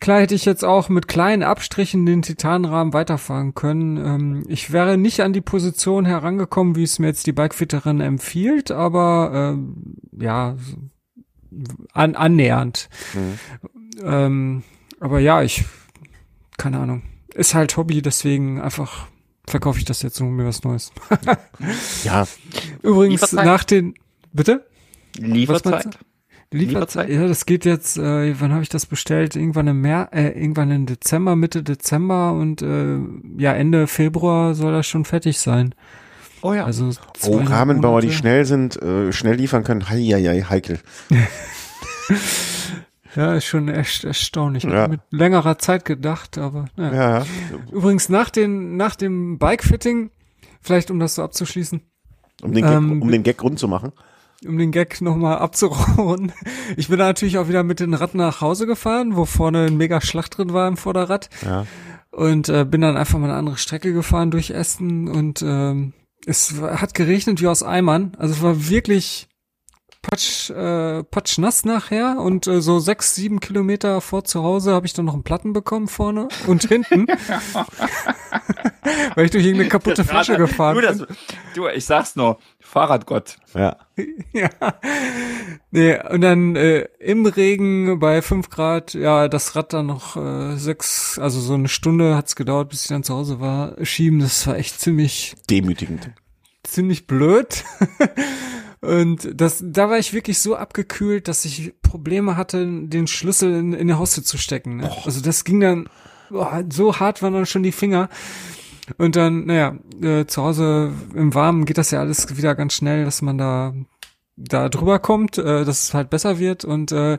klar hätte ich jetzt auch mit kleinen Abstrichen den Titanrahmen weiterfahren können. Ähm, ich wäre nicht an die Position herangekommen, wie es mir jetzt die Bikefitterin empfiehlt, aber ähm, ja, an, annähernd. Mhm. Ähm, aber ja, ich, keine Ahnung. Ist halt Hobby, deswegen einfach verkaufe ich das jetzt und mir was Neues. <laughs> ja. Übrigens nach den, bitte? Lieferzeit? Lieferzeit? Ja, das geht jetzt, äh, wann habe ich das bestellt? Irgendwann im März, äh, irgendwann im Dezember, Mitte Dezember und äh, ja, Ende Februar soll das schon fertig sein. Oh ja. Also oh, Rahmenbauer, die schnell sind, äh, schnell liefern können, hei, hei, hei heikel. <laughs> Ja, ist schon echt erstaunlich. Ja. Mit längerer Zeit gedacht, aber ja. ja. Übrigens nach den nach dem Bikefitting, vielleicht um das so abzuschließen, um den Gag, ähm, um den Gag rund zu machen, um den Gag nochmal abzurunden. Ich bin da natürlich auch wieder mit dem Rad nach Hause gefahren, wo vorne ein mega Schlacht drin war im Vorderrad. Ja. Und äh, bin dann einfach mal eine andere Strecke gefahren durch Essen und ähm, es hat geregnet wie aus Eimern. Also es war wirklich patsch, äh, patsch nass nachher und äh, so sechs, sieben Kilometer vor zu Hause habe ich dann noch einen Platten bekommen vorne und hinten. <laughs> Weil ich durch irgendeine kaputte Flasche gefahren du, bin. du, ich sag's nur, Fahrradgott. Ja. <laughs> ja. Nee, und dann äh, im Regen bei fünf Grad, ja, das Rad dann noch äh, sechs, also so eine Stunde hat's gedauert, bis ich dann zu Hause war, schieben, das war echt ziemlich demütigend. Ziemlich blöd. <laughs> Und das, da war ich wirklich so abgekühlt, dass ich Probleme hatte, den Schlüssel in, in die Haustür zu stecken. Ne? Also das ging dann, boah, so hart waren dann schon die Finger. Und dann, naja, äh, zu Hause im Warmen geht das ja alles wieder ganz schnell, dass man da da drüber kommt, äh, dass es halt besser wird und äh,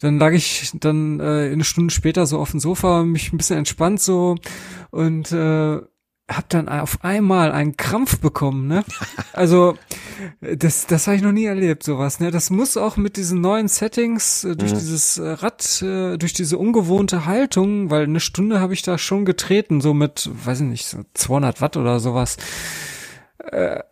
dann lag ich dann äh, eine Stunde später so auf dem Sofa, mich ein bisschen entspannt so und äh, hab dann auf einmal einen Krampf bekommen, ne? Also das, das habe ich noch nie erlebt, sowas, ne? Das muss auch mit diesen neuen Settings, äh, durch mhm. dieses äh, Rad, äh, durch diese ungewohnte Haltung, weil eine Stunde habe ich da schon getreten, so mit, weiß ich nicht, so 200 Watt oder sowas.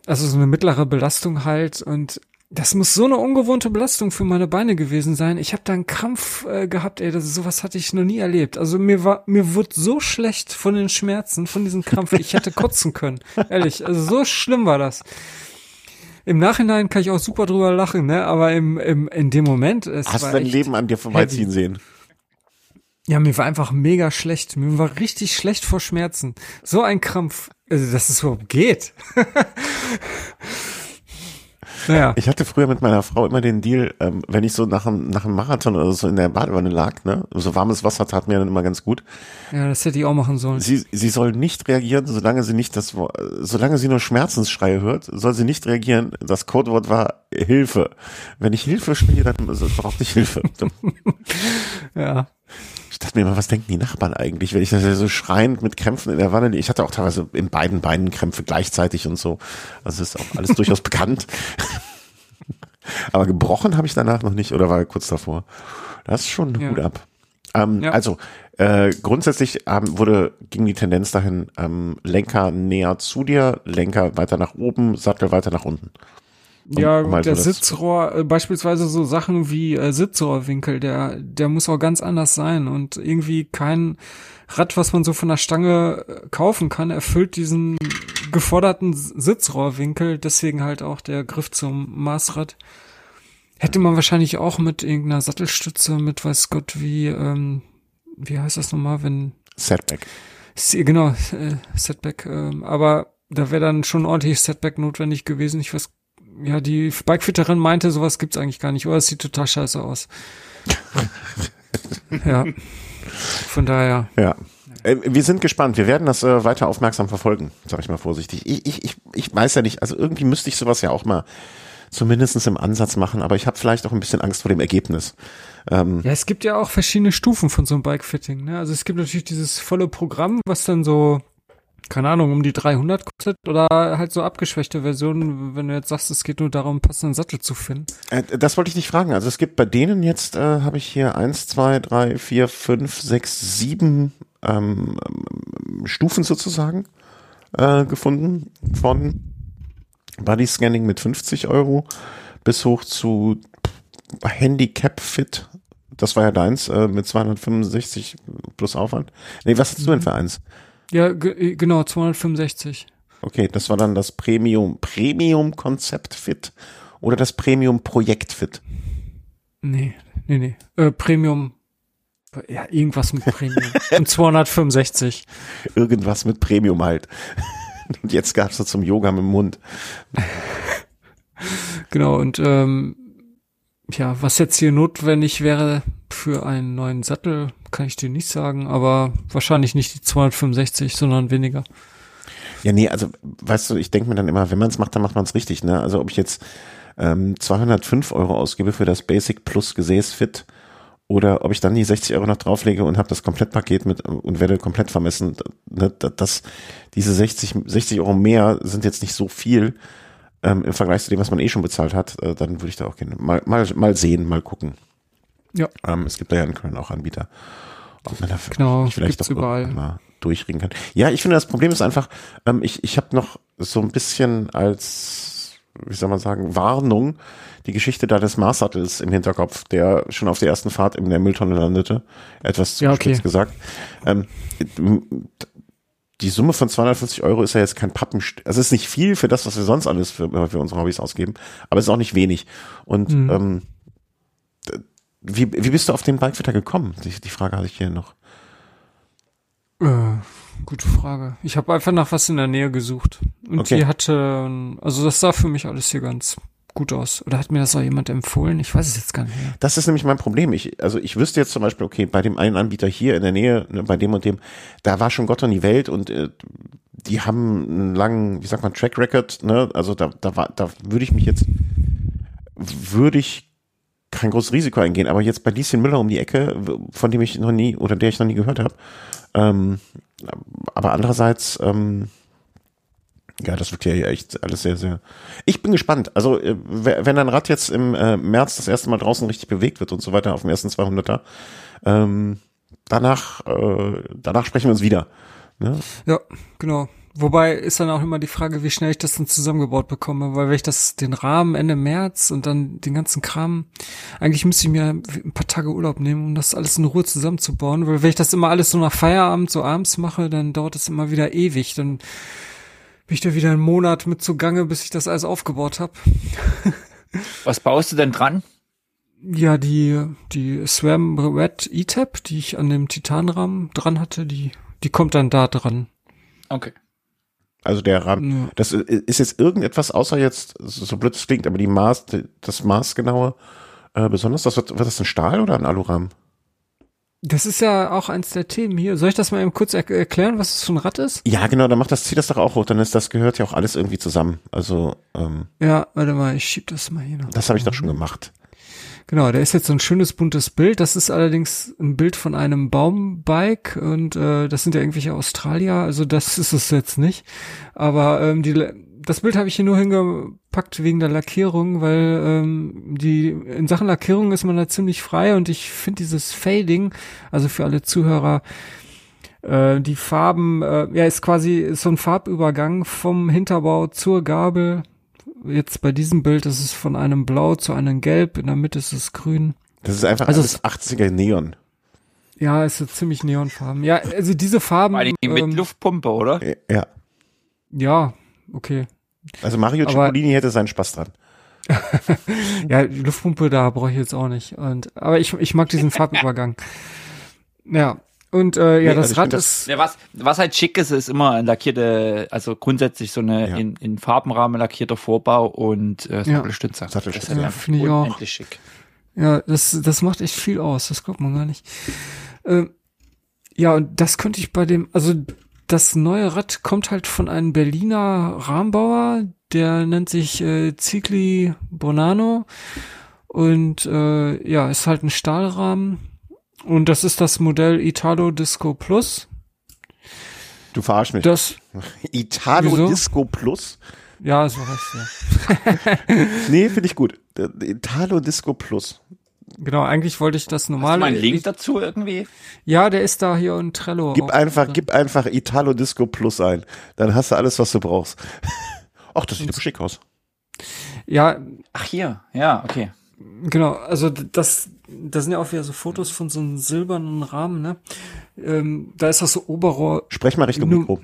Also so eine mittlere Belastung halt und das muss so eine ungewohnte Belastung für meine Beine gewesen sein. Ich habe da einen Krampf äh, gehabt, ey, das, sowas hatte ich noch nie erlebt. Also mir war, mir wurde so schlecht von den Schmerzen, von diesem Krampf, ich hätte kotzen können. <laughs> Ehrlich, also so schlimm war das. im Nachhinein kann ich auch super drüber lachen, ne? Aber im, im in dem Moment es Hast du dein Leben an dir vorbeiziehen heavy. sehen? Ja, mir war einfach mega schlecht. Mir war richtig schlecht vor Schmerzen. So ein Krampf, also dass es überhaupt geht. <laughs> naja, Ich hatte früher mit meiner Frau immer den Deal, ähm, wenn ich so nach einem, nach einem Marathon oder so in der Badewanne lag, ne, so warmes Wasser tat mir dann immer ganz gut. ja, das hätte ich auch machen sollen. Sie, sie soll nicht reagieren, solange sie nicht das, solange sie nur Schmerzensschreie hört, soll sie nicht reagieren. Das Codewort war Hilfe. Wenn ich Hilfe schreie, dann brauche ich Hilfe. <laughs> Ja, Ich dachte mir immer, was denken die Nachbarn eigentlich, wenn ich das so schreiend mit Krämpfen in der Wanne, ich hatte auch teilweise in beiden Beinen Krämpfe gleichzeitig und so. Also ist auch alles durchaus <laughs> bekannt. <laughs> Aber gebrochen habe ich danach noch nicht oder war kurz davor. Das ist schon Ja. Hut ab. Ähm, Ja. Also äh, grundsätzlich ähm, wurde ging die Tendenz dahin ähm, Lenker näher zu dir, Lenker weiter nach oben, Sattel weiter nach unten. Um- ja, um mal der Sitzrohr, äh, beispielsweise so Sachen wie äh, Sitzrohrwinkel, der, der muss auch ganz anders sein und irgendwie kein Rad, was man so von der Stange äh, kaufen kann, erfüllt diesen geforderten Sitzrohrwinkel, deswegen halt auch der Griff zum Maßrad. Hätte man wahrscheinlich auch mit irgendeiner Sattelstütze, mit weiß Gott wie, ähm, wie heißt das nochmal, wenn Setback. Genau, äh, Setback. Ähm, aber da wäre dann schon ordentlich Setback notwendig gewesen. Ich weiß, ja, die Bikefitterin meinte, sowas gibt's eigentlich gar nicht. Oder es sieht total scheiße aus. <laughs> ja. Von daher. Ja. Äh, Wir sind gespannt. Wir werden das äh, weiter aufmerksam verfolgen, sag ich mal vorsichtig. Ich, ich, ich, ich weiß ja nicht, also irgendwie müsste ich sowas ja auch mal zumindestens im Ansatz machen, aber ich habe vielleicht auch ein bisschen Angst vor dem Ergebnis. Ähm, Ja, es gibt ja auch verschiedene Stufen von so einem Bikefitting. Ne? Also es gibt natürlich dieses volle Programm, was dann so, keine Ahnung, um die 300 kostet oder halt so abgeschwächte Versionen, wenn du jetzt sagst, es geht nur darum, passenden Sattel zu finden. äh, das wollte ich nicht fragen. Also es gibt bei denen jetzt, äh, habe ich hier eins, zwei, drei, vier, fünf, sechs, sieben ähm, ähm, Stufen sozusagen äh, gefunden von Body Scanning mit 50 Euro bis hoch zu Handicap Fit. Das war ja deins äh, mit 265 plus Aufwand. Nee, was hast du denn für eins? Ja, ge genau, 265. Okay, das war dann das Premium Premium Konzept Fit oder das Premium Projekt Fit. Nee, nee, nee. Äh, Premium. Ja, irgendwas mit Premium. <laughs> Und 265. Irgendwas mit Premium halt. <laughs> Und jetzt gab's so zum Yoga mit dem Mund. Genau, und ähm, ja, was jetzt hier notwendig wäre für einen neuen Sattel, kann ich dir nicht sagen, aber wahrscheinlich nicht die 265, sondern weniger. Ja, nee, also weißt du, ich denke mir dann immer, wenn man es macht, dann macht man es richtig. Ne? Also ob ich jetzt ähm, 205 Euro ausgebe für das Basic Plus Gesäß Fit oder ob ich dann die 60 Euro noch drauflege und habe das Komplettpaket mit und werde komplett vermessen, ne, das, diese 60, 60 Euro mehr sind jetzt nicht so viel ähm, im Vergleich zu dem, was man eh schon bezahlt hat, äh, dann würde ich da auch gerne mal, mal, mal sehen, mal gucken. Ja. Ähm, es gibt da ja in Köln auch Anbieter. Ob man da Genau, vielleicht doch überall. mal durchringen kann. Ja, ich finde, das Problem ist einfach, ähm, ich, ich habe noch so ein bisschen als, wie soll man sagen, Warnung die Geschichte da des Marssattels im Hinterkopf, der schon auf der ersten Fahrt in der Mülltonne landete. Etwas Ja, okay. gesagt. Ähm, die Summe von 250 Euro ist ja jetzt kein Pappenstück. Also es ist nicht viel für das, was wir sonst alles für, für unsere Hobbys ausgeben, aber es ist auch nicht wenig. Und Mhm. ähm, wie, wie bist du auf den Bikefitter gekommen? Die, die Frage habe ich hier noch. Äh, gute Frage. Ich habe einfach nach was in der Nähe gesucht. Und Okay. die hatte, also das sah für mich alles hier ganz gut aus. Oder hat mir das auch jemand empfohlen? Ich weiß es jetzt gar nicht mehr. Das ist nämlich mein Problem. Ich, also ich wüsste jetzt zum Beispiel, okay, bei dem einen Anbieter hier in der Nähe, ne, bei dem und dem, da war schon Gott und die Welt und äh, die haben einen langen, wie sagt man, Track Record, ne? Also da, da war, da würde ich mich jetzt, würde ich kein großes Risiko eingehen, aber jetzt bei Lieschen Müller um die Ecke, von dem ich noch nie oder der ich noch nie gehört habe, ähm, aber andererseits, ähm, ja, das wirkt ja echt alles sehr, sehr. Ich bin gespannt. Also, äh, wenn ein Rad jetzt im äh, März das erste Mal draußen richtig bewegt wird und so weiter auf dem ersten 200er, ähm, danach, äh, danach sprechen wir uns wieder. Ne? Ja, genau. Wobei ist dann auch immer die Frage, wie schnell ich das dann zusammengebaut bekomme, weil wenn ich das den Rahmen Ende März und dann den ganzen Kram, eigentlich müsste ich mir ein paar Tage Urlaub nehmen, um das alles in Ruhe zusammenzubauen, weil wenn ich das immer alles so nach Feierabend so abends mache, dann dauert es immer wieder ewig, dann bin ich da wieder einen Monat mit zugange, bis ich das alles aufgebaut habe. <laughs> Was baust du denn dran? Ja, die, die Swam Red E-Tab, die ich an dem Titanrahmen dran hatte, die, die kommt dann da dran. Okay. Also der Rahmen, Ja. das ist jetzt irgendetwas, außer jetzt, so blöd es klingt, aber die Maß, das Maßgenaue, äh, besonders, das wird, wird das ein Stahl oder ein Alurahmen? Das ist ja auch eins der Themen hier. Soll ich das mal eben kurz er erklären, was das für ein Rad ist? Ja, genau, dann macht das, zieh das doch auch hoch, dann ist das gehört ja auch alles irgendwie zusammen. Also, ähm, Ja, warte mal, ich schieb das mal hier noch. das habe ich doch schon gemacht. Genau, da ist jetzt so ein schönes buntes Bild. Das ist allerdings ein Bild von einem Baumbike und äh, das sind ja irgendwelche Australier, also das ist es jetzt nicht. Aber ähm, die, das Bild habe ich hier nur hingepackt wegen der Lackierung, weil ähm, die in Sachen Lackierung ist man da ziemlich frei und ich finde dieses Fading, also für alle Zuhörer, äh, die Farben, äh, ja, ist quasi ist so ein Farbübergang vom Hinterbau zur Gabel. Jetzt bei diesem Bild ist es von einem Blau zu einem Gelb, in der Mitte ist es grün. Das ist einfach Also alles 80er Neon. Ja, ist so ziemlich Neonfarben. Ja, also diese Farben. Vor allem mit ähm, Luftpumpe, oder? Ja. Ja, okay. Also Mario Cipollini hätte seinen Spaß dran. <laughs> Ja, die Luftpumpe da brauche ich jetzt auch nicht. Und aber ich, ich mag diesen Farbübergang. Ja. Und äh, ja, Nee, das also Rad das- ist. Ja, was, was halt schick ist, ist immer ein lackierte, also grundsätzlich so eine Ja. in, in Farbenrahmen lackierter Vorbau und äh, Ja. Sattelstütze. Sattelstütze, Das ist ja, finde ich auch. schick. Ja, das, das macht echt viel aus. Das glaubt man gar nicht. Ähm, ja, und das könnte ich bei dem, also das neue Rad kommt halt von einem Berliner Rahmenbauer, der nennt sich äh, Zigli Bonano und äh, ja, ist halt ein Stahlrahmen und das ist das Modell Italo Disco Plus. Du verarsch mich. Das, <laughs> Italo Wieso? Disco Plus? ja, so heißt ja. <laughs> Nee, finde ich gut. Der Italo Disco Plus. Genau, eigentlich wollte ich das Hast du normale. mal einen Link dazu irgendwie? Ja, der ist da hier in Trello. Gib einfach, drin. gib einfach Italo Disco Plus ein. Dann hast du alles, was du brauchst. <laughs> Ach, das sieht aber schick aus. Ja, Ach hier, ja, okay. Genau, also das, das sind ja auch wieder so Fotos von so einem silbernen Rahmen, ne? Ähm, da ist das so Oberrohr, Sprech mal Richtung Mikro.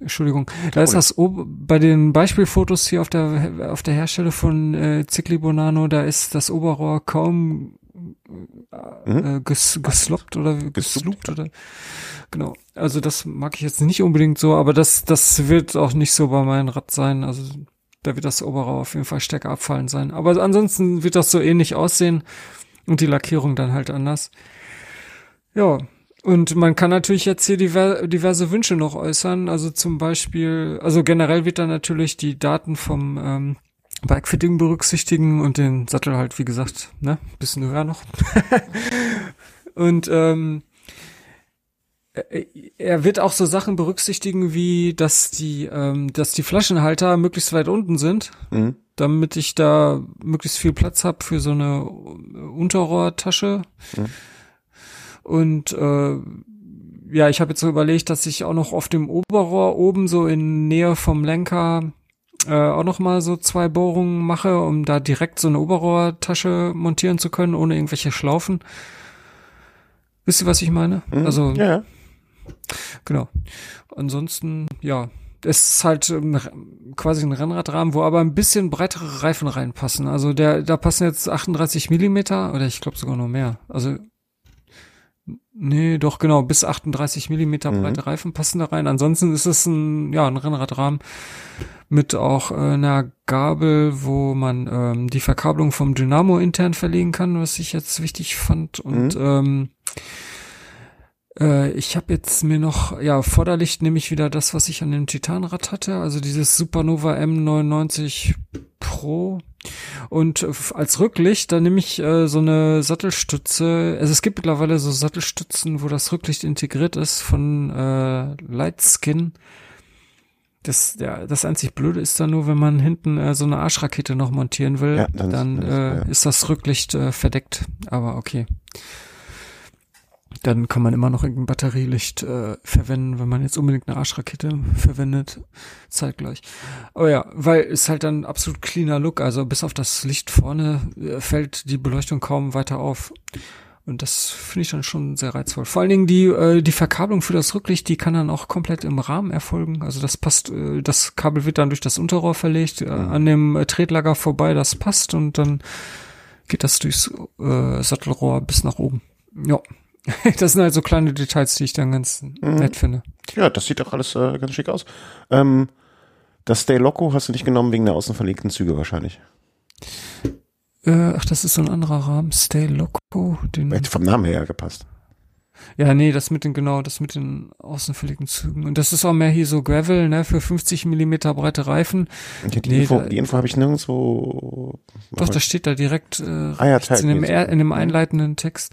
Entschuldigung, da ist das Ober, bei den Beispielfotos hier auf der auf der Herstelle von äh, Zicli Bonano, da ist das Oberrohr kaum äh, ges, gesloppt oder gesloopt oder genau. Also das mag ich jetzt nicht unbedingt so, aber das das wird auch nicht so bei meinem Rad sein. Also da wird das Oberrohr auf jeden Fall stärker abfallen sein. Aber ansonsten wird das so ähnlich aussehen und die Lackierung dann halt anders. Ja, und man kann natürlich jetzt hier diver diverse Wünsche noch äußern. Also zum Beispiel, also generell wird dann natürlich die Daten vom ähm, Bikefitting berücksichtigen und den Sattel halt, wie gesagt, ne, bisschen höher noch. <laughs> und ähm, äh, er wird auch so Sachen berücksichtigen, wie dass die, ähm, dass die Flaschenhalter möglichst weit unten sind, Mhm. damit ich da möglichst viel Platz habe für so eine Unterrohrtasche. Mhm. Und äh, ja, ich habe jetzt so überlegt, dass ich auch noch auf dem Oberrohr oben so in Nähe vom Lenker äh, auch noch mal so zwei Bohrungen mache, um da direkt so eine Oberrohrtasche montieren zu können, ohne irgendwelche Schlaufen. Wisst ihr, was ich meine? Mhm. Also ja. Genau. Ansonsten, ja, es ist halt ähm, quasi ein Rennradrahmen, wo aber ein bisschen breitere Reifen reinpassen. Also der, da passen jetzt 38 Millimeter oder ich glaube sogar noch mehr. Also nee, doch genau, bis 38 Millimeter Mhm. breite Reifen passen da rein. Ansonsten ist es ein, ja, ein Rennradrahmen mit auch äh, einer Gabel, wo man ähm, die Verkabelung vom Dynamo intern verlegen kann, was ich jetzt wichtig fand. Und ähm, äh, ich habe jetzt mir noch, ja, Vorderlicht nehme ich wieder das, was ich an dem Titanrad hatte, also dieses Supernova M99 Pro. Und äh, als Rücklicht, da nehme ich äh, so eine Sattelstütze. Also es gibt mittlerweile so Sattelstützen, wo das Rücklicht integriert ist von äh, Lightskin. Das, ja, das einzig Blöde ist dann nur, wenn man hinten äh, so eine Arschrakete noch montieren will, Ja, dann dann, ist- dann ist- äh, ja. ist das Rücklicht äh, verdeckt. Aber okay. Dann kann man immer noch irgendein Batterielicht äh, verwenden, wenn man jetzt unbedingt eine Arschrakete verwendet, zeitgleich. Aber ja, weil es halt dann absolut cleaner Look, also bis auf das Licht vorne äh, fällt die Beleuchtung kaum weiter auf. Und das finde ich dann schon sehr reizvoll. Vor allen Dingen die, äh, die Verkabelung für das Rücklicht, die kann dann auch komplett im Rahmen erfolgen. Also das passt, äh, das Kabel wird dann durch das Unterrohr verlegt, äh, Mhm. an dem äh, Tretlager vorbei, das passt und dann geht das durchs äh, Sattelrohr bis nach oben. Ja. <laughs> Das sind halt so kleine Details, die ich dann ganz Mhm. nett finde. Ja, das sieht doch alles äh, ganz schick aus. Ähm, das Stay Loco hast du nicht genommen wegen der außen verlegten Züge wahrscheinlich. Äh, ach, das ist so ein anderer Rahmen. Stay Loco. Den, Hätte vom Namen her gepasst. ja, nee, das mit den, genau, das mit den außenverlegten Zügen. Und das ist auch mehr hier so Gravel, ne, für 50 Millimeter breite Reifen. Ja, die, Nee, Info, da- die Info habe ich nirgendwo. Doch, das steht da direkt äh, Ah ja, in, dem, in dem einleitenden Text.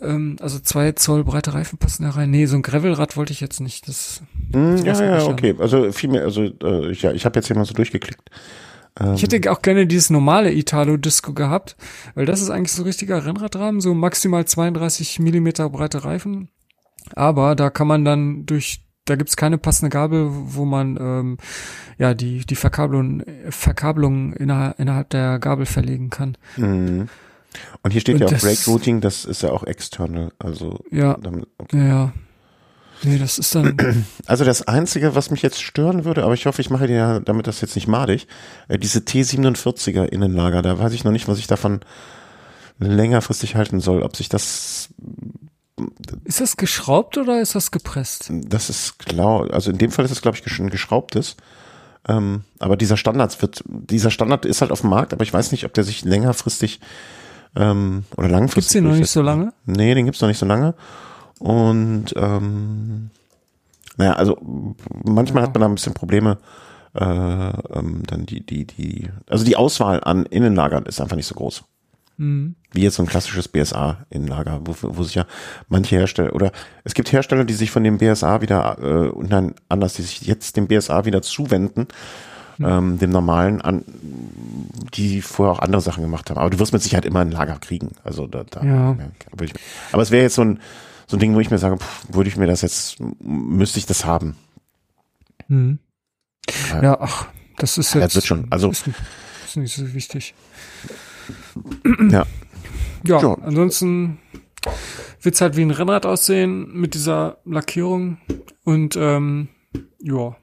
Ähm, also zwei Zoll breite Reifen passen da rein. Nee, so ein Gravelrad wollte ich jetzt nicht. Das, Hm, Das ja, war's ja, eigentlich okay. Also viel mehr, also äh, ich- ja, ich habe jetzt hier mal so durchgeklickt. Ähm, ich hätte auch gerne dieses normale Italo-Disco gehabt, weil das ist eigentlich so ein richtiger Rennradrahmen, so maximal 32 Millimeter breite Reifen. Aber da kann man dann durch, da gibt's keine passende Gabel, wo man ähm, ja die die Verkabelung, Verkabelung innerhalb, innerhalb der Gabel verlegen kann. mhm. Und hier steht Und ja auch Brake Routing, das ist ja auch external. Also, Ja, damit, okay. ja. Nee, das ist dann. <clears throat> also das Einzige, was mich jetzt stören würde, aber ich hoffe, ich mache dir ja damit das jetzt nicht madig, äh, diese T47er Innenlager, da weiß ich noch nicht, was ich davon längerfristig halten soll, ob sich das Ist das geschraubt oder ist das gepresst? Das ist klar, also in dem Fall ist es, glaube ich, ein geschraubtes. Ähm, aber dieser Standard wird, dieser Standard ist halt auf dem Markt, aber ich weiß nicht, ob der sich längerfristig ähm, oder langfristig. Gibt's den noch nicht so lange? Nee, den gibt's noch nicht so lange. Und ähm, naja, also manchmal hat man da ein bisschen Probleme. Äh, ähm, dann die, die, die, also die Auswahl an Innenlagern ist einfach nicht so groß Mhm. wie jetzt so ein klassisches BSA-Innenlager, wo, wo sich ja manche Hersteller oder es gibt Hersteller, die sich von dem BSA wieder äh, und dann anders, die sich jetzt dem BSA wieder zuwenden, ähm, dem normalen, an, die vorher auch andere Sachen gemacht haben. Aber du wirst mit Sicherheit immer ein Lager kriegen. Also da, da Ja. würde ich, aber es wäre jetzt so ein so ein Ding, wo ich mir sage, pff, würde ich mir das jetzt, müsste ich das haben? Mhm. Ja. Ja, ach, das ist Ja, jetzt. das wird schon. Also- ist, ist nicht so wichtig. Ja. Ja, Ja. ansonsten wird's halt wie ein Rennrad aussehen mit dieser Lackierung und ähm, ja,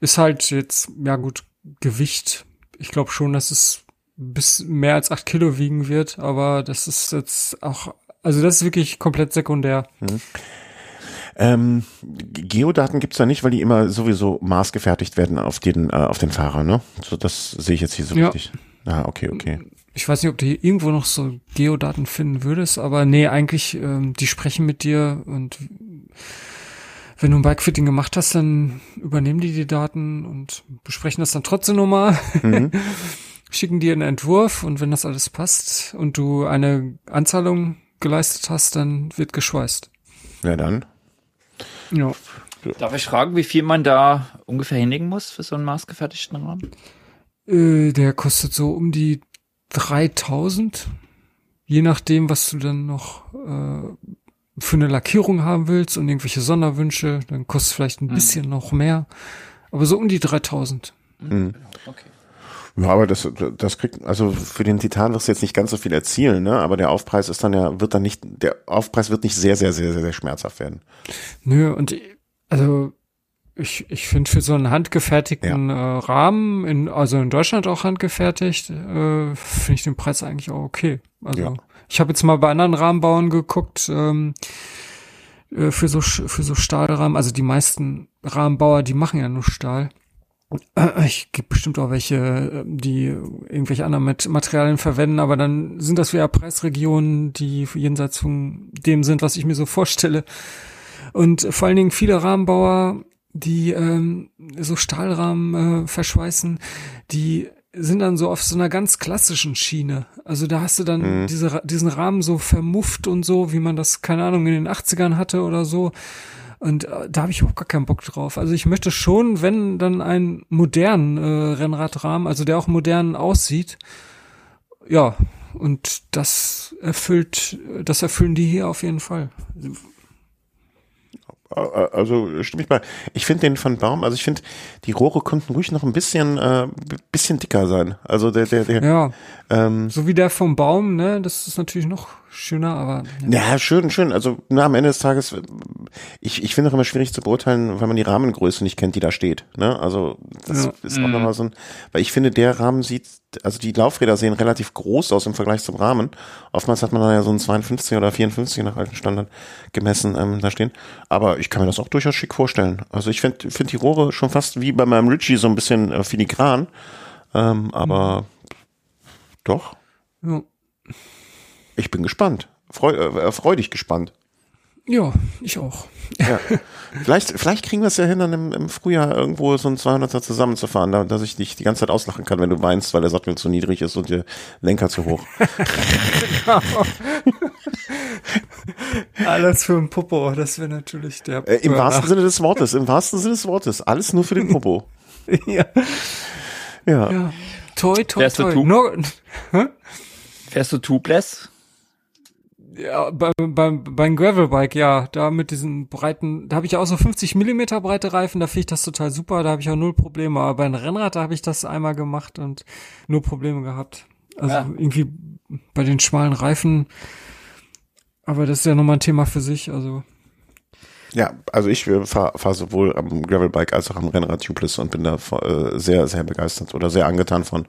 ist halt jetzt ja gut Gewicht. Ich glaube schon, dass es bis mehr als acht Kilo wiegen wird, aber das ist jetzt auch, also das ist wirklich komplett sekundär. Ähm, Geodaten gibt's da nicht, weil die immer sowieso maßgefertigt werden auf den, äh, auf den Fahrer, ne? So, das sehe ich jetzt hier so Ja. richtig. Ah, okay, okay. Ich weiß nicht, ob du hier irgendwo noch so Geodaten finden würdest, aber nee, eigentlich, ähm, die sprechen mit dir und wenn du ein Bikefitting gemacht hast, dann übernehmen die die Daten und besprechen das dann trotzdem nochmal, Mhm. <laughs> schicken dir einen Entwurf und wenn das alles passt und du eine Anzahlung geleistet hast, dann wird geschweißt. Ja, dann. Ja. Darf ich fragen, wie viel man da ungefähr hinlegen muss für so einen maßgefertigten Rahmen? Äh, der kostet so um die 3000, je nachdem, was du dann noch äh, für eine Lackierung haben willst und irgendwelche Sonderwünsche, dann kostet vielleicht ein bisschen noch mehr, aber so um die 3000. Mhm. Okay. Ja, aber das, das kriegt, also für den Titan wirst du jetzt nicht ganz so viel erzielen, ne? Aber der Aufpreis ist dann ja, wird dann nicht, der Aufpreis wird nicht sehr, sehr, sehr, sehr, sehr schmerzhaft werden. Nö, und also ich, ich finde für so einen handgefertigten äh, Rahmen, in, also in Deutschland auch handgefertigt, äh, finde ich den Preis eigentlich auch okay. Also Ja. Ich habe jetzt mal bei anderen Rahmenbauern geguckt, ähm, äh, für so für so Stahlrahmen, also die meisten Rahmenbauer, die machen ja nur Stahl. Äh, Ich gibt bestimmt auch welche, äh, die irgendwelche anderen Mat- Materialien verwenden, aber dann sind das wieder Preisregionen, die jenseits von dem sind, was ich mir so vorstelle. Und vor allen Dingen viele Rahmenbauer, die ähm, so Stahlrahmen äh, verschweißen, die sind dann so auf so einer ganz klassischen Schiene. Also da hast du dann Mhm. diese, diesen Rahmen so vermufft und so, wie man das, keine Ahnung, in den 80ern hatte oder so. Und äh, da habe ich auch gar keinen Bock drauf. Also ich möchte schon, wenn dann einen modernen äh, Rennradrahmen, also der auch modern aussieht, ja, und das erfüllt, das erfüllen die hier auf jeden Fall. Äh, Also stimme ich bei. Ich finde den von Baum, also ich finde, die Rohre könnten ruhig noch ein bisschen, äh, bisschen dicker sein. Also der, der, der, Ja, ähm, so wie der vom Baum, ne, das ist natürlich noch schöner, aber. Ja, schön, schön. Also na, am Ende des Tages, ich, ich finde auch immer schwierig zu beurteilen, weil man die Rahmengröße nicht kennt, die da steht. Ne? Also das Ja. ist auch nochmal so ein, weil ich finde, der Rahmen sieht, also die Laufräder sehen relativ groß aus im Vergleich zum Rahmen. Oftmals hat man da ja so einen 52 oder 54 nach alten Standard gemessen ähm, da stehen. Aber ich kann mir das auch durchaus schick vorstellen. Also ich finde find die Rohre schon fast wie bei meinem Ritchie so ein bisschen äh, filigran. Ähm, aber doch, Ja. Ich bin gespannt. Freu, äh, freudig gespannt. ja, ich auch. Ja. vielleicht, vielleicht kriegen wir es ja hin, dann im, im Frühjahr irgendwo so ein 200er zusammenzufahren, da, dass ich dich die ganze Zeit auslachen kann, wenn du weinst, weil der Sattel zu niedrig ist und der Lenker zu hoch. <laughs> Alles für ein Popo, das wäre natürlich der. Äh, Im wahrsten Sinne des Wortes, im wahrsten Sinne des Wortes. Alles nur für den Popo. <laughs> ja. Ja. ja. Toi, toi, Wärst du toi. tu- Fährst <laughs> du tubeless? Ja, beim, beim, beim Gravelbike, ja, da mit diesen breiten, da habe ich auch so 50 Millimeter breite Reifen, da finde ich das total super, da habe ich auch null Probleme. Aber beim Rennrad, da habe ich das einmal gemacht und nur Probleme gehabt. Also Ja. irgendwie bei den schmalen Reifen, aber das ist ja nochmal ein Thema für sich, also. Ja, also ich fahre fahr sowohl am Gravelbike als auch am Rennrad Tubeless und bin da äh, sehr, sehr begeistert oder sehr angetan von.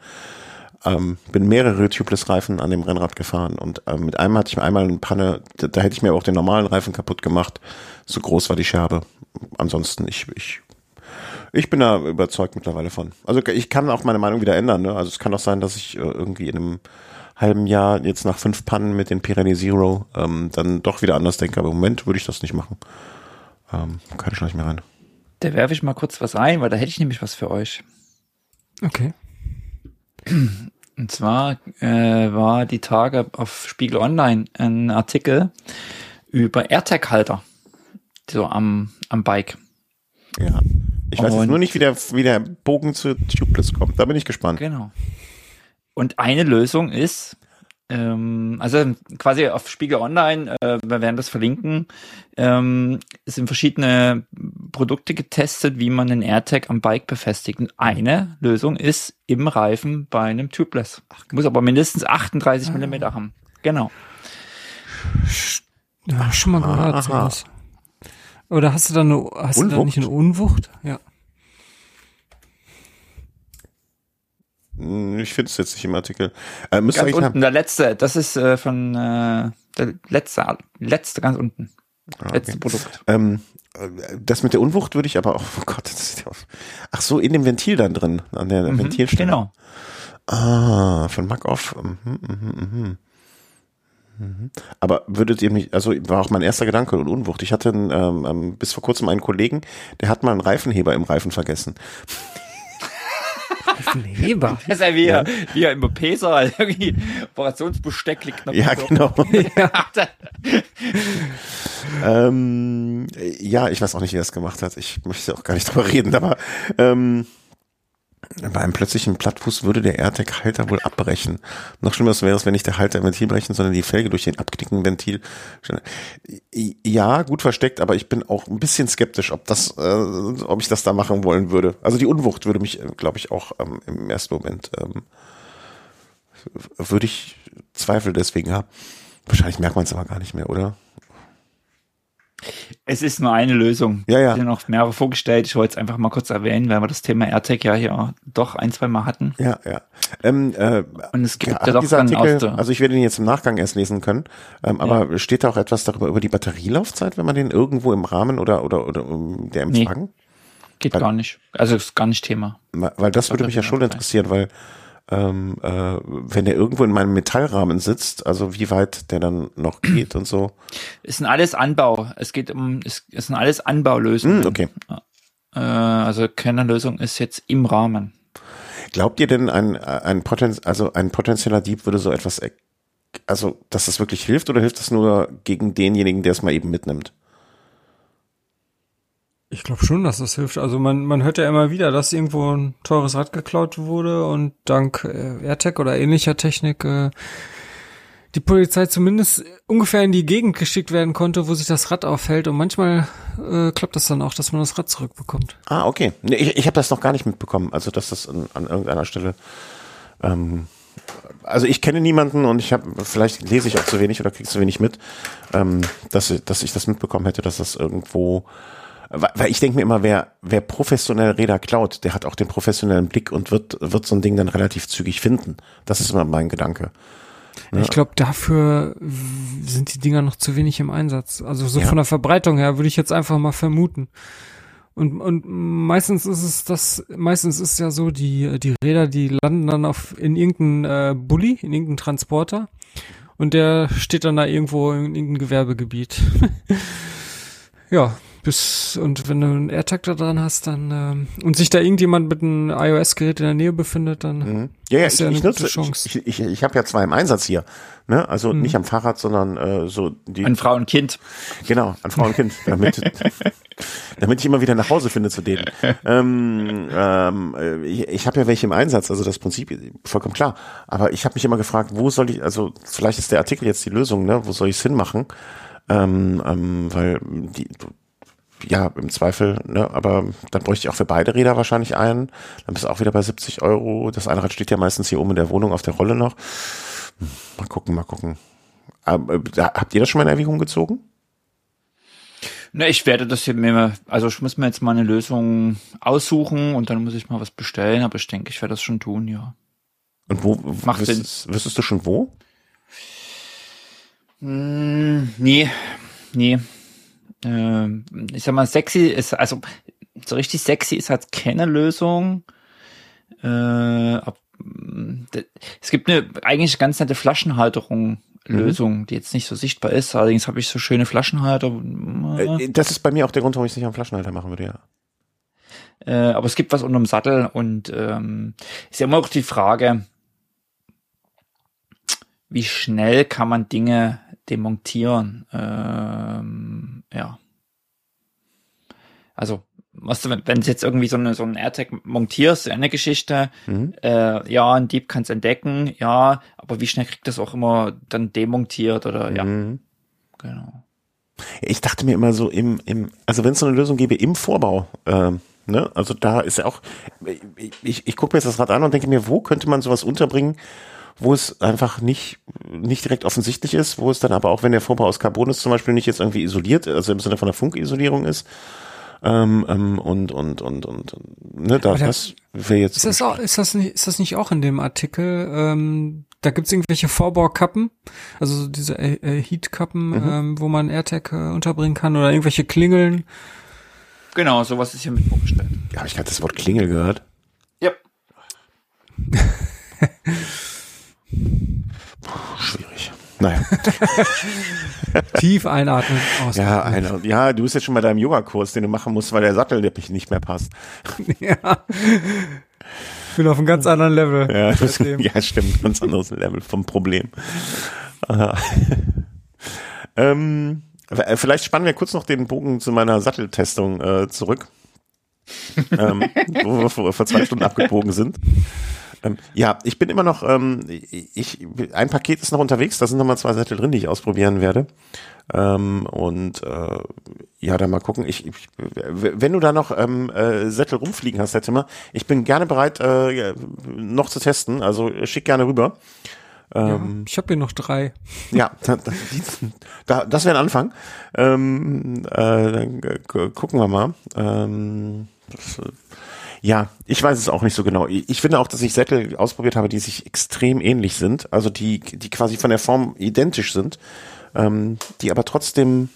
Ähm, bin mehrere Tubeless-Reifen an dem Rennrad gefahren und ähm, mit einem hatte ich einmal eine Panne, da, da hätte ich mir auch den normalen Reifen kaputt gemacht. So groß war die Scherbe. Ansonsten, ich, ich, ich bin da überzeugt mittlerweile von. Also ich kann auch meine Meinung wieder ändern. Ne? Also es kann auch sein, dass ich äh, irgendwie in einem halben Jahr jetzt nach fünf Pannen mit den Pirelli Zero ähm, dann doch wieder anders denke. Aber im Moment würde ich das nicht machen. Ähm, keine Schleich mehr rein. Da werfe ich mal kurz was ein, weil da hätte ich nämlich was für euch. Okay. <clears throat> Und zwar äh, war die Tage auf Spiegel Online ein Artikel über AirTag-Halter. So am, am Bike. Ja. Ich weiß jetzt nur nicht, wie der, wie der Bogen zu Tubeless kommt. Da bin ich gespannt. Genau. Und eine Lösung ist, ähm, also quasi auf Spiegel Online, äh, wir werden das verlinken, ähm, es sind verschiedene Produkte getestet, wie man einen AirTag am Bike befestigt. Und eine Lösung ist im Reifen bei einem Tubeless. Muss aber mindestens 38 Ah. Millimeter haben. Genau. Ja, schon mal gehört. sowas. Oder hast du da eine, hast du da Unwucht? nicht eine Unwucht? Ja. Ich finde es jetzt nicht im Artikel. Äh, Ganz unten, der letzte, das ist äh, von äh, der letzte, letzte ganz unten. Letzte Produkt. Ähm, äh, das mit der Unwucht würde ich aber auch, <laughs> oh Gott, das ist ja ach so, in dem Ventil dann drin, an der Mhm, Ventilstelle. Genau. Ah, von Mac off. Mhm, mhm, mhm. Mhm. Aber würdet ihr mich, also war auch mein erster Gedanke und Unwucht. Ich hatte einen, ähm, ähm, bis vor kurzem einen Kollegen, der hat mal einen Reifenheber im Reifen vergessen. Heber. <laughs> Das ist ja wie, ja. wie im Pesa, irgendwie Operationsbesteck liegt noch. Ja, so. genau. <laughs> ähm, ja, ich weiß auch nicht, wie er es gemacht hat. Ich möchte auch gar nicht drüber reden, aber ähm, bei einem plötzlichen Plattfuß würde der AirTag-Halter wohl abbrechen. Noch schlimmer wäre es, wenn nicht der Halter im Ventil brechen, sondern die Felge durch den abknickenden Ventil. Ja, gut versteckt, aber ich bin auch ein bisschen skeptisch, ob das, äh, ob ich das da machen wollen würde. Also die Unwucht würde mich, glaube ich, auch ähm, im ersten Moment ähm, würde ich Zweifel deswegen haben. Wahrscheinlich merkt man es aber gar nicht mehr, oder? Es ist nur eine Lösung. Ja, ja. Ich habe noch mehrere vorgestellt. Ich wollte es einfach mal kurz erwähnen, weil wir das Thema AirTag ja hier doch ein, zwei Mal hatten. Ja, ja. Ähm, äh, Und es gibt ja, ja, doch dieser dann Artikel, also ich werde ihn jetzt im Nachgang erst lesen können, ähm, aber steht da auch etwas darüber über die Batterielaufzeit, wenn man den irgendwo im Rahmen oder oder oder um, der Nee. Empfang? geht gar nicht. Also ist gar nicht Thema. Weil das würde mich ja schon interessieren, weil ähm, äh, wenn der irgendwo in meinem Metallrahmen sitzt, also wie weit der dann noch geht und so. Es sind alles Anbau. Es geht um, es, es sind alles Anbaulösungen. Hm, okay. Äh, also keine Lösung ist jetzt im Rahmen. Glaubt ihr denn, ein, ein, Poten also ein potenzieller Dieb würde so etwas, also dass das wirklich hilft oder hilft das nur gegen denjenigen, der es mal eben mitnimmt? Ich glaube schon, dass das hilft. Also man, man hört ja immer wieder, dass irgendwo ein teures Rad geklaut wurde und dank äh, AirTag oder ähnlicher Technik äh, die Polizei zumindest ungefähr in die Gegend geschickt werden konnte, wo sich das Rad aufhält. Und manchmal äh, klappt das dann auch, dass man das Rad zurückbekommt. Ah, okay. Nee, ich ich habe das noch gar nicht mitbekommen. Also, dass das an, an irgendeiner Stelle ähm, also ich kenne niemanden und ich habe, vielleicht lese ich auch zu wenig oder krieg zu wenig mit, ähm, dass, dass ich das mitbekommen hätte, dass das irgendwo, weil ich denke mir immer, wer, wer professionell Räder klaut, der hat auch den professionellen Blick und wird, wird so ein Ding dann relativ zügig finden. Das ist immer mein Gedanke. Ja. Ich glaube, dafür sind die Dinger noch zu wenig im Einsatz. Also so ja. von der Verbreitung her würde ich jetzt einfach mal vermuten. Und, und meistens ist es das, meistens ist ja so, die, die Räder, die landen dann auf in irgendeinem äh, Bulli, in irgendeinem Transporter. Und der steht dann da irgendwo in irgendeinem Gewerbegebiet. <laughs> ja, bis und wenn du einen AirTag da dran hast, dann ähm, und sich da irgendjemand mit einem iOS-Gerät in der Nähe befindet, dann mhm. ja, ja, ist ich, ja eine ich nutze, Chance. Ich, ich, ich habe ja zwei im Einsatz hier, ne? Also mhm. nicht am Fahrrad, sondern äh, so die an Frau und Kind. Genau, an Frau und Kind, damit <laughs> damit ich immer wieder nach Hause finde zu denen. ähm, ähm, ich ich habe ja welche im Einsatz, also das Prinzip vollkommen klar. Aber ich habe mich immer gefragt, wo soll ich, also vielleicht ist der Artikel jetzt die Lösung, ne? Wo soll ich es hinmachen? Ähm, ähm, weil die, ja, im Zweifel, ne, aber dann bräuchte ich auch für beide Räder wahrscheinlich einen. Dann bist du auch wieder bei 70 Euro. Das eine Rad steht ja meistens hier oben in der Wohnung auf der Rolle noch. Mal gucken, mal gucken. Aber, äh, habt ihr das schon mal in Erwägung gezogen? Ne, ich werde das hier mir, also ich muss mir jetzt mal eine Lösung aussuchen und dann muss ich mal was bestellen, aber ich denke, ich werde das schon tun, ja. Und wo, Macht wüsstest, wüsstest du schon wo? Hm, nee, nee äh, ich sag mal, sexy ist, also so richtig sexy ist halt keine Lösung. Äh, ab, es gibt eine eigentlich ganz nette Flaschenhalterung. Lösung, mhm. die jetzt nicht so sichtbar ist. Allerdings habe ich so schöne Flaschenhalter. Äh, das ist bei mir auch der Grund, warum ich es nicht am Flaschenhalter machen würde, ja. Äh, aber es gibt was unterm Sattel und ähm, ist ja immer auch die Frage, wie schnell kann man Dinge demontieren. Ähm, ja. Also, was du, wenn du jetzt irgendwie so, eine, so einen AirTag montierst, eine Geschichte, mhm. äh, ja, ein Dieb kann es entdecken, ja, aber wie schnell kriegt das auch immer dann demontiert oder ja. Mhm. Genau. Ich dachte mir immer so im, im also wenn es so eine Lösung gäbe im Vorbau, ähm, ne, also da ist ja auch, ich, ich, ich gucke mir jetzt das Rad an und denke mir, wo könnte man sowas unterbringen, wo es einfach nicht, nicht direkt offensichtlich ist, wo es dann aber auch, wenn der Vorbau aus Carbon ist, zum Beispiel nicht jetzt irgendwie isoliert, also im Sinne von der Funkisolierung ist, ähm, ähm, und und und und ne, da, das wäre jetzt. Ist das, auch, ist das nicht ist das nicht auch in dem Artikel? Ähm, da gibt's irgendwelche Vorbaukappen, also diese äh, äh, Heatkappen, mhm. ähm, wo man AirTag äh, unterbringen kann oder irgendwelche Klingeln. Genau, sowas ist hier mit vorgestellt. Ja, habe ich gerade das Wort Klingel gehört? Ja. <laughs> Schwierig. Naja. <laughs> Tief einatmen, ausatmen. Ja, eine, ja, du bist jetzt schon bei deinem Yoga-Kurs, den du machen musst, weil der Sattel nicht mehr passt. <laughs> ja. Ich bin auf einem ganz anderen Level. Ja, das, ja stimmt, ganz anderes Level vom Problem. ähm, vielleicht spannen wir kurz noch den Bogen zu meiner Satteltestung äh, zurück. ähm, wo wir vor, vor zwei Stunden abgebogen sind. Ähm, ja, ich bin immer noch, ähm, ich, ein Paket ist noch unterwegs, da sind nochmal zwei Sättel drin, die ich ausprobieren werde. Ähm, und äh, ja, dann mal gucken. Ich, ich, wenn du da noch ähm, äh, Sättel rumfliegen hast, Herr Zimmer, ich bin gerne bereit, äh, noch zu testen. Also schick gerne rüber. Ja, ähm, ich habe hier noch drei. Ja, <laughs> da, da, das wäre ein Anfang. Ähm, äh, dann gucken wir mal. Ähm, das, ja, ich weiß es auch nicht so genau. Ich finde auch, dass ich Sättel ausprobiert habe, die sich extrem ähnlich sind, also die, die quasi von der Form identisch sind, ähm, die aber trotzdem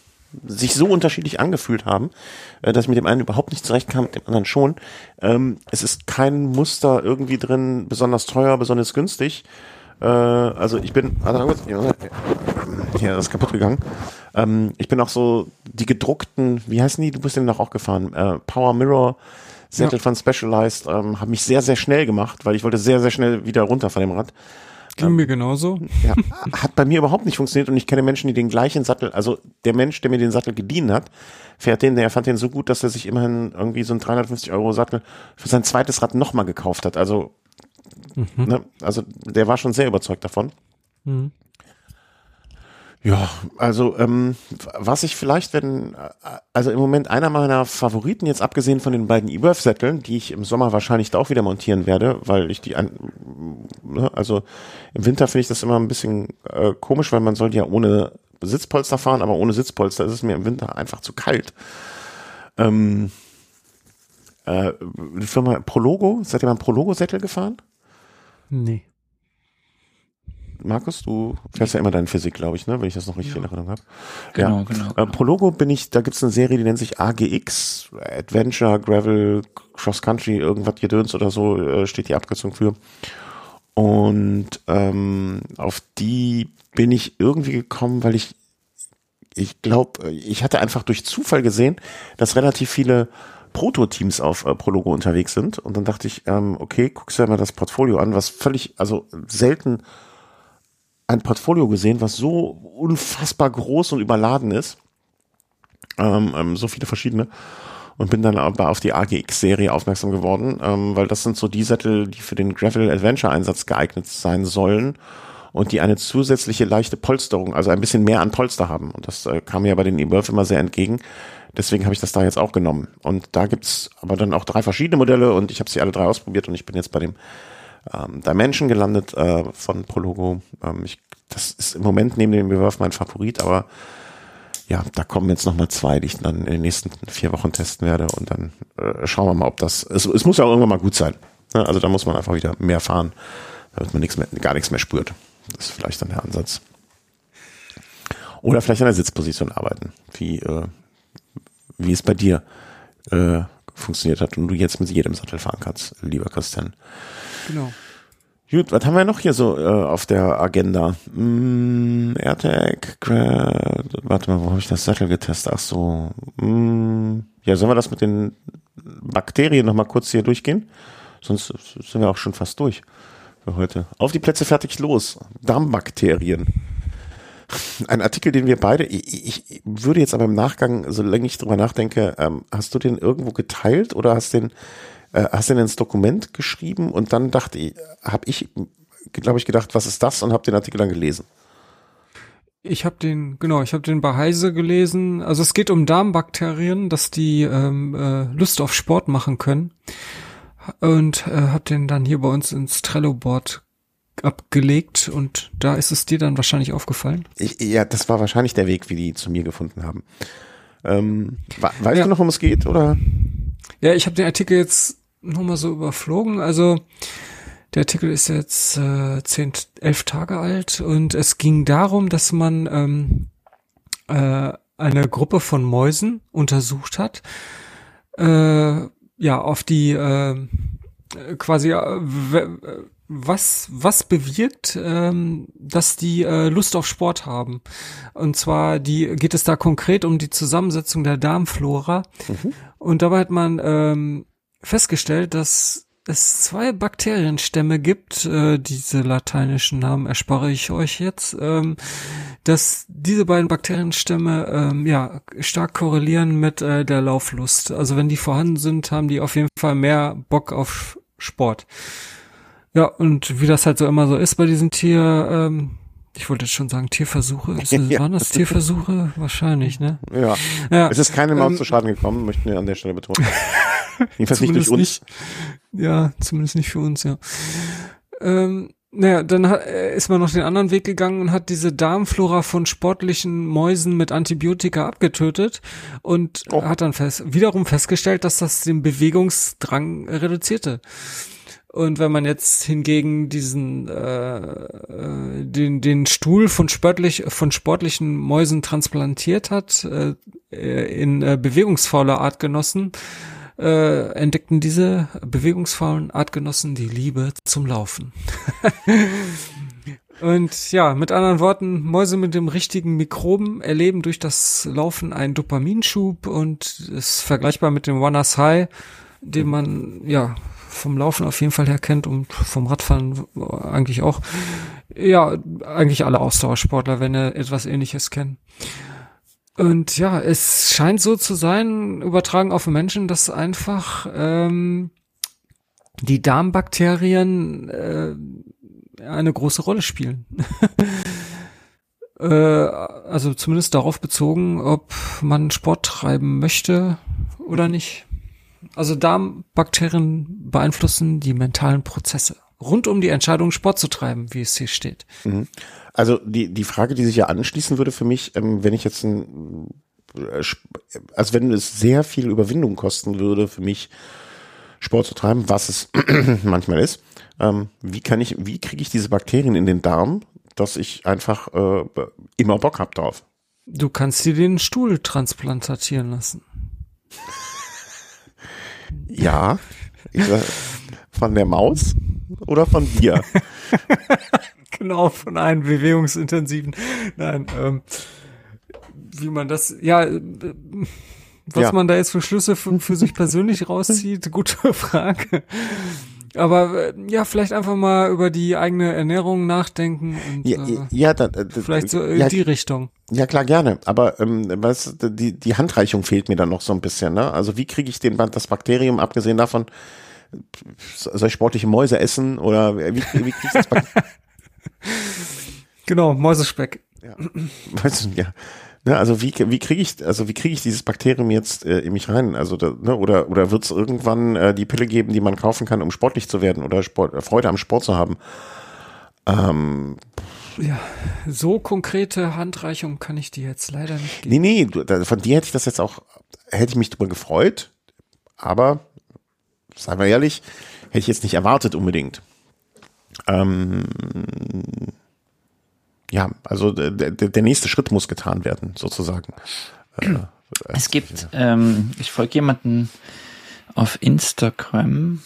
sich so unterschiedlich angefühlt haben, äh, dass ich mit dem einen überhaupt nicht zurechtkam, mit dem anderen schon. Ähm, es ist kein Muster irgendwie drin, besonders teuer, besonders günstig. Äh, also ich bin, also das ist kaputt gegangen. Ähm, ich bin auch so die gedruckten, wie heißen die? Du bist den doch auch gefahren. Äh, Power Mirror Sättel ja. von Specialized ähm, haben mich sehr, sehr schnell gemacht, weil ich wollte sehr, sehr schnell wieder runter von dem Rad. Ging ähm, mir genauso. Ja, <laughs> hat bei mir überhaupt nicht funktioniert und ich kenne Menschen, die den gleichen Sattel, also der Mensch, der mir den Sattel geliehen hat, fährt den, der fand den so gut, dass er sich immerhin irgendwie so ein 350 Euro Sattel für sein zweites Rad nochmal gekauft hat. Also, mhm. ne, also der war schon sehr überzeugt davon. Mhm. Ja, also ähm, was ich vielleicht, wenn, also im Moment einer meiner Favoriten, jetzt abgesehen von den beiden E-Birth-Sätteln, die ich im Sommer wahrscheinlich da auch wieder montieren werde, weil ich die, ein, ne, also im Winter finde ich das immer ein bisschen äh, komisch, weil man soll ja ohne Sitzpolster fahren, aber ohne Sitzpolster ist es mir im Winter einfach zu kalt. Ähm, äh, die Firma Prologo, seid ihr mal einen Prologo-Sättel gefahren? Nee. Markus, du fährst ja immer deine Physik, glaube ich, ne, wenn ich das noch richtig ja. in Erinnerung habe. Genau, ja. genau. Äh, genau. Prologo bin ich, da gibt's eine Serie, die nennt sich AGX, Adventure, Gravel, Cross Country, irgendwas Gedöns oder so, äh, steht die Abkürzung für. Und ähm, auf die bin ich irgendwie gekommen, weil ich, ich glaube, ich hatte einfach durch Zufall gesehen, dass relativ viele Proto-Teams auf äh, Prologo unterwegs sind. Und dann dachte ich, ähm, okay, guckst du dir mal das Portfolio an, was völlig, also selten ein Portfolio gesehen, was so unfassbar groß und überladen ist. Ähm, ähm, so viele verschiedene. Und bin dann aber auf die AGX-Serie aufmerksam geworden, ähm, weil das sind so die Sättel, die für den Gravel Adventure Einsatz geeignet sein sollen und die eine zusätzliche leichte Polsterung, also ein bisschen mehr an Polster haben. Und das äh, kam mir bei den E-Birth immer sehr entgegen. Deswegen habe ich das da jetzt auch genommen. Und da gibt's aber dann auch drei verschiedene Modelle und ich habe sie alle drei ausprobiert und ich bin jetzt bei dem ähm, Dimension gelandet äh, von Prologo. Ähm, ich, das ist im Moment neben dem Reverse mein Favorit, aber ja, da kommen jetzt nochmal zwei, die ich dann in den nächsten vier Wochen testen werde und dann äh, schauen wir mal, ob das, es, es muss ja auch irgendwann mal gut sein. Ne? Also da muss man einfach wieder mehr fahren, damit man nichts mehr, gar nichts mehr spürt. Das ist vielleicht dann der Ansatz. Oder vielleicht an der Sitzposition arbeiten, wie, äh, wie es bei dir äh, funktioniert hat und du jetzt mit jedem Sattel fahren kannst, lieber Christian. Genau. Gut, was haben wir noch hier so äh, auf der Agenda? Mm, AirTag, warte mal, wo habe ich das Sattel getestet? Ach so. Mm, ja, sollen wir das mit den Bakterien nochmal kurz hier durchgehen? Sonst sind wir auch schon fast durch für heute. Auf die Plätze fertig los. Darmbakterien. Ein Artikel, den wir beide, ich, ich würde jetzt aber im Nachgang, solange ich drüber nachdenke, ähm, hast du den irgendwo geteilt oder hast den äh, hast du denn ins Dokument geschrieben und dann dachte ich, habe ich, glaube ich, gedacht, was ist das und habe den Artikel dann gelesen. Ich habe den, genau, ich habe den bei Heise gelesen. Also es geht um Darmbakterien, dass die ähm, äh, Lust auf Sport machen können. Und äh, habe den dann hier bei uns ins Trello-Board abgelegt und da ist es dir dann wahrscheinlich aufgefallen. Ich, ja, das war wahrscheinlich der Weg, wie die zu mir gefunden haben. Ähm, weißt ja. du noch, worum es geht, oder? Ja, ich habe den Artikel jetzt nur mal so überflogen. Also der Artikel ist jetzt äh, zehn, elf Tage alt und es ging darum, dass man ähm, äh, eine Gruppe von Mäusen untersucht hat. Äh, ja, auf die äh, quasi äh, was was bewirkt, ähm, dass die äh, Lust auf Sport haben. Und zwar die geht es da konkret um die Zusammensetzung der Darmflora. Mhm. Und dabei hat man ähm, festgestellt, dass es zwei Bakterienstämme gibt, äh, diese lateinischen Namen erspare ich euch jetzt, ähm, dass diese beiden Bakterienstämme ähm, ja stark korrelieren mit äh, der Lauflust. Also wenn die vorhanden sind, haben die auf jeden Fall mehr Bock auf Sport. Ja, und wie das halt so immer so ist bei diesen Tier, ähm, ich wollte jetzt schon sagen Tierversuche. <laughs> Ist, ja. Waren das Tierversuche? Wahrscheinlich, ne? Ja. ja. Es ist keine Maus ähm, zu Schaden gekommen, möchten wir an der Stelle betonen. <laughs> Jedenfalls nicht durch uns. Nicht, ja, zumindest nicht für uns, ja. Ähm, naja, dann hat, äh, ist man noch den anderen Weg gegangen und hat diese Darmflora von sportlichen Mäusen mit Antibiotika abgetötet und oh. hat dann fest, wiederum festgestellt, dass das den Bewegungsdrang reduzierte. Und wenn man jetzt hingegen diesen äh, äh, den den Stuhl von sportlich von sportlichen Mäusen transplantiert hat äh, in äh, bewegungsfaule Artgenossen, äh, entdeckten diese bewegungsfaulen Artgenossen die Liebe zum Laufen. <laughs> Und ja, mit anderen Worten, Mäuse mit dem richtigen Mikroben erleben durch das Laufen einen Dopaminschub und ist vergleichbar mit dem Runners High, den man ja vom Laufen auf jeden Fall her kennt und vom Radfahren eigentlich auch. Ja, eigentlich alle Ausdauersportler, wenn er etwas ähnliches kennen. Und ja, es scheint so zu sein, übertragen auf Menschen, dass einfach ähm, die Darmbakterien äh, eine große Rolle spielen. <laughs> Äh, also zumindest darauf bezogen, ob man Sport treiben möchte oder nicht. Also Darmbakterien beeinflussen die mentalen Prozesse rund um die Entscheidung, Sport zu treiben, wie es hier steht. Mhm. Also die, die Frage, die sich ja anschließen würde für mich, ähm, wenn ich jetzt ein, äh, also wenn es sehr viel Überwindung kosten würde für mich, Sport zu treiben, was es <clears throat> manchmal ist, ähm, wie kann ich, wie kriege ich diese Bakterien in den Darm, dass ich einfach äh, immer Bock hab drauf? Du kannst dir den Stuhl transplantieren lassen. <laughs> ja. Sag, von der Maus oder von dir? <laughs> genau, von einem bewegungsintensiven. Nein, ähm, wie man das, ja, äh, was ja. man da jetzt für Schlüsse für, für sich persönlich rauszieht, gute Frage. Aber äh, ja, vielleicht einfach mal über die eigene Ernährung nachdenken und ja, äh, ja dann, äh, vielleicht so in ja, die Richtung. Ja klar, gerne. Aber ähm, was die die Handreichung fehlt mir dann noch so ein bisschen. Ne? Also wie kriege ich den das Bakterium abgesehen davon? Soll ich sportliche Mäuse essen oder wie, wie kriegst du das Bakterium? <laughs> genau, Mäusespeck. Ja. Weißt du, ja. Ne, also wie, wie kriege ich, also wie kriege ich dieses Bakterium jetzt äh, in mich rein? Also da, ne, oder oder wird es irgendwann äh, die Pille geben, die man kaufen kann, um sportlich zu werden oder Sport, äh, Freude am Sport zu haben? Ähm, ja, so konkrete Handreichung kann ich dir jetzt leider nicht geben. Nee, nee, von dir hätte ich das jetzt auch, hätte ich mich drüber gefreut, aber, seien wir ehrlich, hätte ich jetzt nicht erwartet unbedingt. Ähm, ja, also der, der nächste Schritt muss getan werden, sozusagen. Äh, es gibt, ähm, ich folge jemanden auf Instagram,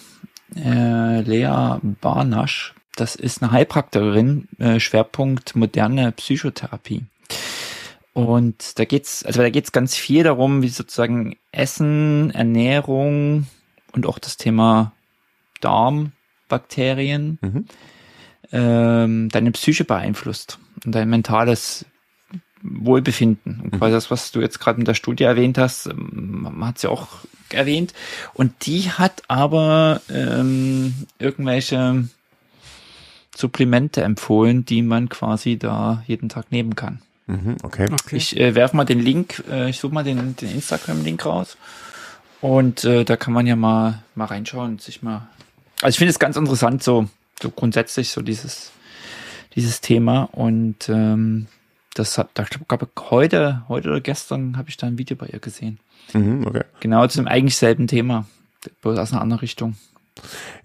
äh, Lea Barnasch, das ist eine Heilpraktikerin, äh, Schwerpunkt moderne Psychotherapie. Und da geht's, also da geht's ganz viel darum, wie sozusagen Essen, Ernährung und auch das Thema Darmbakterien mhm. Ähm, deine Psyche beeinflusst und dein mentales Wohlbefinden. Und quasi mhm. das, was du jetzt gerade in der Studie erwähnt hast, ähm, man hat sie ja auch erwähnt. Und die hat aber ähm, irgendwelche Supplemente empfohlen, die man quasi da jeden Tag nehmen kann. Mhm, okay. okay. Ich äh, werfe mal den Link, äh, ich suche mal den, den Instagram-Link raus. Und äh, da kann man ja mal, mal reinschauen und sich mal. Also ich finde es ganz interessant, so, so grundsätzlich, so dieses, dieses Thema. Und ähm, das hat, da glaube heute, heute oder gestern habe ich da ein Video bei ihr gesehen. Mhm, okay. Genau zum eigentlich selben Thema, bloß aus einer anderen Richtung.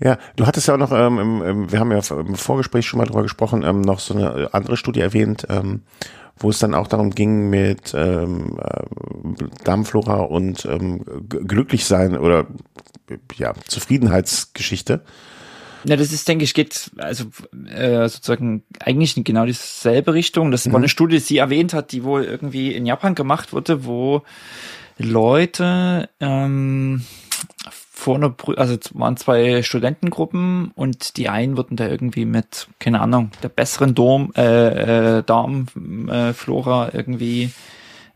Ja, du hattest ja auch noch, ähm, im, wir haben ja im Vorgespräch schon mal drüber gesprochen, ähm, noch so eine andere Studie erwähnt, ähm, wo es dann auch darum ging mit ähm, äh, Darmflora und ähm, glücklich sein oder ja Zufriedenheitsgeschichte. Ja, das ist, denke ich, geht also äh, sozusagen eigentlich in genau dieselbe Richtung. Das war mhm. eine Studie, die sie erwähnt hat, die wohl irgendwie in Japan gemacht wurde, wo Leute ähm, vor einer, Prü also waren zwei Studentengruppen und die einen wurden da irgendwie mit, keine Ahnung, der besseren Dom, äh, äh, Darmflora äh, irgendwie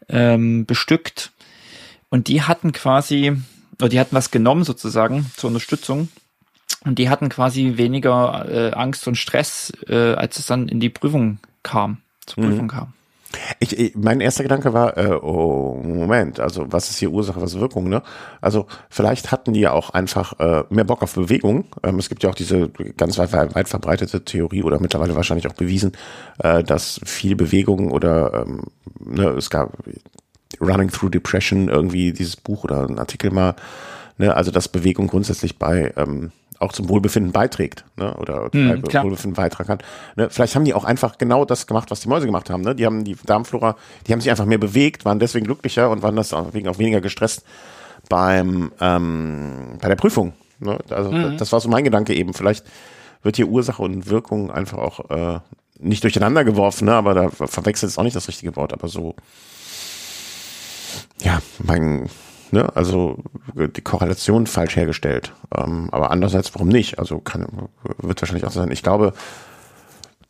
ähm, bestückt. Und die hatten quasi, oder die hatten was genommen sozusagen zur Unterstützung. Und die hatten quasi weniger äh, Angst und Stress, äh, als es dann in die Prüfung kam, zur Prüfung mhm. kam. Ich, ich, mein erster Gedanke war, äh, oh, Moment, also was ist hier Ursache, was ist Wirkung, ne? Also vielleicht hatten die ja auch einfach äh, mehr Bock auf Bewegung. Ähm, es gibt ja auch diese ganz weit, weit verbreitete Theorie oder mittlerweile wahrscheinlich auch bewiesen, äh, dass viel Bewegung oder ähm, ne, es gab Running Through Depression irgendwie dieses Buch oder ein Artikel mal, ne? Also dass Bewegung grundsätzlich bei ähm, auch zum Wohlbefinden beiträgt, ne? oder hm, Wohlbefinden beitragen kann. Ne? Vielleicht haben die auch einfach genau das gemacht, was die Mäuse gemacht haben. Ne? Die haben die Darmflora, die haben sich einfach mehr bewegt, waren deswegen glücklicher und waren deswegen auch weniger gestresst beim ähm, bei der Prüfung. Ne? Also mhm. das war so mein Gedanke eben. Vielleicht wird hier Ursache und Wirkung einfach auch äh, nicht durcheinander geworfen, ne? aber da verwechselt ist auch nicht das richtige Wort, aber so ja, mein Ne? Also die Korrelation falsch hergestellt. Ähm, aber andererseits, warum nicht? Also kann, wird wahrscheinlich auch sein. Ich glaube,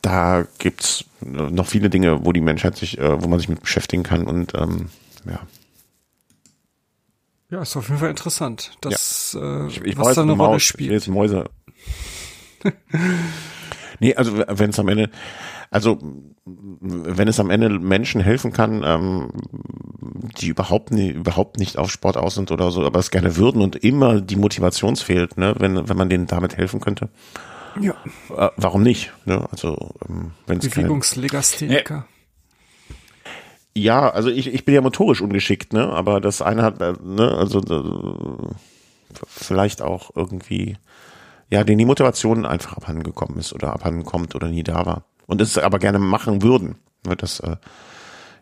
da gibt's noch viele Dinge, wo die Menschheit sich, äh, wo man sich mit beschäftigen kann und ähm, ja. Ja, ist auf jeden Fall interessant. Das, ja. äh, ich, ich was da eine Rolle spielt. Ich Mäuse. <laughs> nee, also wenn es am Ende, Also wenn es am Ende Menschen helfen kann, ähm, die überhaupt nie, überhaupt nicht auf Sport aus sind oder so, aber es gerne würden und immer die Motivation fehlt, ne, wenn wenn man denen damit helfen könnte. Ja. Äh, warum nicht? Ne? Also ähm, wenn es Bewegungslegastheniker. Ja, also ich, ich bin ja motorisch ungeschickt, ne? Aber das eine hat, äh, ne, also äh, vielleicht auch irgendwie, ja, denen die Motivation einfach abhanden gekommen ist oder abhanden kommt oder nie da war. Und es aber gerne machen würden. Ne, das, äh,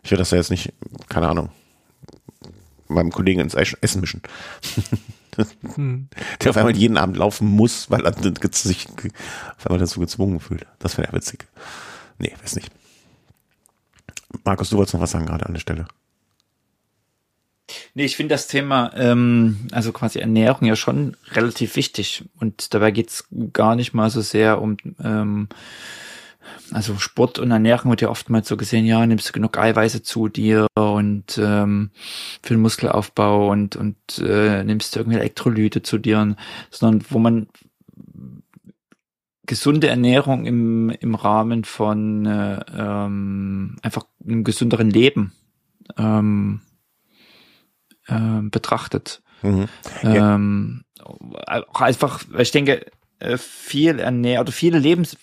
ich würde das ja jetzt nicht, keine Ahnung, meinem Kollegen ins Essen mischen. <laughs> hm. Der auf einmal jeden Abend laufen muss, weil er sich auf einmal dazu gezwungen fühlt. Das wäre ja witzig. Nee, weiß nicht. Markus, du wolltest noch was sagen gerade an der Stelle. Nee, ich finde das Thema, ähm, also quasi Ernährung ja schon relativ wichtig. Und dabei geht's gar nicht mal so sehr um, ähm, also Sport und Ernährung wird ja oftmals so gesehen, ja, nimmst du genug Eiweiße zu dir und ähm, für den Muskelaufbau und, und äh, nimmst du irgendwie Elektrolyte zu dir, sondern wo man gesunde Ernährung im, im Rahmen von äh, ähm, einfach einem gesünderen Leben ähm, äh, betrachtet. Mhm. Ja. Ähm, auch einfach, ich denke, äh, viel Ernährung oder viele Lebens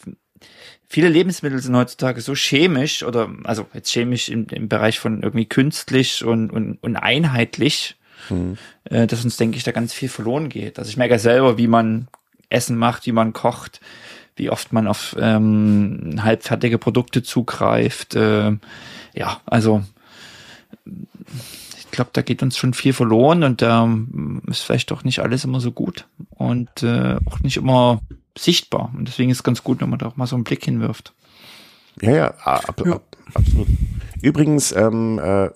viele Lebensmittel sind heutzutage so chemisch oder also jetzt chemisch im, im Bereich von irgendwie künstlich und, und, und einheitlich, mhm. äh, dass uns, denke ich, da ganz viel verloren geht. Also ich merke ja selber, wie man Essen macht, wie man kocht, wie oft man auf ähm, halbfertige Produkte zugreift. Äh, ja, also ich glaube, da geht uns schon viel verloren und da ähm, ist vielleicht doch nicht alles immer so gut und äh, auch nicht immer sichtbar. Und deswegen ist es ganz gut, wenn man da auch mal so einen Blick hinwirft. Ja, ja, ab, ja. Ab, absolut. Übrigens, ähm, äh, äh,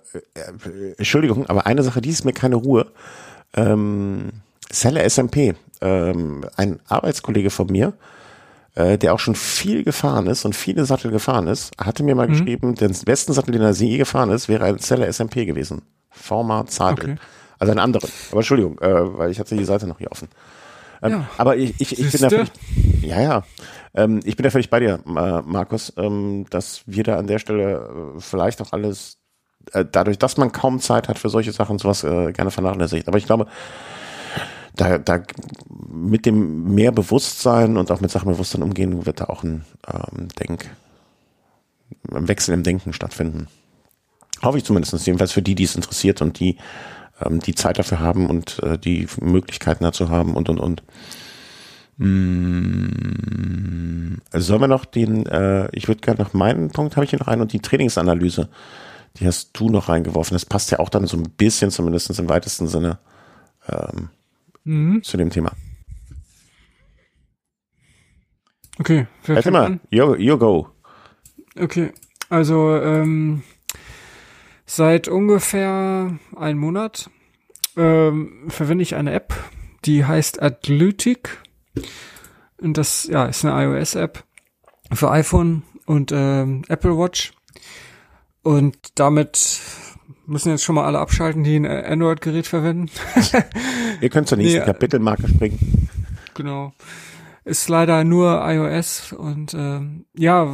Entschuldigung, aber eine Sache, die ist mir keine Ruhe. Ähm, Selle SMP, ähm, ein Arbeitskollege von mir, äh, der auch schon viel gefahren ist und viele Sattel gefahren ist, hatte mir mal mhm. geschrieben, den besten Sattel, den er je gefahren ist, wäre ein Zeller SMP gewesen. Format Zadel. Okay. Also ein anderer. Aber Entschuldigung, äh, weil ich hatte die Seite noch hier offen. Ähm, ja. Aber ich, ich, ich bin da völlig, ja, ja. Ähm, ich bin da völlig bei dir, äh, Markus, ähm, dass wir da an der Stelle äh, vielleicht auch alles, äh, dadurch, dass man kaum Zeit hat für solche Sachen, sowas äh, gerne vernachlässigt. Aber ich glaube, da, da mit dem mehr Bewusstsein und auch mit Sachenbewusstsein umgehen, wird da auch ein ähm, Denk, ein Wechsel im Denken stattfinden. Hoffe ich zumindest, jedenfalls für die, die es interessiert und die ähm, die Zeit dafür haben und äh, die Möglichkeiten dazu haben und und und. Hm, sollen wir noch den, äh, ich würde gerne noch meinen Punkt, habe ich hier noch einen und die Trainingsanalyse, die hast du noch reingeworfen. Das passt ja auch dann so ein bisschen, zumindest im weitesten Sinne, ähm, mhm. zu dem Thema. Okay, Warte mal, you, you go. Okay, also ähm, Seit ungefähr einem Monat ähm, verwende ich eine App, die heißt Atlytic. Und das ja, ist eine iOS-App für iPhone und ähm, Apple Watch. Und damit müssen jetzt schon mal alle abschalten, die ein Android-Gerät verwenden. Ihr könnt zur nächsten nee, Kapitelmarke springen. Genau ist leider nur iOS und ähm, ja,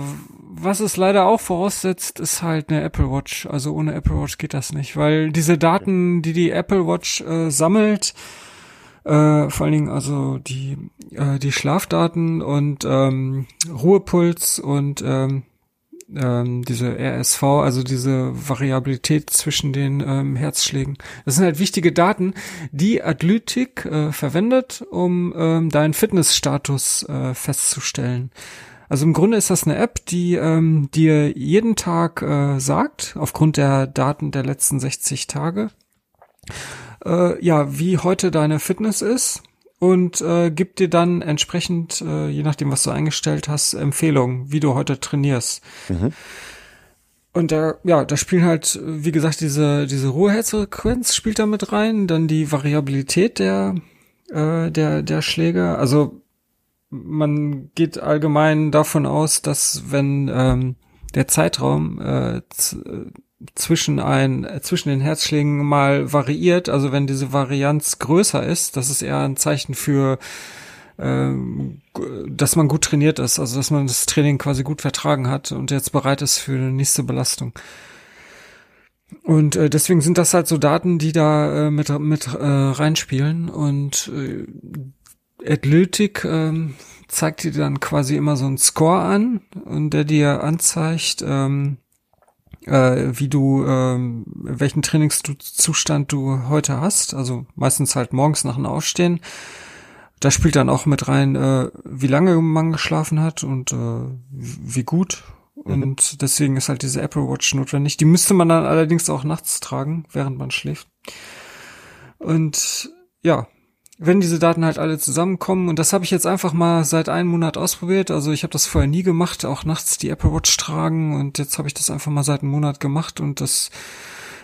was es leider auch voraussetzt, ist halt eine Apple Watch. Also ohne Apple Watch geht das nicht, weil diese Daten, die die Apple Watch äh, sammelt, äh, vor allen Dingen also die äh, die Schlafdaten und ähm, Ruhepuls und ähm, ähm, diese RSV, also diese Variabilität zwischen den ähm, Herzschlägen. Das sind halt wichtige Daten, die Adlytik äh, verwendet, um ähm, deinen Fitnessstatus äh, festzustellen. Also im Grunde ist das eine App, die ähm, dir jeden Tag äh, sagt, aufgrund der Daten der letzten 60 Tage, äh, ja, wie heute deine Fitness ist und äh, gibt dir dann entsprechend, äh, je nachdem, was du eingestellt hast, Empfehlungen, wie du heute trainierst. Mhm. Und da, ja, da spielen halt, wie gesagt, diese, diese Ruheherzfrequenz spielt da mit rein, dann die Variabilität der, äh, der, der Schläge. Also man geht allgemein davon aus, dass wenn ähm, der Zeitraum äh, zwischen ein, zwischen den Herzschlägen mal variiert, also wenn diese Varianz größer ist, das ist eher ein Zeichen für äh, dass man gut trainiert ist, also dass man das Training quasi gut vertragen hat und jetzt bereit ist für die nächste Belastung. Und äh, deswegen sind das halt so Daten, die da äh, mit, mit äh, reinspielen. Und äh, Athletic äh, zeigt dir dann quasi immer so einen Score an und der dir anzeigt, ähm, äh, wie du, ähm, welchen Trainingszustand du heute hast. Also meistens halt morgens nach dem Aufstehen. Da spielt dann auch mit rein, äh, wie lange man geschlafen hat und äh, wie gut. Mhm. Und deswegen ist halt diese Apple Watch notwendig. Die müsste man dann allerdings auch nachts tragen, während man schläft. Und ja, wenn diese Daten halt alle zusammenkommen, und das habe ich jetzt einfach mal seit einem Monat ausprobiert, also ich habe das vorher nie gemacht, auch nachts die Apple Watch tragen und jetzt habe ich das einfach mal seit einem Monat gemacht und das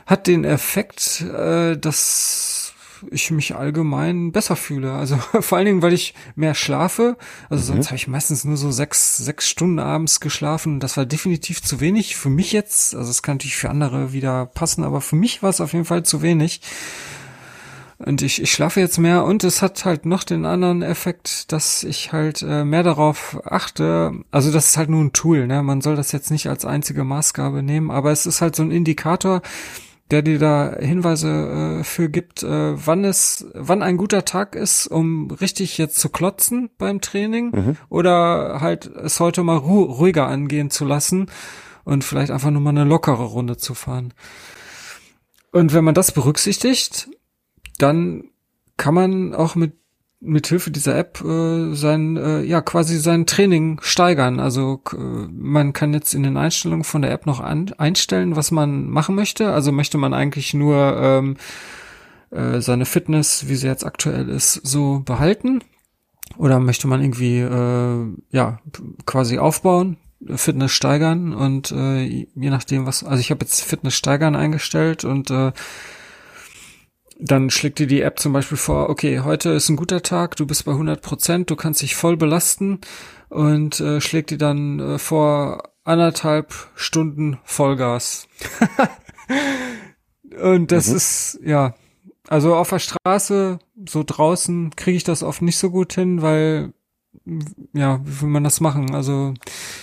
hat den Effekt, äh, dass ich mich allgemein besser fühle. Also <laughs> vor allen Dingen, weil ich mehr schlafe. Also mhm. sonst habe ich meistens nur so sechs, sechs Stunden abends geschlafen. Das war definitiv zu wenig für mich jetzt. Also es kann natürlich für andere wieder passen, aber für mich war es auf jeden Fall zu wenig. Und ich, ich schlafe jetzt mehr und es hat halt noch den anderen Effekt, dass ich halt äh, mehr darauf achte. Also das ist halt nur ein Tool, ne? Man soll das jetzt nicht als einzige Maßgabe nehmen, aber es ist halt so ein Indikator, der dir da Hinweise äh, für gibt, äh, wann es, wann ein guter Tag ist, um richtig jetzt zu klotzen beim Training mhm. oder halt es heute mal ru ruhiger angehen zu lassen und vielleicht einfach nur mal eine lockere Runde zu fahren. Und wenn man das berücksichtigt, dann kann man auch mit mit Hilfe dieser App äh, sein äh, ja quasi sein Training steigern. Also äh, man kann jetzt in den Einstellungen von der App noch an, einstellen, was man machen möchte. Also möchte man eigentlich nur ähm, äh, seine Fitness, wie sie jetzt aktuell ist, so behalten oder möchte man irgendwie äh, ja quasi aufbauen, Fitness steigern und äh, je nachdem was. Also ich habe jetzt Fitness steigern eingestellt und äh, dann schlägt dir die App zum Beispiel vor, okay, heute ist ein guter Tag, du bist bei 100 Prozent, du kannst dich voll belasten und äh, schlägt dir dann äh, vor anderthalb Stunden Vollgas. <laughs> und das mhm. ist, ja, also auf der Straße, so draußen, kriege ich das oft nicht so gut hin, weil ja, wie will man das machen? Also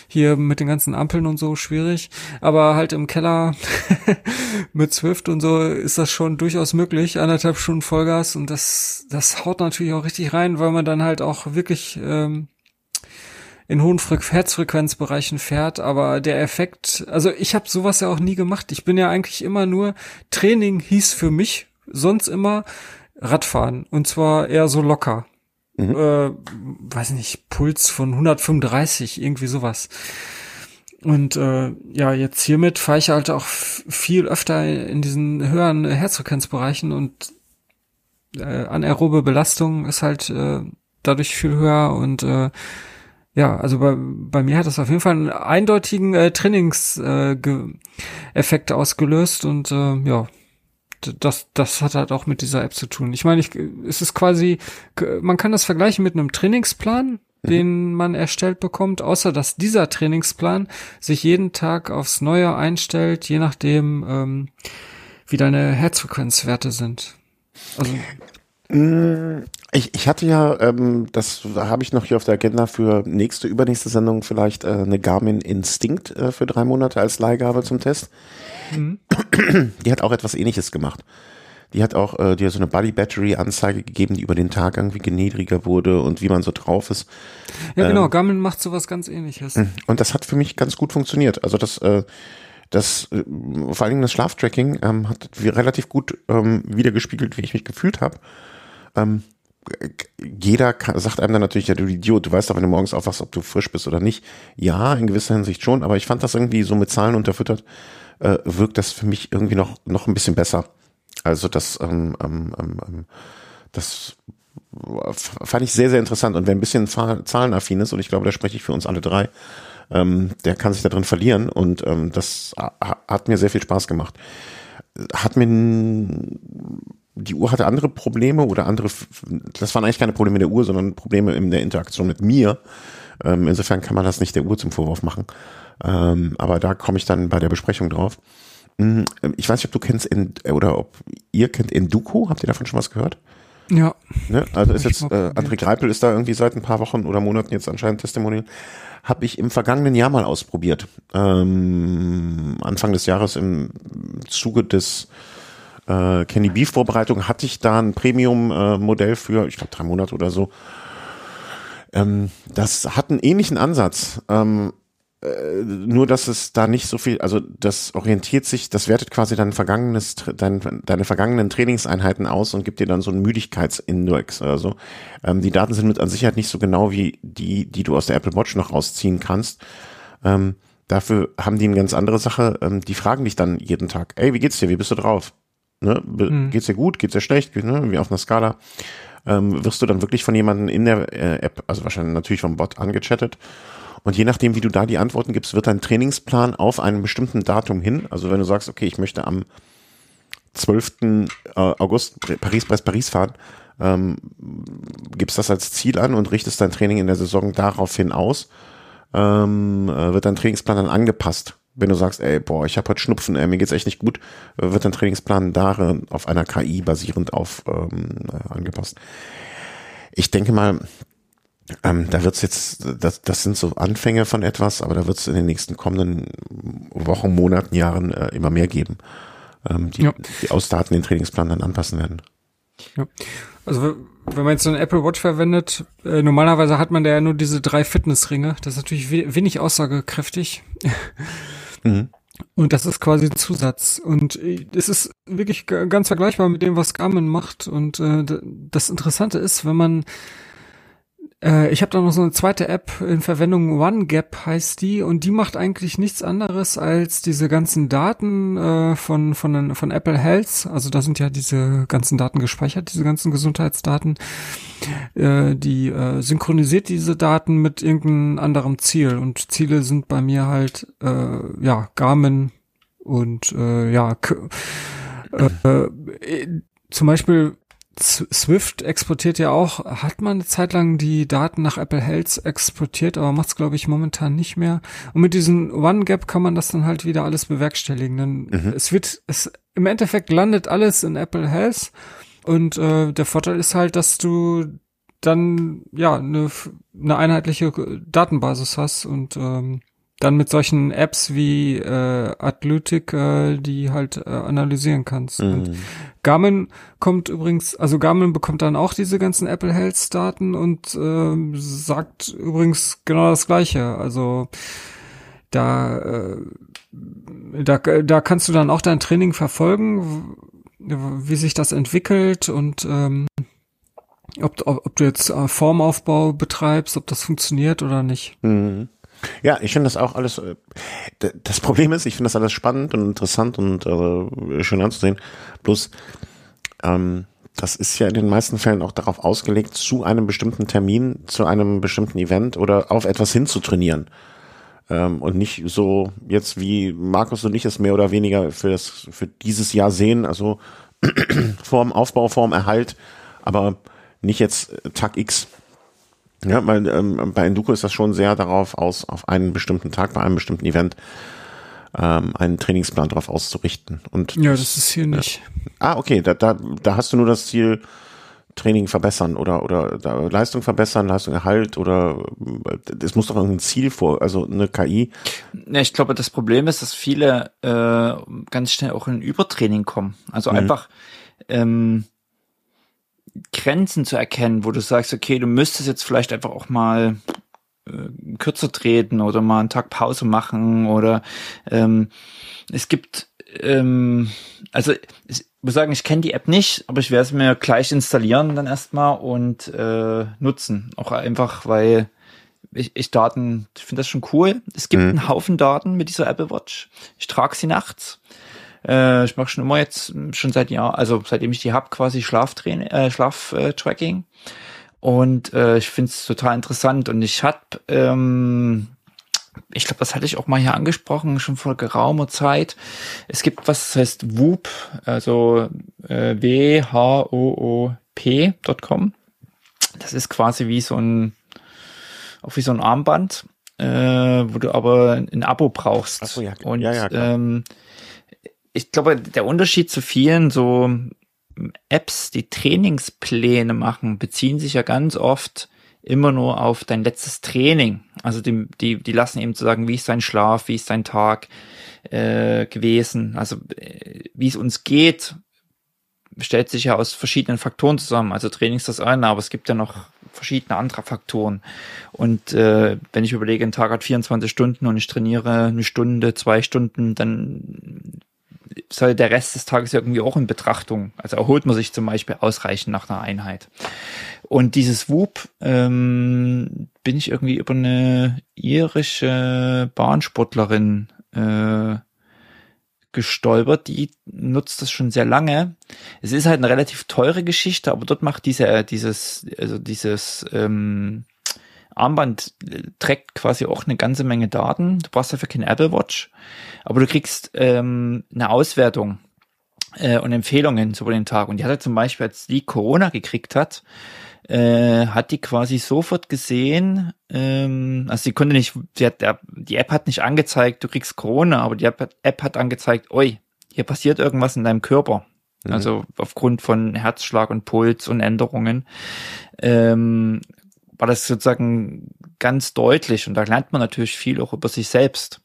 hier mit den ganzen Ampeln und so schwierig, aber halt im Keller <laughs> mit Swift und so ist das schon durchaus möglich, anderthalb Stunden Vollgas und das das haut natürlich auch richtig rein, weil man dann halt auch wirklich ähm, in hohen Fre Herzfrequenzbereichen fährt, aber der Effekt, also ich habe sowas ja auch nie gemacht. Ich bin ja eigentlich immer nur Training hieß für mich sonst immer Radfahren. Und zwar eher so locker mhm. äh, weiß nicht, Puls von 135, irgendwie sowas. Und äh, ja, jetzt hiermit fahre ich halt auch viel öfter in diesen höheren Herzfrequenzbereichen und äh, anaerobe Belastung ist halt äh, dadurch viel höher und äh, ja, also bei, bei mir hat das auf jeden Fall einen eindeutigen äh, Trainingseffekt äh, ausgelöst und äh, ja, das, das hat halt auch mit dieser App zu tun. Ich meine, ich, es ist quasi, man kann das vergleichen mit einem Trainingsplan, mhm. den man erstellt bekommt, außer dass dieser Trainingsplan sich jeden Tag aufs Neue einstellt, je nachdem, ähm, wie deine Herzfrequenzwerte sind. Also mm, ich, ich hatte ja, ähm, das habe ich noch hier auf der Agenda für nächste, übernächste Sendung vielleicht äh, eine Garmin Instinct äh, für drei Monate als Leihgabe zum Test. Mhm. Die hat auch etwas ähnliches gemacht. Die hat auch äh, dir so eine Body Battery Anzeige gegeben, die über den Tag irgendwie niedriger wurde und wie man so drauf ist. Ja, genau, ähm, Garmin macht sowas ganz ähnliches. Mhm. Und das hat für mich ganz gut funktioniert. Also das, äh, das, äh, vor allen Dingen das Schlaftracking ähm, hat relativ gut ähm, wiedergespiegelt, wie ich mich gefühlt habe. Ähm, jeder kann, sagt einem dann natürlich, ja, du Idiot, du weißt doch, wenn du morgens aufwachst, ob du frisch bist oder nicht. Ja, in gewisser Hinsicht schon, aber ich fand das irgendwie so mit Zahlen unterfüttert, äh, wirkt das für mich irgendwie noch, noch ein bisschen besser. Also das, ähm, ähm, ähm, ähm das fand ich sehr, sehr interessant. Und wer ein bisschen zahlenaffin ist, und ich glaube, da spreche ich für uns alle drei, ähm, der kann sich da drin verlieren. Und ähm, das hat mir sehr viel Spaß gemacht. Hat mir die Uhr hatte andere Probleme oder andere, das waren eigentlich keine Probleme der Uhr, sondern Probleme in der Interaktion mit mir. Ähm, insofern kann man das nicht der Uhr zum Vorwurf machen. Ähm, aber da komme ich dann bei der Besprechung drauf. Hm, ich weiß nicht, ob du kennst in, oder ob ihr kennt Enduko. Habt ihr davon schon was gehört? Ja. Ne? Also ist jetzt, äh, André Greipel ist da irgendwie seit ein paar Wochen oder Monaten jetzt anscheinend Testimonial. Habe ich im vergangenen Jahr mal ausprobiert. Ähm, Anfang des Jahres im Zuge des äh, Candy Beef Vorbereitung hatte ich da ein Premium-Modell äh, für, ich glaube, drei Monate oder so. Ähm, das hat einen ähnlichen Ansatz. Ähm, äh, nur dass es da nicht so viel, also das orientiert sich, das wertet quasi dein vergangenes, dein, deine vergangenen Trainingseinheiten aus und gibt dir dann so einen Müdigkeitsindex oder so. Ähm, die Daten sind mit an Sicherheit nicht so genau wie die, die du aus der Apple Watch noch rausziehen kannst. Ähm, dafür haben die eine ganz andere Sache. Ähm, die fragen dich dann jeden Tag, ey, wie geht's dir? Wie bist du drauf? Ne? Hm. Geht's dir gut? Geht's dir schlecht? Ne? Wie auf einer Skala. Ähm, wirst du dann wirklich von jemandem in der äh, App, also wahrscheinlich natürlich vom Bot angechattet und je nachdem, wie du da die Antworten gibst, wird dein Trainingsplan auf einem bestimmten Datum hin. Also wenn du sagst, okay, ich möchte am 12. Äh, August Paris-Brest-Paris fahren, ähm, gibst das als Ziel an und richtest dein Training in der Saison daraufhin aus, ähm, äh, wird dein Trainingsplan dann angepasst. Wenn du sagst, ey, boah, ich habe heute Schnupfen, ey, mir geht's echt nicht gut, wird dein Trainingsplan darin auf einer KI basierend auf ähm, äh, angepasst. Ich denke mal, ähm, da wird's jetzt, das, das sind so Anfänge von etwas, aber da wird es in den nächsten kommenden Wochen, Monaten, Jahren äh, immer mehr geben, ähm, die, ja. die aus Daten den Trainingsplan dann anpassen werden. Ja. Also wenn man jetzt so eine Apple Watch verwendet, äh, normalerweise hat man da ja nur diese drei Fitnessringe. Das ist natürlich wenig aussagekräftig. Mhm. Und das ist quasi ein Zusatz. Und äh, es ist wirklich ganz vergleichbar mit dem, was Garmin macht. Und äh, das Interessante ist, wenn man äh, ich habe da noch so eine zweite App in Verwendung, OneGap heißt die, und die macht eigentlich nichts anderes als diese ganzen Daten äh, von, von, von Apple Health, also da sind ja diese ganzen Daten gespeichert, diese ganzen Gesundheitsdaten, äh, die äh, synchronisiert diese Daten mit irgendeinem anderen Ziel. Und Ziele sind bei mir halt, äh, ja, Garmin und äh, ja, zum Beispiel Swift exportiert ja auch, hat man eine Zeit lang die Daten nach Apple Health exportiert, aber macht es, glaube ich, momentan nicht mehr. Und mit diesem OneGap kann man das dann halt wieder alles bewerkstelligen. Dann mhm. es wird, es im Endeffekt landet alles in Apple Health. Und äh, der Vorteil ist halt, dass du dann ja eine, eine einheitliche Datenbasis hast und ähm, dann mit solchen Apps wie äh, Atlutic, äh, die halt äh, analysieren kannst. Mhm. Und Garmin kommt übrigens, also Garmin bekommt dann auch diese ganzen Apple Health Daten und äh, sagt übrigens genau das Gleiche. Also da, äh, da, da kannst du dann auch dein Training verfolgen, wie sich das entwickelt und ähm, ob, ob, ob du jetzt äh, Formaufbau betreibst, ob das funktioniert oder nicht. Mhm. Ja, ich finde das auch alles. Äh, das Problem ist, ich finde das alles spannend und interessant und äh, schön anzusehen. Bloß, ähm, das ist ja in den meisten Fällen auch darauf ausgelegt, zu einem bestimmten Termin, zu einem bestimmten Event oder auf etwas hinzutrainieren. Ähm, und nicht so jetzt wie Markus und ich es mehr oder weniger für das für dieses Jahr sehen, also <clears throat> vorm Aufbau, vorm Erhalt, aber nicht jetzt Tag X. Ja, weil ähm, bei Enduko ist das schon sehr darauf aus, auf einen bestimmten Tag, bei einem bestimmten Event ähm, einen Trainingsplan darauf auszurichten. Und ja, das ist hier nicht. Äh, ah, okay, da, da, da hast du nur das Ziel, Training verbessern oder oder da, Leistung verbessern, Leistung erhalt oder es muss doch irgendein Ziel vor, also eine KI. Ja, ich glaube, das Problem ist, dass viele äh, ganz schnell auch in Übertraining kommen. Also mhm. einfach ähm, Grenzen zu erkennen, wo du sagst, okay, du müsstest jetzt vielleicht einfach auch mal äh, kürzer treten oder mal einen Tag Pause machen oder ähm, es gibt ähm, also ich muss sagen, ich kenne die App nicht, aber ich werde es mir gleich installieren dann erstmal und äh, nutzen. Auch einfach, weil ich, ich Daten, ich finde das schon cool. Es gibt mhm. einen Haufen Daten mit dieser Apple Watch. Ich trage sie nachts äh, ich mache schon immer jetzt, schon seit Jahr, also seitdem ich die hab, quasi Schlaftraining, äh, Schlaftracking. Und äh, ich finde es total interessant. Und ich hab, ähm, ich glaube, das hatte ich auch mal hier angesprochen, schon vor geraumer Zeit. Es gibt was, das heißt Whoop, also äh, W-H-O-O-P.com. Das ist quasi wie so ein, auch wie so ein Armband, äh, wo du aber ein Abo brauchst. Ach so, ja. Und ja, ja, ähm, ich glaube, der Unterschied zu vielen so Apps, die Trainingspläne machen, beziehen sich ja ganz oft immer nur auf dein letztes Training. Also die, die, die lassen eben zu sagen, wie ist dein Schlaf, wie ist dein Tag äh, gewesen, also äh, wie es uns geht, stellt sich ja aus verschiedenen Faktoren zusammen. Also Training ist das eine, aber es gibt ja noch verschiedene andere Faktoren. Und äh, wenn ich überlege, ein Tag hat 24 Stunden und ich trainiere eine Stunde, zwei Stunden, dann soll der Rest des Tages irgendwie auch in Betrachtung. Also erholt man sich zum Beispiel ausreichend nach einer Einheit. Und dieses Whoop ähm, bin ich irgendwie über eine irische Bahnsportlerin äh, gestolpert. Die nutzt das schon sehr lange. Es ist halt eine relativ teure Geschichte, aber dort macht diese, dieses, also dieses ähm, Armband äh, trägt quasi auch eine ganze Menge Daten. Du brauchst dafür kein Apple Watch, aber du kriegst ähm, eine Auswertung äh, und Empfehlungen über den Tag. Und die hatte zum Beispiel, als die Corona gekriegt hat, äh, hat die quasi sofort gesehen, ähm, also sie konnte nicht, sie hat, die App hat nicht angezeigt, du kriegst Corona, aber die App, App hat angezeigt, oi, hier passiert irgendwas in deinem Körper. Mhm. Also aufgrund von Herzschlag und Puls und Änderungen. Ähm, war das sozusagen ganz deutlich und da lernt man natürlich viel auch über sich selbst.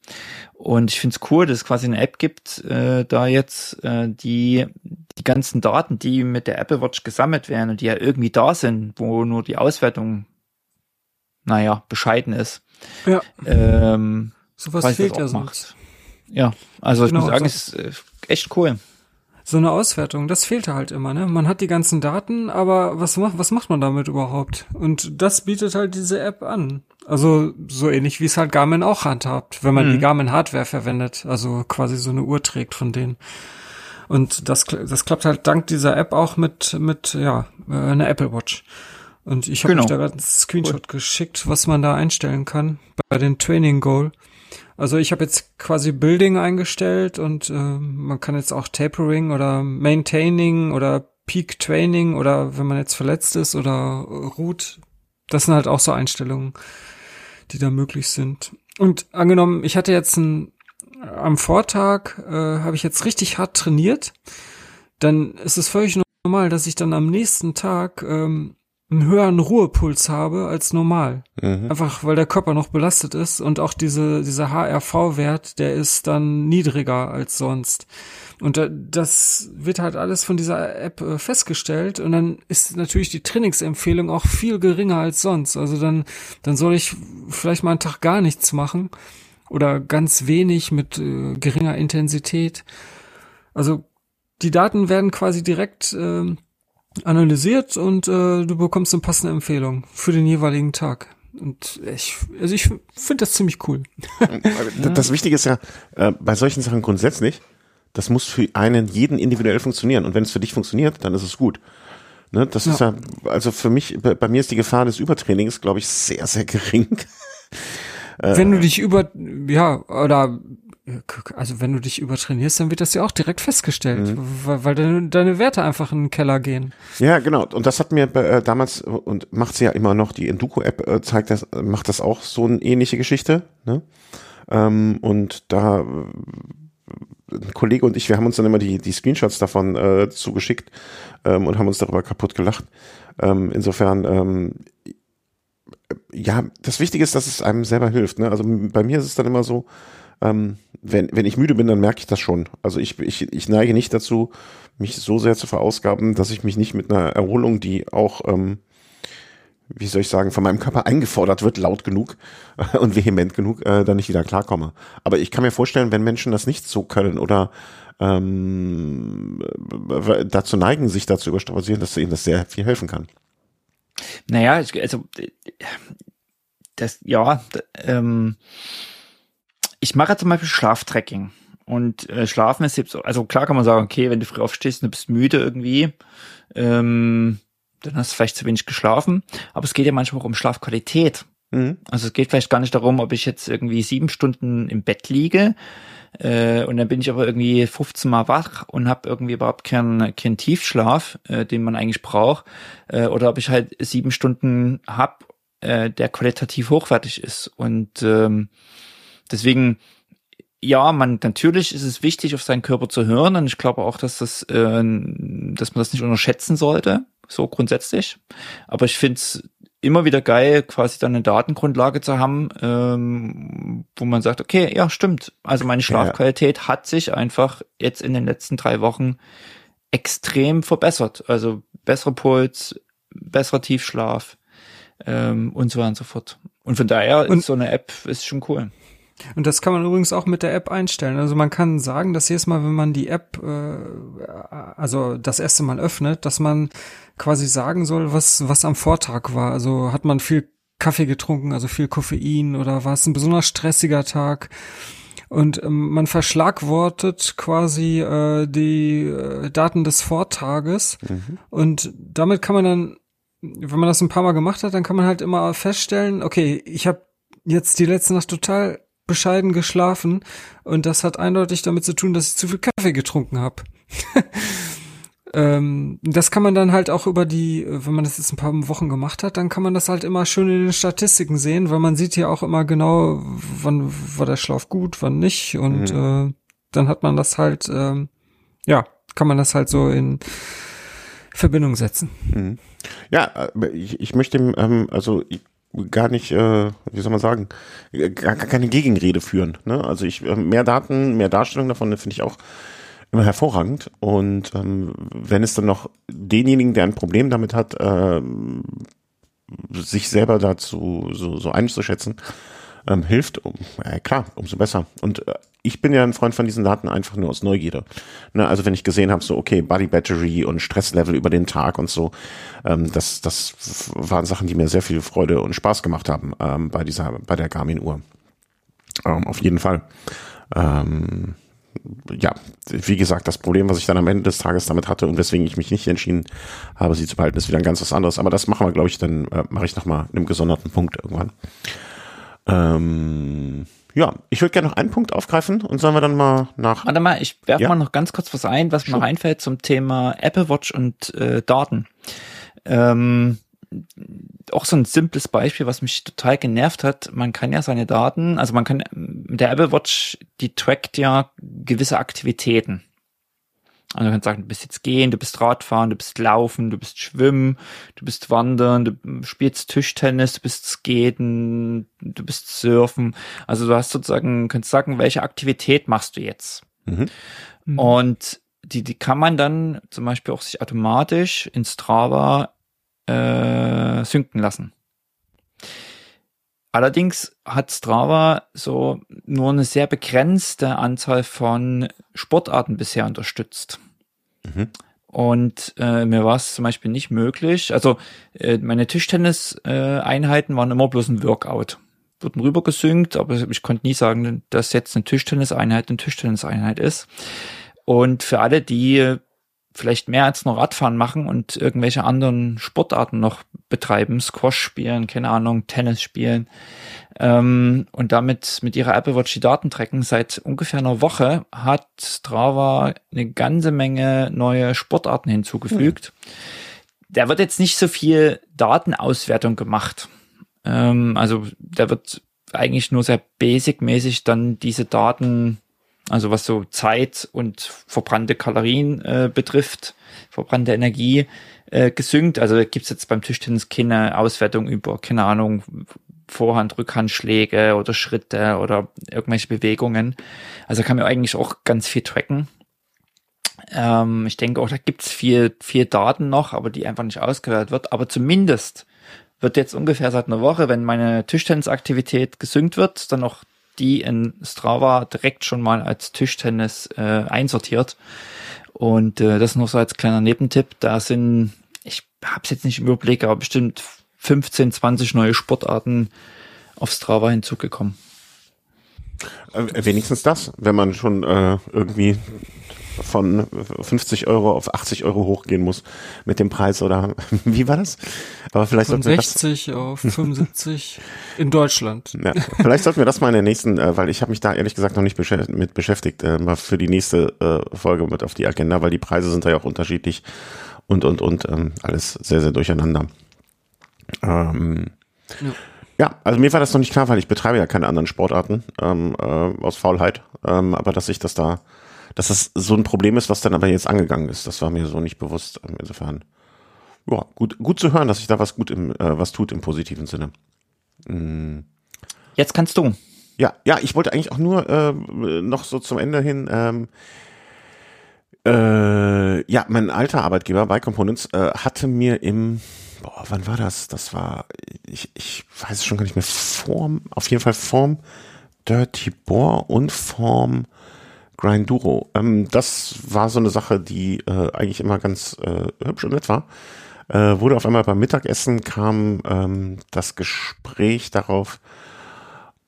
Und ich finde es cool, dass es quasi eine App gibt, äh, da jetzt äh, die die ganzen Daten, die mit der Apple Watch gesammelt werden und die ja irgendwie da sind, wo nur die Auswertung, naja, bescheiden ist. Ja. Ähm, Sowas fehlt ja sonst. Ja, also genau, ich muss sagen, es ist äh, echt cool so eine Auswertung, das fehlte halt immer, ne? Man hat die ganzen Daten, aber was macht, was macht man damit überhaupt? Und das bietet halt diese App an. Also so ähnlich wie es halt Garmin auch handhabt, wenn man mhm. die Garmin Hardware verwendet, also quasi so eine Uhr trägt von denen. Und das, das klappt halt dank dieser App auch mit, mit, ja, äh, einer Apple Watch. Und ich habe genau. euch da gerade einen Screenshot cool. geschickt, was man da einstellen kann bei den Training Goal. Also ich habe jetzt quasi Building eingestellt und äh, man kann jetzt auch Tapering oder Maintaining oder Peak Training oder wenn man jetzt verletzt ist oder ruht. Das sind halt auch so Einstellungen, die da möglich sind. Und angenommen, ich hatte jetzt ein, am Vortag, äh, habe ich jetzt richtig hart trainiert, dann ist es völlig normal, dass ich dann am nächsten Tag ähm, einen höheren Ruhepuls habe als normal. Mhm. Einfach weil der Körper noch belastet ist und auch diese, dieser HRV-Wert, der ist dann niedriger als sonst. Und das wird halt alles von dieser App äh, festgestellt und dann ist natürlich die Trainingsempfehlung auch viel geringer als sonst. Also dann, dann soll ich vielleicht mal einen Tag gar nichts machen oder ganz wenig mit äh, geringer Intensität. Also die Daten werden quasi direkt äh, analysiert und äh, du bekommst eine passende Empfehlung für den jeweiligen Tag. Und ich, also ich finde das ziemlich cool. das Wichtige ist ja, äh, bei solchen Sachen grundsätzlich, das muss für einen jeden individuell funktionieren. Und wenn es für dich funktioniert, dann ist es gut. Ne, das ja. ist ja, also für mich, bei, bei mir ist die Gefahr des Übertrainings, glaube ich, sehr, sehr gering. <laughs> Wenn du dich über, ja, oder also wenn du dich übertrainierst, dann wird das ja auch direkt festgestellt, mhm. weil, weil deine, deine, Werte einfach in den Keller gehen. Ja, genau. Und das hat mir äh, damals und macht sie ja immer noch. Die Enduko-App äh, zeigt das, macht das auch so eine ähnliche Geschichte. Ne? Ähm, und da äh, ein Kollege und ich, wir haben uns dann immer die die Screenshots davon äh, zugeschickt ähm, und haben uns darüber kaputt gelacht. Ähm, insofern ähm, ja, das Wichtige ist, dass es einem selber hilft. Ne? Also bei mir ist es dann immer so, ähm, wenn, wenn ich müde bin, dann merke ich das schon. Also ich, ich, ich neige nicht dazu, mich so sehr zu verausgaben, dass ich mich nicht mit einer Erholung, die auch, ähm, wie soll ich sagen, von meinem Körper eingefordert wird, laut genug <laughs> und vehement genug, äh, dann nicht wieder klarkomme. Aber ich kann mir vorstellen, wenn Menschen das nicht so können oder ähm, dazu neigen, sich dazu überstrapazieren, dass ihnen das sehr viel helfen kann. Naja, also das, ja, ähm, ich mache zum Beispiel Schlaftracking. Und äh, Schlafen ist jetzt, also klar kann man sagen, okay, wenn du früh aufstehst und du bist müde irgendwie, ähm, dann hast du vielleicht zu wenig geschlafen. Aber es geht ja manchmal auch um Schlafqualität. Mhm. Also es geht vielleicht gar nicht darum, ob ich jetzt irgendwie sieben Stunden im Bett liege äh, und dann bin ich aber irgendwie 15 Mal wach und habe irgendwie überhaupt keinen keinen Tiefschlaf, äh, den man eigentlich braucht, äh, oder ob ich halt sieben Stunden hab, äh, der qualitativ hochwertig ist. Und ähm, Deswegen, ja, man natürlich ist es wichtig, auf seinen Körper zu hören und ich glaube auch, dass das äh, dass man das nicht unterschätzen sollte, so grundsätzlich. Aber ich finde es immer wieder geil, quasi dann eine Datengrundlage zu haben, ähm, wo man sagt, okay, ja, stimmt. Also meine Schlafqualität ja. hat sich einfach jetzt in den letzten drei Wochen extrem verbessert. Also besserer Puls, besserer Tiefschlaf ähm, und so weiter und so fort. Und von daher und ist so eine App ist schon cool. Und das kann man übrigens auch mit der App einstellen. Also man kann sagen, dass jedes Mal, wenn man die App, äh, also das erste Mal öffnet, dass man quasi sagen soll, was, was am Vortag war. Also hat man viel Kaffee getrunken, also viel Koffein oder war es ein besonders stressiger Tag? Und ähm, man verschlagwortet quasi äh, die äh, Daten des Vortages. Mhm. Und damit kann man dann, wenn man das ein paar Mal gemacht hat, dann kann man halt immer feststellen, okay, ich habe jetzt die letzte Nacht total bescheiden geschlafen und das hat eindeutig damit zu tun, dass ich zu viel Kaffee getrunken habe. <laughs> ähm, das kann man dann halt auch über die, wenn man das jetzt ein paar Wochen gemacht hat, dann kann man das halt immer schön in den Statistiken sehen, weil man sieht ja auch immer genau, wann war der Schlaf gut, wann nicht und mhm. äh, dann hat man das halt, ähm, ja, kann man das halt so in Verbindung setzen. Mhm. Ja, ich, ich möchte, ähm, also ich, gar nicht, äh, wie soll man sagen, gar, gar keine Gegenrede führen. Ne? Also ich äh, mehr Daten, mehr Darstellung davon finde ich auch immer hervorragend. Und ähm, wenn es dann noch denjenigen, der ein Problem damit hat, äh, sich selber dazu so, so einzuschätzen, ähm, hilft, um, äh, klar, umso besser. Und äh, ich bin ja ein Freund von diesen Daten einfach nur aus Neugierde. Ne, also wenn ich gesehen habe, so okay, Body Battery und Stresslevel über den Tag und so, ähm, das, das waren Sachen, die mir sehr viel Freude und Spaß gemacht haben ähm, bei dieser, bei der Garmin-Uhr. Ähm, auf jeden Fall. Ähm, ja, wie gesagt, das Problem, was ich dann am Ende des Tages damit hatte und weswegen ich mich nicht entschieden habe, sie zu behalten, ist wieder ein ganz was anderes. Aber das machen wir, glaube ich, dann äh, mache ich nochmal in einem gesonderten Punkt irgendwann. Ähm, ja, ich würde gerne noch einen Punkt aufgreifen und sollen wir dann mal nach. Warte mal, ich werfe ja? mal noch ganz kurz was ein, was mir noch einfällt zum Thema Apple Watch und äh, Daten. Ähm, auch so ein simples Beispiel, was mich total genervt hat. Man kann ja seine Daten, also man kann mit der Apple Watch, die trackt ja gewisse Aktivitäten. Also du kannst sagen, du bist jetzt gehen, du bist Radfahren, du bist laufen, du bist schwimmen, du bist wandern, du spielst Tischtennis, du bist skaten, du bist surfen. Also du hast sozusagen, kannst sagen, welche Aktivität machst du jetzt? Mhm. mhm. Und die, die kann man dann zum Beispiel auch sich automatisch in Strava äh, synken lassen. Allerdings hat Strava so nur eine sehr begrenzte Anzahl von Sportarten bisher unterstützt. Mhm. Und äh, mir war es zum Beispiel nicht möglich. Also äh, meine Tischtennis-Einheiten äh, waren immer bloß ein Workout. Wurden rübergesynkt, aber ich konnte nie sagen, dass jetzt eine Tischtenniseinheit eine Tischtenniseinheit ist. Und für alle, die vielleicht mehr als nur Radfahren machen und irgendwelche anderen Sportarten noch betreiben, Squash spielen, keine Ahnung, Tennis spielen ähm, und damit mit ihrer Apple Watch die Daten tracken. Seit ungefähr einer Woche hat Strava eine ganze Menge neue Sportarten hinzugefügt. Hm. Da wird jetzt nicht so viel Datenauswertung gemacht. Ähm, also da wird eigentlich nur sehr basic-mäßig dann diese Daten also was so Zeit und verbrannte Kalorien äh, betrifft, verbrannte Energie, äh, gesynkt. Also gibt's jetzt beim Tischtennis keine Auswertung über, keine Ahnung, Vorhand, Rückhandschläge oder Schritte oder irgendwelche Bewegungen. Also kann man eigentlich auch ganz viel tracken. Ähm, ich denke auch, da gibt's viel, viel Daten noch, aber die einfach nicht ausgewertet wird. Aber zumindest wird jetzt ungefähr seit einer Woche, wenn meine Tischtennisaktivität gesynkt wird, dann noch die in Strava direkt schon mal als Tischtennis äh, einsortiert. Und äh, das noch so als kleiner Nebentipp. Da sind, ich habe es jetzt nicht im Überblick, aber bestimmt 15, 20 neue Sportarten auf Strava hinzugekommen. Äh, wenigstens das, wenn man schon äh, irgendwie von 50 Euro auf 80 Euro hochgehen muss mit dem Preis oder <laughs> wie war das? Aber vielleicht von 60 das, auf 75 in Deutschland. Ja, vielleicht sollten wir das mal in der nächsten, äh, weil ich habe mich da ehrlich gesagt noch nicht beschäftigt, mit beschäftigt, äh, mal für die nächste äh, Folge mit auf die Agenda, weil die Preise sind da ja auch unterschiedlich und und und ähm, alles sehr sehr durcheinander. Ähm, ja. Ja, also mir war das noch nicht klar, weil ich betreibe ja keine anderen Sportarten ähm, äh, aus Faulheit, ähm, aber dass ich das da dass das so ein Problem ist, was dann aber jetzt angegangen ist. Das war mir so nicht bewusst. Insofern, ja, gut, gut zu hören, dass sich da was gut im, äh, was tut im positiven Sinne. Mhm. Jetzt kannst du. Ja, ja, ich wollte eigentlich auch nur äh, noch so zum Ende hin. Ähm, äh, ja, mein alter Arbeitgeber bei Components äh, hatte mir im, boah, wann war das? Das war, ich, ich weiß es schon gar nicht mehr, Form, auf jeden Fall Form Dirty Boar und Form Grinduro. Ähm, das war so eine Sache, die äh, eigentlich immer ganz äh, hübsch und nett war. Äh, wurde auf einmal beim Mittagessen kam ähm, das Gespräch darauf,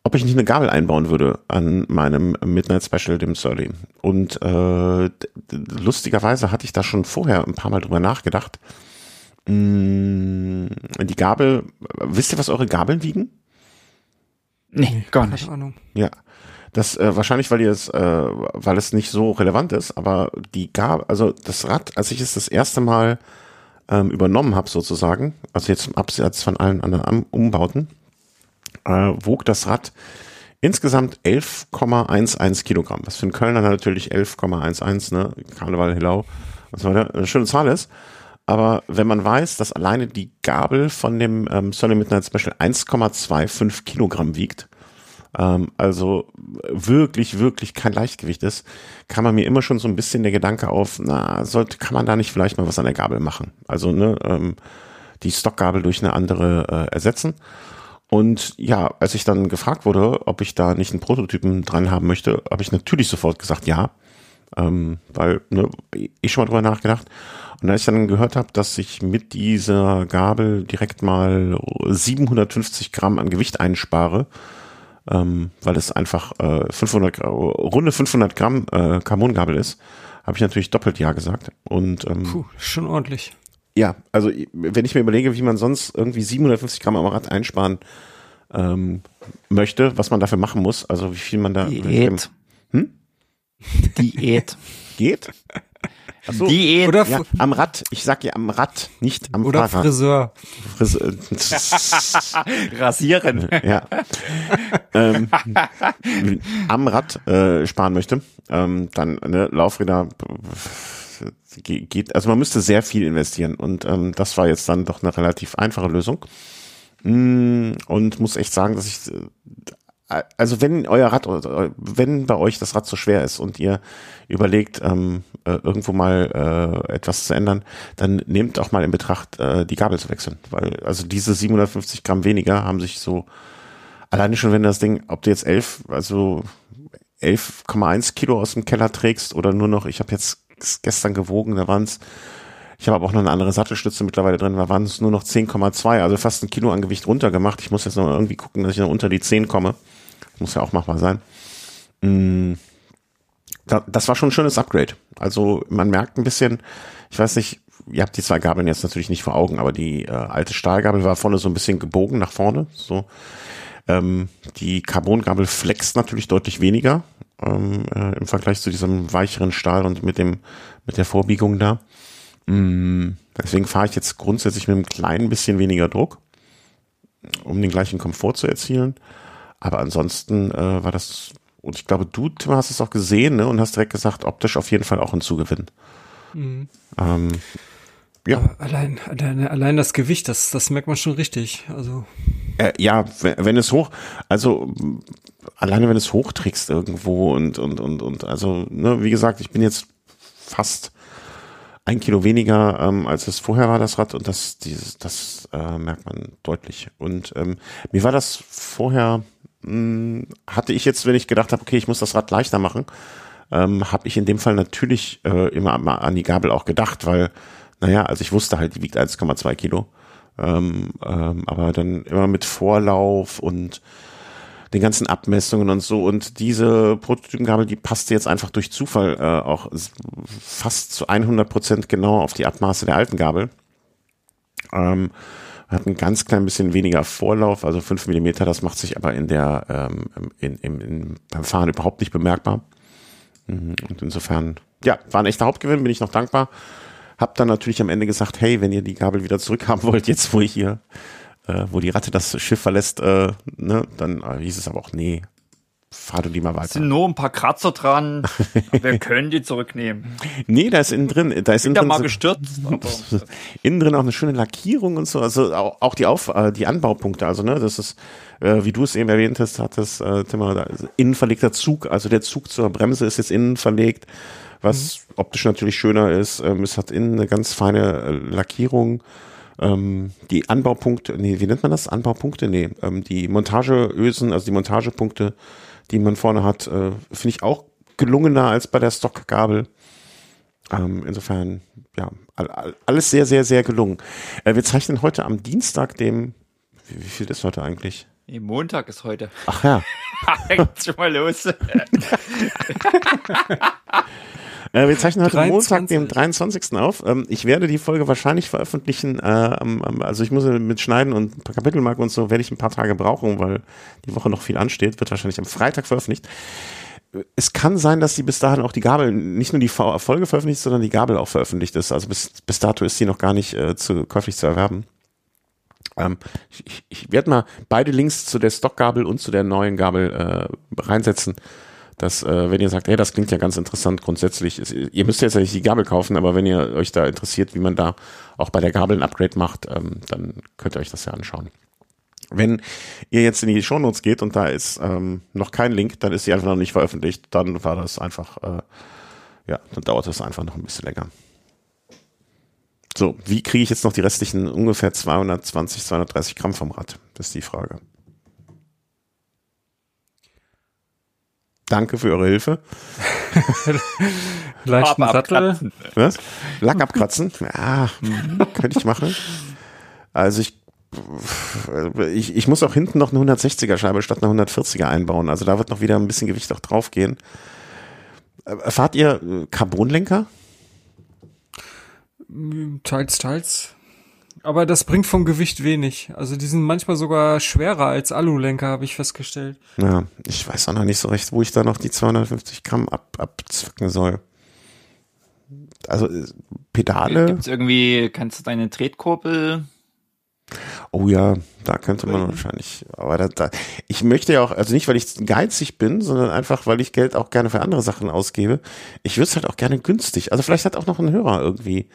ob ich nicht eine Gabel einbauen würde an meinem Midnight Special, dem Surly. Und äh, lustigerweise hatte ich da schon vorher ein paar Mal drüber nachgedacht. Mm, die Gabel, wisst ihr, was eure Gabeln wiegen? Nee, gar nicht. Keine Ahnung. Ja. Das äh, wahrscheinlich, weil ihr es, äh, weil es nicht so relevant ist, aber die Gabel, also das Rad, als ich es das erste Mal ähm, übernommen habe sozusagen, also jetzt im Absatz von allen anderen Umbauten, äh, wog das Rad insgesamt 11,11 Kilogramm, was für einen Kölner natürlich 11,11, ne, Karneval, Hillau und so weiter, eine schöne Zahl ist. Aber wenn man weiß, dass alleine die Gabel von dem ähm, Sunny Midnight Special 1,25 Kilogramm wiegt, ähm, also wirklich, wirklich kein Leichtgewicht ist, kam man mir immer schon so ein bisschen der Gedanke auf, na, sollte, kann man da nicht vielleicht mal was an der Gabel machen? Also, ne, ähm, die Stockgabel durch eine andere äh, ersetzen. Und ja, als ich dann gefragt wurde, ob ich da nicht einen Prototypen dran haben möchte, habe ich natürlich sofort gesagt, ja. Ähm, weil, ne, ich schon mal drüber nachgedacht. Und als ich dann gehört habe, dass ich mit dieser Gabel direkt mal 750 Gramm an Gewicht einspare, ähm, weil es einfach äh, 500 runde 500 Gramm äh, Carbongabel ist, habe ich natürlich doppelt ja gesagt. Und ähm, Puh, schon ordentlich. Ja, also wenn ich mir überlege, wie man sonst irgendwie 750 Gramm am Rad einsparen ähm, möchte, was man dafür machen muss, also wie viel man da. Diät. Hm? Diät. Geht? Ach so. Diät. Oder ja, am Rad. Ich sag ja am Rad, nicht am Oder Fahrrad. Friseur. Friseur. <laughs> Rasieren. ja. ähm, am Rad äh, sparen möchte, ähm, dann ne, Laufräder geht, also man müsste sehr viel investieren und ähm, das war jetzt dann doch eine relativ einfache Lösung. Mm, und muss echt sagen, dass ich äh, also wenn euer Rad, wenn bei euch das Rad zu schwer ist und ihr überlegt, ähm, äh, irgendwo mal äh, etwas zu ändern, dann nehmt auch mal in Betracht, äh, die Gabel zu wechseln. Weil also diese 750 Gramm weniger haben sich so, alleine schon wenn das Ding, ob du jetzt 11, also 11,1 Kilo aus dem Keller trägst oder nur noch, ich habe jetzt gestern gewogen, da waren es, ich habe aber auch noch eine andere Sattelstütze mittlerweile drin, da waren es nur noch 10,2, also fast ein Kilo an Gewicht runtergemacht. Ich muss jetzt noch irgendwie gucken, dass ich noch unter die 10 komme. Muss ja auch machbar sein. Mm, das war schon ein schönes Upgrade. Also man merkt ein bisschen, ich weiß nicht, ihr habt die zwei Gabeln jetzt natürlich nicht vor Augen, aber die äh, alte Stahlgabel war vorne so ein bisschen gebogen nach vorne. So ähm, die Carbongabel flext natürlich deutlich weniger ähm, äh, im Vergleich zu diesem weicheren Stahl und mit dem mit der Vorbiegung da. Mm, deswegen fahre ich jetzt grundsätzlich mit einem kleinen bisschen weniger Druck, um den gleichen Komfort zu erzielen. Aber ansonsten äh, war das, und ich glaube, du, Tim, hast es auch gesehen ne, und hast direkt gesagt, optisch auf jeden Fall auch ein Zugewinn. Mhm. Ähm, ja. allein, allein, allein das Gewicht, das, das merkt man schon richtig. Also. Äh, ja, wenn, wenn es hoch, also alleine wenn es hochträgst irgendwo und, und, und, und, also, ne, wie gesagt, ich bin jetzt fast ein Kilo weniger, ähm, als es vorher war, das Rad, und das, dieses, das äh, merkt man deutlich. Und ähm, mir war das vorher, mh, hm, hatte ich jetzt, wenn ich gedacht habe, okay, ich muss das Rad leichter machen, ähm, habe ich in dem Fall natürlich äh, immer an die Gabel auch gedacht, weil, naja, also ich wusste halt, die wiegt 1,2 Kilo. Ähm, ähm, aber dann immer mit Vorlauf und den ganzen Abmessungen und so. Und diese Prototypengabel, die passte jetzt einfach durch Zufall äh, auch fast zu 100 Prozent genau auf die Abmaße der alten Gabel. Ähm, hat ein ganz klein bisschen weniger Vorlauf, also fünf Millimeter. Das macht sich aber in der ähm, in, in, in, beim Fahren überhaupt nicht bemerkbar. Mhm, und insofern, ja, war ein echter Hauptgewinn, bin ich noch dankbar. Hab dann natürlich am Ende gesagt, hey, wenn ihr die Gabel wieder zurückhaben <laughs> wollt, jetzt wo ich hier äh, wo die Ratte das Schiff verlässt, äh, ne, dann äh, hieß es aber auch, nee, fahr du die mal Es weiter. sind nur ein paar Kratzer dran. <laughs> wir können die zurücknehmen. Nee, da ist innen drin, da ist Bin innen da drin, mal so, gestürzt. Aber <laughs> innen drin auch eine schöne Lackierung und so, also auch, auch die Auf, äh, die Anbaupunkte, also ne, das ist, äh, wie du es eben erwähnt hast, hat das äh, Thema, da innen verlegter Zug, also der Zug zur Bremse ist jetzt innen verlegt, was optisch natürlich schöner ist. Ähm, es hat innen eine ganz feine äh, Lackierung. Ähm, die Anbaupunkte, nee, wie nennt man das? Anbaupunkte? Nee, ähm, die Montageösen, also die Montagepunkte, die man vorne hat, äh, finde ich auch gelungener als bei der Stockgabel. Ähm, insofern, ja, all, all, alles sehr, sehr, sehr gelungen. Äh, wir zeichnen heute am Dienstag, dem, wie, wie viel ist heute eigentlich? Nee, Montag ist heute. Ach ja, <laughs> Geht's schon mal los. Äh, wir zeichnen heute 23. Montag, dem 23. auf. Ähm, ich werde die Folge wahrscheinlich veröffentlichen. Äh, also ich muss mit Schneiden und ein paar Kapitelmarken und so werde ich ein paar Tage brauchen, weil die Woche noch viel ansteht. Wird wahrscheinlich am Freitag veröffentlicht. Es kann sein, dass die bis dahin auch die Gabel, nicht nur die Folge veröffentlicht, sondern die Gabel auch veröffentlicht ist. Also bis, bis dato ist die noch gar nicht äh, zu, käuflich zu erwerben. Ähm, ich ich, werde mal beide Links zu der Stockgabel und zu der neuen Gabel äh, reinsetzen dass äh, wenn ihr sagt, hey, das klingt ja ganz interessant grundsätzlich, ist, ihr müsst jetzt ja nicht die Gabel kaufen, aber wenn ihr euch da interessiert, wie man da auch bei der Gabel ein Upgrade macht, ähm, dann könnt ihr euch das ja anschauen. Wenn ihr jetzt in die Shownotes geht und da ist ähm, noch kein Link, dann ist sie einfach noch nicht veröffentlicht, dann war das einfach, äh, ja, dann dauert das einfach noch ein bisschen länger. So, wie kriege ich jetzt noch die restlichen ungefähr 220, 230 Gramm vom Rad? Das ist die Frage. Danke für eure Hilfe. <laughs> Leichten Sattel. abkratzen. Was? Lack abkratzen? Ja, könnte ich machen. Also ich, ich, ich muss auch hinten noch eine 160er Scheibe statt einer 140er einbauen. Also da wird noch wieder ein bisschen Gewicht auch drauf gehen. Äh, Fahrt ihr äh, Carbonlenker? Teils, teils. Aber das bringt vom Gewicht wenig. Also die sind manchmal sogar schwerer als Alulenker, habe ich festgestellt. Ja, ich weiß auch noch nicht so recht, wo ich da noch die 250 Gramm ab, abzwacken soll. Also äh, Pedale, Gibt's irgendwie, kannst du deine Tretkurbel oh ja, da könnte man wahrscheinlich, aber da, da, ich möchte ja auch, also nicht, weil ich geizig bin, sondern einfach, weil ich Geld auch gerne für andere Sachen ausgebe. Ich würde es halt auch gerne günstig. Also vielleicht hat auch noch ein Hörer irgendwie.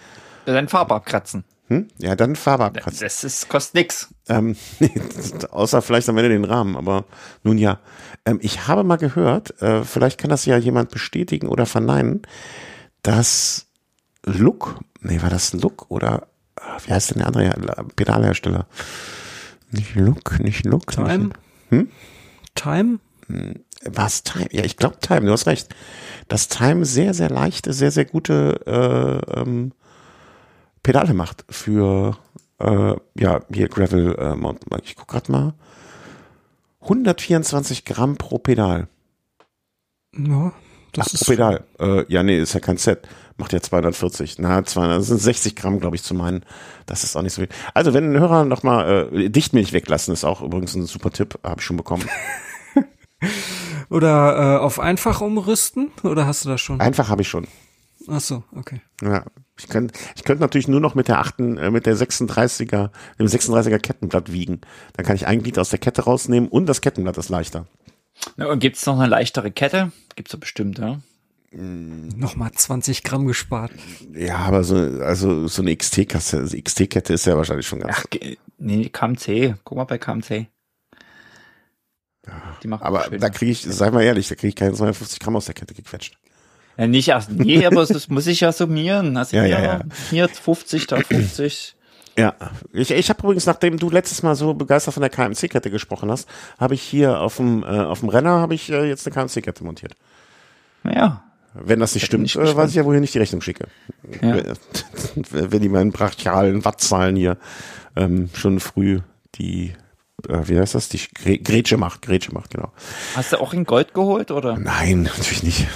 dein Farbe abkratzen? Hm? Ja, dann Farbe abkratzen. Das ist, kostet nix. Ähm, <laughs> außer vielleicht am Ende den Rahmen, aber nun ja. Ähm, ich habe mal gehört, äh, vielleicht kann das ja jemand bestätigen oder verneinen, dass Look, nee, war das Look oder wie heißt denn der andere Her- Pedalhersteller? Nicht Look, nicht Look. Time? Nicht, Hm? Time? war es Time? Ja, ich glaube Time, du hast recht. Dass Time sehr, sehr leichte, sehr, sehr gute äh, ähm, Pedale macht für äh, ja, hier Gravel äh, Mountainbike. Ich guck grad mal. 124 Gramm pro Pedal. Ja, Ach, das pro ist Pedal. Äh, ja, nee, ist ja kein Set. Macht ja 240. Na, 200, das sind 60 Gramm, glaube ich, zu meinen. Das ist auch nicht so viel. Also, wenn ein Hörer noch mal äh, Dichtmilch weglassen, ist auch übrigens ein super Tipp, habe ich schon bekommen. <laughs> Oder äh, auf einfach umrüsten? Oder hast du das schon? Einfach habe ich schon. Ach so, okay. Ja, ich könnte ich könnte natürlich nur noch mit der achten, äh, mit der 36er, dem 36er Kettenblatt wiegen. Dann kann ich ein Glied aus der Kette rausnehmen und das Kettenblatt ist leichter. Na, und gibt's noch eine leichtere Kette? Gibt's ja bestimmt, ja. Nochmal 20 Gramm gespart. Ja, aber so, also so eine XT-Kasse, also XT-Kette ist ja wahrscheinlich schon ganz. Ach, nee, KMC. Guck mal bei KMC. Die machen aber schön. da kriege ich, sei mal ehrlich, da kriege ich keine 250 Gramm aus der Kette gequetscht. Ja, nicht erst, nee, <laughs> aber das muss ich ja summieren. Also Ja, hier, ja, ja. hier 50, da 50. Ja, ich, ich habe übrigens, nachdem du letztes Mal so begeistert von der KMC-Kette gesprochen hast, habe ich hier auf dem, äh, auf dem Renner habe ich äh, jetzt eine KMC-Kette montiert. Naja, Wenn das nicht stimmt, ich äh, weiß ich ja, wohin ich die Rechnung schicke. Ja. Wenn <laughs> die meinen brachialen Wattzahlen hier ähm, schon früh die, äh, wie heißt das, die Grätsche macht, Grätsche macht, genau. hast du auch in Gold geholt oder? Nein, natürlich nicht.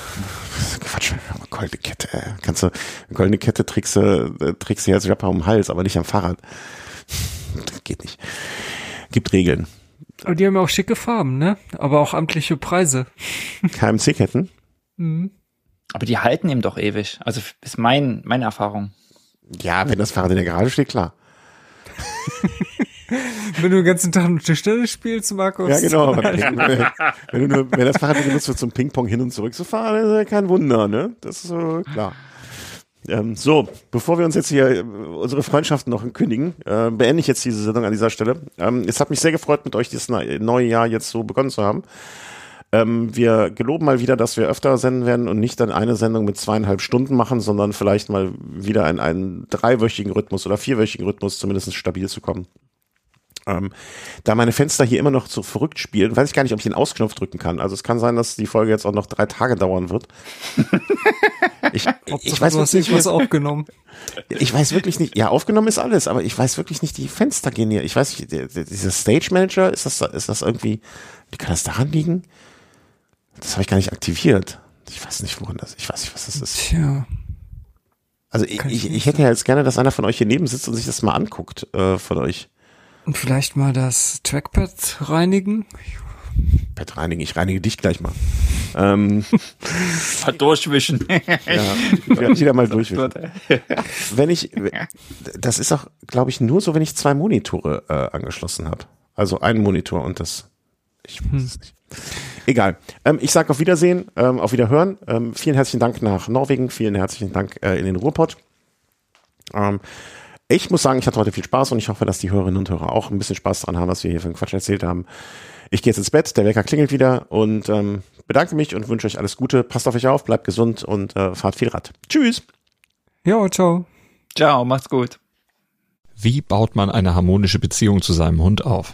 Quatsch, aber goldene Kette. äh, Kannst du, goldene Kette trägst du, äh, trägst du als Rapper um den Hals, aber nicht am Fahrrad. Das <laughs> geht nicht. Gibt Regeln. Aber die haben ja auch schicke Farben, ne? Aber auch amtliche Preise. KMC-Ketten? Aber die halten eben doch ewig. Also ist mein, meine Erfahrung. Ja, wenn das Fahrrad in der Garage steht, klar. <laughs> Wenn du den ganzen Tag nur Tischtennis spielst, Markus. Ja, genau. <laughs> wenn, du nur, wenn das Fahrrad benutzt wird, zum Ping-Pong hin und zurück zu fahren, ist ja kein Wunder, ne? Das ist so klar. Ähm, so, bevor wir uns jetzt hier äh, unsere Freundschaften noch kündigen, äh, beende ich jetzt diese Sendung an dieser Stelle. Ähm, es hat mich sehr gefreut, mit euch dieses neue Jahr jetzt so begonnen zu haben. Ähm, wir geloben mal wieder, dass wir öfter senden werden und nicht dann eine Sendung mit zweieinhalb Stunden machen, sondern vielleicht mal wieder in einen dreiwöchigen Rhythmus oder vierwöchigen Rhythmus zumindest stabil zu kommen. Ähm, da meine Fenster hier immer noch so verrückt spielen, weiß ich gar nicht, ob ich den Ausknopf drücken kann. Also es kann sein, dass die Folge jetzt auch noch drei Tage dauern wird. <laughs> ich, ich weiß wirklich nicht, was aufgenommen. Ich weiß wirklich nicht. Ja, aufgenommen ist alles, aber ich weiß wirklich nicht, die Fenster gehen hier. Ich weiß nicht, dieser Stage Manager, ist das, ist das irgendwie, wie kann das daran liegen? Das habe ich gar nicht aktiviert. Ich weiß nicht, woran das, ich weiß nicht, was das ist. Tja. Also ich, ich, ich hätte ja jetzt gerne, dass einer von euch hier neben sitzt und sich das mal anguckt, äh, von euch. Und vielleicht mal das Trackpad reinigen. Pad reinigen, ich reinige dich gleich mal. Ähm, <laughs> durchwischen. <laughs> ja, wieder mal durchwischen. <laughs> wenn ich, das ist auch, glaube ich, nur so, wenn ich zwei Monitore äh, angeschlossen habe. Also einen Monitor und das, ich weiß hm. es nicht. Egal. Ähm, ich sage auf Wiedersehen, ähm, auf Wiederhören. Ähm, vielen herzlichen Dank nach Norwegen, vielen herzlichen Dank äh, in den Ruhrpott. Ähm, ich muss sagen, ich hatte heute viel Spaß und ich hoffe, dass die Hörerinnen und Hörer auch ein bisschen Spaß daran haben, was wir hier für einen Quatsch erzählt haben. Ich gehe jetzt ins Bett, der Wecker klingelt wieder und ähm, bedanke mich und wünsche euch alles Gute. Passt auf euch auf, bleibt gesund und äh, fahrt viel Rad. Tschüss. Jo, ciao. Ciao, macht's gut. Wie baut man eine harmonische Beziehung zu seinem Hund auf?